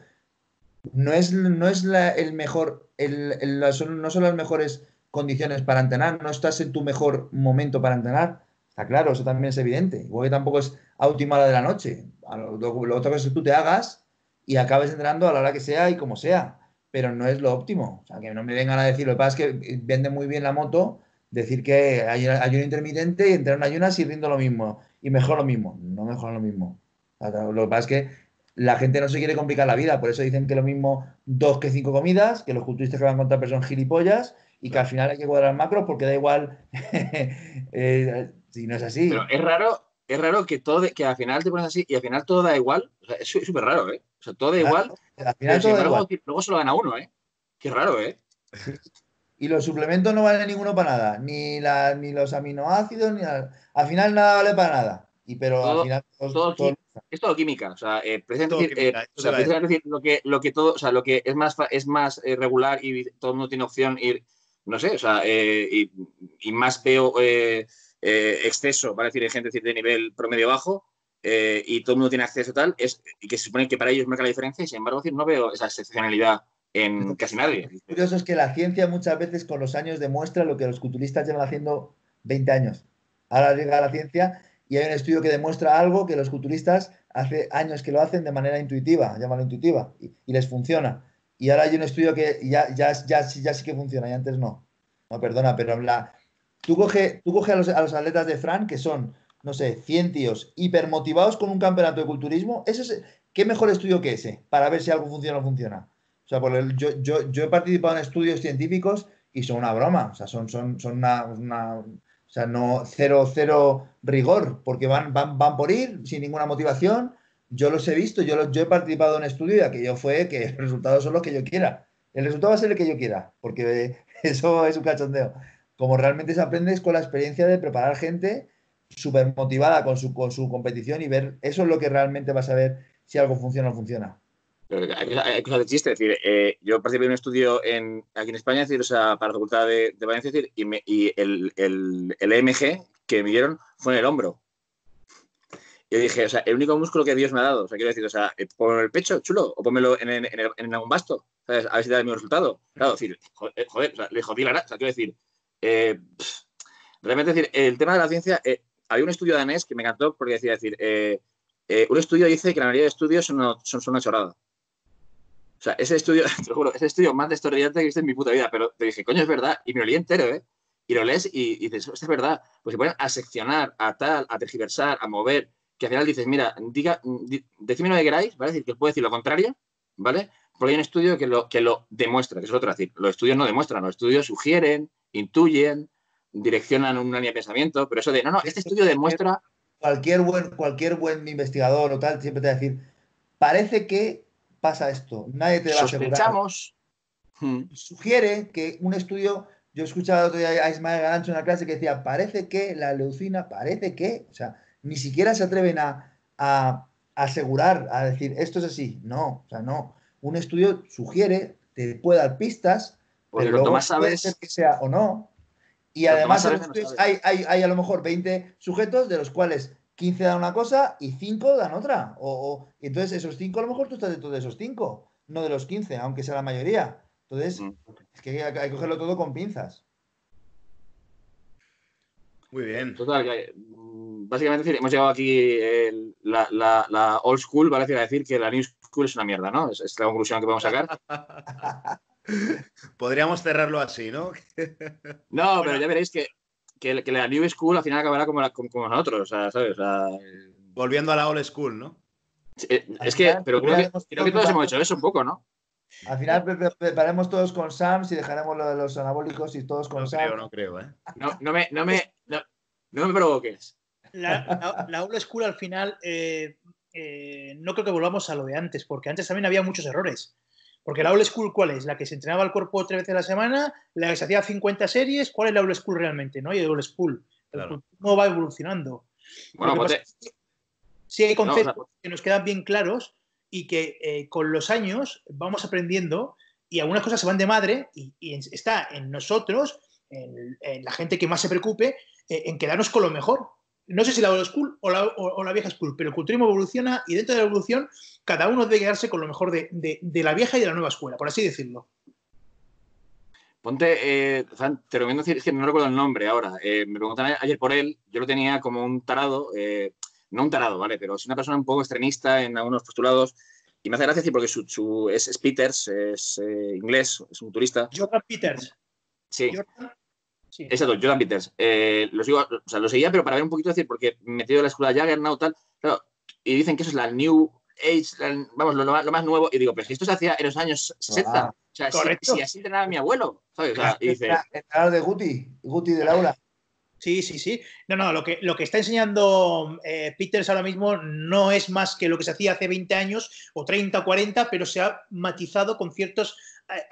[SPEAKER 3] no es, no es el mejor, el, no son las mejores condiciones para entrenar, no estás en tu mejor momento para entrenar. Está claro, eso también es evidente. Igual que tampoco es a última hora de la noche. Lo, otro es que tú te hagas y acabes entrenando a la hora que sea y como sea. Pero no es lo óptimo. O sea, que no me vengan a decir, lo que pasa es que vende muy bien la moto, decir que hay ayuno intermitente y entrenar ayunas y rindo lo mismo. Y mejor lo mismo. No mejor lo mismo. Lo que pasa es que la gente no se quiere complicar la vida, por eso dicen que lo mismo dos que cinco comidas, que los culturistas que van a contar personas gilipollas y que al final hay que cuadrar macros porque da igual [laughs] eh, si no es así.
[SPEAKER 4] Pero es raro, es raro que todo que al final te pones así y al final todo da igual. es súper raro, ¿eh? O sea, todo da igual. Al final todo da igual. Luego se lo gana uno, ¿eh? Qué raro, ¿eh?
[SPEAKER 3] Y los suplementos no valen ninguno para nada, ni, la, ni los aminoácidos, ni al final nada vale para nada. Y pero al final
[SPEAKER 4] es todo química, o sea, eh, precisamente, eh, o sea, decir, lo que lo que todo, o sea, lo que es más es más eh, regular y todo el mundo tiene opción ir no sé, o sea, eh, y, más veo eh, eh, exceso, para decir, de gente de nivel promedio bajo, y todo el mundo tiene acceso a tal, es, y que se supone que para ellos marca la diferencia, y sin embargo, no veo esa excepcionalidad en casi nadie.
[SPEAKER 3] Lo curioso es que la ciencia muchas veces con los años demuestra lo que los culturistas llevan haciendo 20 años. Ahora llega la ciencia y hay un estudio que demuestra algo que los culturistas hace años que lo hacen de manera intuitiva, llámalo intuitiva, y les funciona. Y ahora hay un estudio que ya, ya, ya, ya sí que funciona y antes no. No, perdona, pero la, tú coge, tú coge a, los, atletas de Fran que son, no sé, 100 tíos hipermotivados con un campeonato de culturismo. Ese es, ¿Qué mejor estudio que ese para ver si algo funciona o no funciona? O sea, yo, yo, yo, he participado en estudios científicos y son una broma. O sea, son, son, son una, una o sea, no cero, cero rigor, porque van, van, van por ir sin ninguna motivación yo los he visto, yo, yo he participado en estudio y aquello fue que los resultados son los que yo quiera. El resultado va a ser el que yo quiera, porque [laughs] eso es un cachondeo. Como realmente se aprende es con la experiencia de preparar gente súper motivada con su, con su competición y ver, eso es lo que realmente vas a ver si algo funciona o no funciona.
[SPEAKER 4] hay cosas de chiste, es decir, eh, yo participé en un estudio en, aquí en España, es decir, o sea, para la Facultad de, Valencia, decir, y, y el, el, el, EMG que me dieron fue en el hombro yo dije, o sea, el único músculo que Dios me ha dado, o sea, quiero decir, o sea, eh, ponme el pecho, chulo, o pónmelo en, en, en, algún basto. A ver si te da el mismo resultado. Claro, decir, joder, o sea, le jodí la o sea, quiero decir, eh, realmente decir, el tema de la ciencia, eh, había un estudio danés que me encantó porque decía, decir, un estudio dice que la mayoría de estudios son, son, una chorrada. O sea, ese estudio, [laughs] te lo juro, ese estudio más destornillante que he en mi puta vida, pero te dije, coño, es verdad, y me lo leí entero, ¿eh? Y lo lees y, dices, esto es verdad. Pues se ponen a seccionar, a tal, a tergiversar, a mover, que al final dices, mira, diga, decime lo que queráis, ¿vale? Es decir, que puede decir lo contrario, ¿vale? Porque hay un estudio que lo, que lo demuestra, que es otro, decir, los estudios no demuestran, los estudios sugieren, intuyen, direccionan una línea de pensamiento, pero eso de, no, no, este estudio demuestra...
[SPEAKER 3] Cualquier buen, cualquier buen investigador o tal siempre te va a decir, parece que pasa esto, nadie te va a asegurar.
[SPEAKER 4] Sospechamos.
[SPEAKER 3] Hmm. Sugiere que un estudio, yo escuchaba otro día a Ismael Garancho en una clase que decía, parece que la leucina, parece que, o sea, ni siquiera se atreven a, asegurar, a decir, esto es así. No, o sea, no. Un estudio sugiere, te puede dar pistas, pero luego sabes... que sea o no. Y además hay, hay, a lo mejor 20 sujetos de los cuales 15 dan una cosa y 5 dan otra. O, entonces esos 5 a lo mejor tú estás dentro de esos 5, no de los 15, aunque sea la mayoría. Entonces, mm. es que hay, que cogerlo todo con pinzas.
[SPEAKER 2] Muy bien.
[SPEAKER 4] Total, básicamente hemos llegado aquí la, la, old school, vale decir que la new school es una mierda, ¿no? Es, la conclusión que podemos sacar. [laughs]
[SPEAKER 2] Podríamos cerrarlo así, ¿no? [laughs]
[SPEAKER 4] no, pero ya veréis que que, la New School al final acabará como, como, nosotros, o sea, ¿sabes?
[SPEAKER 2] Volviendo a la old school, ¿no?
[SPEAKER 4] Eh, es que, pero creo que, todos hemos hecho eso un poco, ¿no?
[SPEAKER 3] Al final preparemos todos con Sams y dejaremos lo de los anabólicos y todos con
[SPEAKER 2] no
[SPEAKER 3] Sams.
[SPEAKER 2] Creo, no creo, ¿eh?
[SPEAKER 4] No, no, me, no, me, no, me provoques.
[SPEAKER 1] La, la, old school al final eh, eh, no creo que volvamos a lo de antes, porque antes también había muchos errores. Porque la old school, ¿cuál es? La que se entrenaba el cuerpo tres veces a la semana, la que se hacía 50 series, ¿cuál es la old school realmente? No hay old school. El no va evolucionando.
[SPEAKER 4] Bueno, pues
[SPEAKER 1] sí hay conceptos que nos quedan bien claros y que eh, con los años vamos aprendiendo y algunas cosas se van de madre y, está en nosotros, en, la gente que más se preocupe, eh, en quedarnos con lo mejor no sé si la old school o la, vieja school, pero el culturismo evoluciona y dentro de la evolución cada uno debe quedarse con lo mejor de, la vieja y de la nueva escuela, por así decirlo.
[SPEAKER 4] Ponte, eh, te recomiendo decir, es que no recuerdo el nombre ahora. Eh, me preguntaron ayer por él, yo lo tenía como un tarado, eh, no un tarado, ¿vale? Pero es una persona un poco extremista en algunos postulados. Y me hace gracia decir porque su, es, Peters, es inglés, es un turista.
[SPEAKER 1] Jordan Peters.
[SPEAKER 4] Sí. Exacto, Jordan Peters. Eh, lo, sigo, o sea, lo seguía, pero para ver un poquito, decir, porque metido en la escuela Jaggernaut, tal, claro, y dicen que eso es la New Age, vamos, lo, más nuevo, y digo, pero si esto se hacía en los años 60, ah, o sea, si, así entrenaba mi abuelo, ¿sabes? O sea, y dice...
[SPEAKER 3] de Guti, Guti de Laura.
[SPEAKER 1] Sí, sí, sí. No, no, lo que, lo que está enseñando eh, Peters ahora mismo no es más que lo que se hacía hace 20 años o 30 o 40, pero se ha matizado con ciertos
[SPEAKER 4] eh,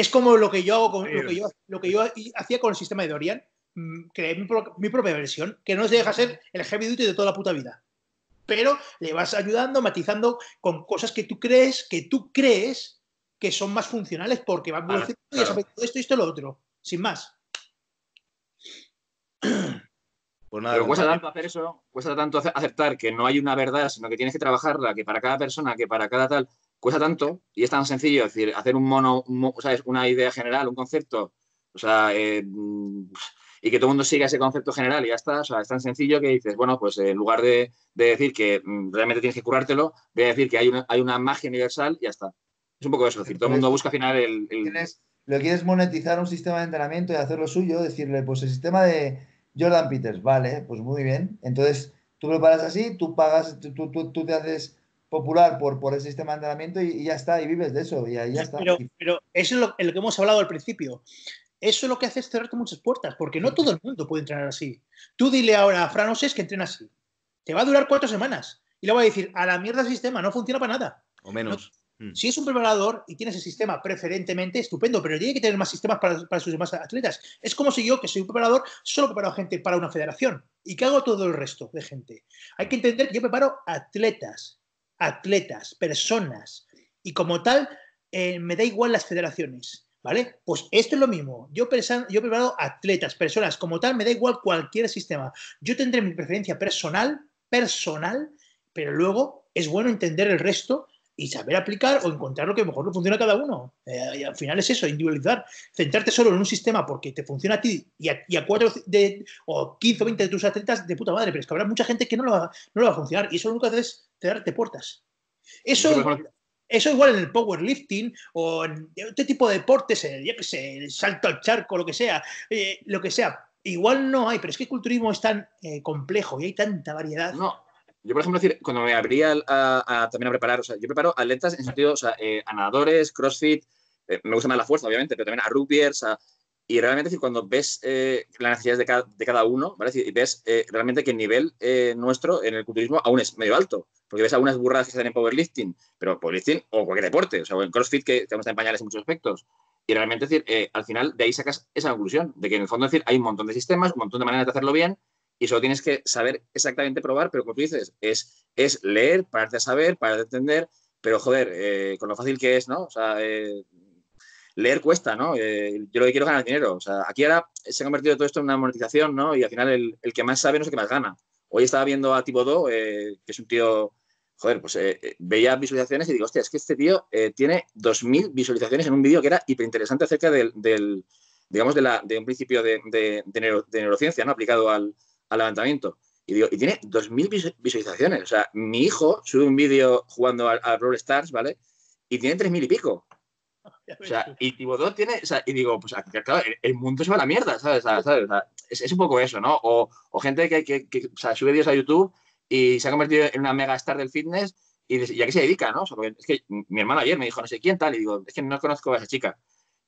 [SPEAKER 1] es como lo que yo hago con, lo que yo, lo que yo hacía con el sistema de Dorian. Mm, creé mi, propia versión, que no se deja ser el heavy duty de toda la puta vida. Pero le vas ayudando, matizando con cosas que tú crees, que tú crees que son más funcionales porque van a todo esto y esto y lo otro. Sin más.
[SPEAKER 4] Pues nada, Pero cuesta tanto hacer eso, cuesta tanto aceptar que no hay una verdad, sino que tienes que trabajarla, que para cada persona, que para cada tal, cuesta tanto y es tan sencillo, es decir, hacer un mono, ¿sabes? una idea general, un concepto, o sea, eh, y que todo el mundo siga ese concepto general y ya está, o sea, es tan sencillo que dices, bueno, pues en lugar de, decir que mm, realmente tienes que curártelo, voy a decir que hay una, hay una magia universal y ya está. Es un poco eso, es decir, todo el mundo busca al final el...
[SPEAKER 3] Lo quieres monetizar un sistema de entrenamiento y hacer lo suyo, decirle, pues el sistema de Jordan Peters, vale, pues muy bien. Entonces, tú preparas así, tú pagas, tú, tú, tú te haces popular por, por el sistema de entrenamiento y, ya está, y vives de eso, y ahí ya está.
[SPEAKER 1] Pero, pero eso es lo, que hemos hablado al principio. Eso es lo que hace es cerrarte muchas puertas, porque no todo el mundo puede entrenar así. Tú dile ahora a Fran Oses que entrena así. Te va a durar cuatro semanas. Y le voy a decir, a la mierda el sistema, no funciona para nada.
[SPEAKER 2] O menos.
[SPEAKER 1] Mm. Si es un preparador y tienes el sistema preferentemente, estupendo, pero tiene que tener más sistemas para, para, sus demás atletas. Es como si yo, que soy un preparador, solo preparo gente para una federación y que hago todo el resto de gente. Hay que entender que yo preparo atletas, atletas, personas, y como tal, eh, me da igual las federaciones. ¿Vale? Pues esto es lo mismo. Yo, yo he preparado atletas, personas, como tal, me da igual cualquier sistema. Yo tendré mi preferencia personal, personal, pero luego es bueno entender el resto y saber aplicar o encontrar lo que mejor le funciona a cada uno. Eh, y al final es eso, individualizar, centrarte solo en un sistema porque te funciona a ti y a, cuatro de, o 15 o 20 de tus atletas de puta madre, pero es que habrá mucha gente que no lo va, no lo va a funcionar y eso lo único que haces es darte puertas. Eso, eso igual en el powerlifting o en este tipo de deportes, el, yo sé, el salto al charco, lo que sea, eh, lo que sea. Igual no hay, pero es que el culturismo es tan eh, complejo y hay tanta variedad.
[SPEAKER 4] No, yo, por ejemplo, decir, cuando me abría a, también a preparar, o sea, yo preparo atletas en sentido, o sea, eh, a nadadores, crossfit, me gusta más la fuerza, obviamente, pero también a rugbyers, y realmente, decir, cuando ves eh, las necesidades de cada, de cada uno, ¿vale? y ves realmente que el nivel nuestro en el culturismo aún es medio alto, porque ves algunas burradas que están en powerlifting, pero powerlifting o cualquier deporte, o sea, o en crossfit, que tenemos en pañales en muchos aspectos, y realmente, decir, al final de ahí sacas esa conclusión, de que en el fondo, decir, hay un montón de sistemas, un montón de maneras de hacerlo bien, y solo tienes que saber exactamente probar, pero como tú dices, es, es leer, pararte a saber, pararte a entender, pero joder, eh, con lo fácil que es, ¿no? O sea, eh, leer cuesta, ¿no? Eh, yo lo que quiero es ganar dinero. O sea, aquí ahora se ha convertido todo esto en una monetización, ¿no? Y al final el, que más sabe no es el que más gana. Hoy estaba viendo a Tibodó, que es un tío, joder, pues veía visualizaciones y digo, hostia, es que este tío tiene 2.000 visualizaciones en un vídeo que era hiperinteresante acerca del, del digamos, de, la, de un principio de, neurociencia, ¿no? Aplicado al, al levantamiento. Y digo, y tiene 2.000 visualizaciones. O sea, mi hijo sube un vídeo jugando al, Brawl Stars, ¿vale? Y tiene 3.000 y pico. [laughs] O sea, y Tibodó tiene, o sea, y digo, pues claro, el, mundo se va a la mierda, ¿sabes? ¿sabes? es, un poco eso, ¿no? O, gente que, que, o sea, sube vídeos a YouTube y se ha convertido en una mega star del fitness y, y a qué se dedica, ¿no? es que mi hermano ayer me dijo, no sé quién tal, y digo, es que no conozco a esa chica.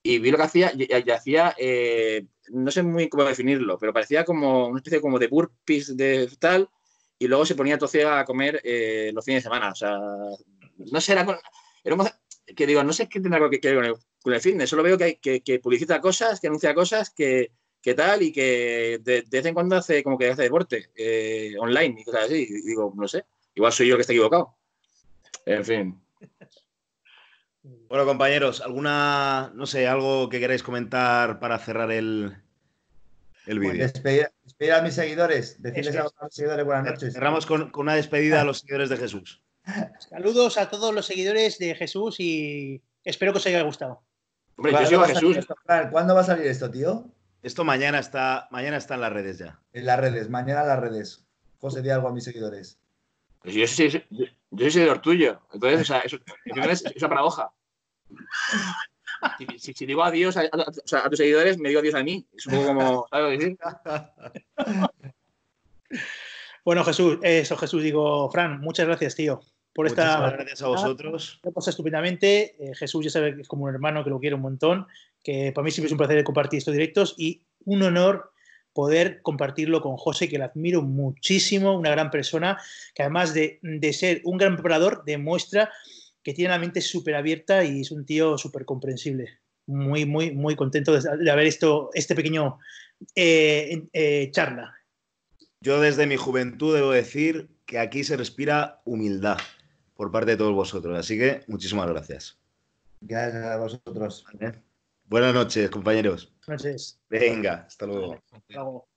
[SPEAKER 4] Y vi lo que hacía, y, hacía, eh, no sé muy cómo definirlo, pero parecía como una especie como de burpees de tal, y luego se ponía todo a comer eh, los fines de semana. O sea, no sé, era, era que digo, no sé qué tendrá que ver con el, con el fitness, solo veo que, que, que publicita cosas, que anuncia cosas, que, qué tal y que de, vez en cuando hace como que hace deporte eh, online y cosas así. Y digo, no sé, igual soy yo el que está equivocado. En fin.
[SPEAKER 2] Bueno, compañeros, ¿alguna, no sé, algo que queráis comentar para cerrar el, el vídeo?
[SPEAKER 3] despedir, a mis seguidores, decirles a los seguidores buenas noches.
[SPEAKER 2] Cerramos con, con, una despedida a los seguidores de Jesús.
[SPEAKER 1] Saludos a todos los seguidores de Jesús y espero que os haya gustado.
[SPEAKER 3] Hombre, yo sigo a Jesús. ¿Cuándo va a salir esto, tío?
[SPEAKER 2] Esto mañana está, mañana está en las redes ya.
[SPEAKER 3] En las redes, mañana en las redes. José, di algo a mis seguidores.
[SPEAKER 4] Pues yo, soy, yo, soy seguidor tuyo. Entonces, o sea, eso, es, esa paradoja. Si, si, digo adiós a, a, tus seguidores, me digo adiós a mí. Es un poco como, ¿sabes decir? [laughs]
[SPEAKER 1] Bueno, Jesús, eso, Jesús, digo, Fran, muchas gracias, tío. Por esta.
[SPEAKER 2] gracias a vosotros.
[SPEAKER 1] Me pasa estupendamente. Eh, Jesús ya sabe que es como un hermano que lo quiere un montón que para mí siempre es un placer compartir estos directos y un honor poder compartirlo con José, que lo admiro muchísimo, una gran persona, que además de, ser un gran preparador, demuestra que tiene la mente súper abierta y es un tío súper comprensible. Muy, muy, muy contento de, haber esto, este pequeño eh, eh, charla.
[SPEAKER 2] Yo desde mi juventud debo decir que aquí se respira humildad por parte de todos vosotros, así que muchísimas gracias.
[SPEAKER 3] Gracias a vosotros.
[SPEAKER 2] Buenas noches, compañeros.
[SPEAKER 1] Buenas noches.
[SPEAKER 2] Venga, hasta luego. Hasta luego.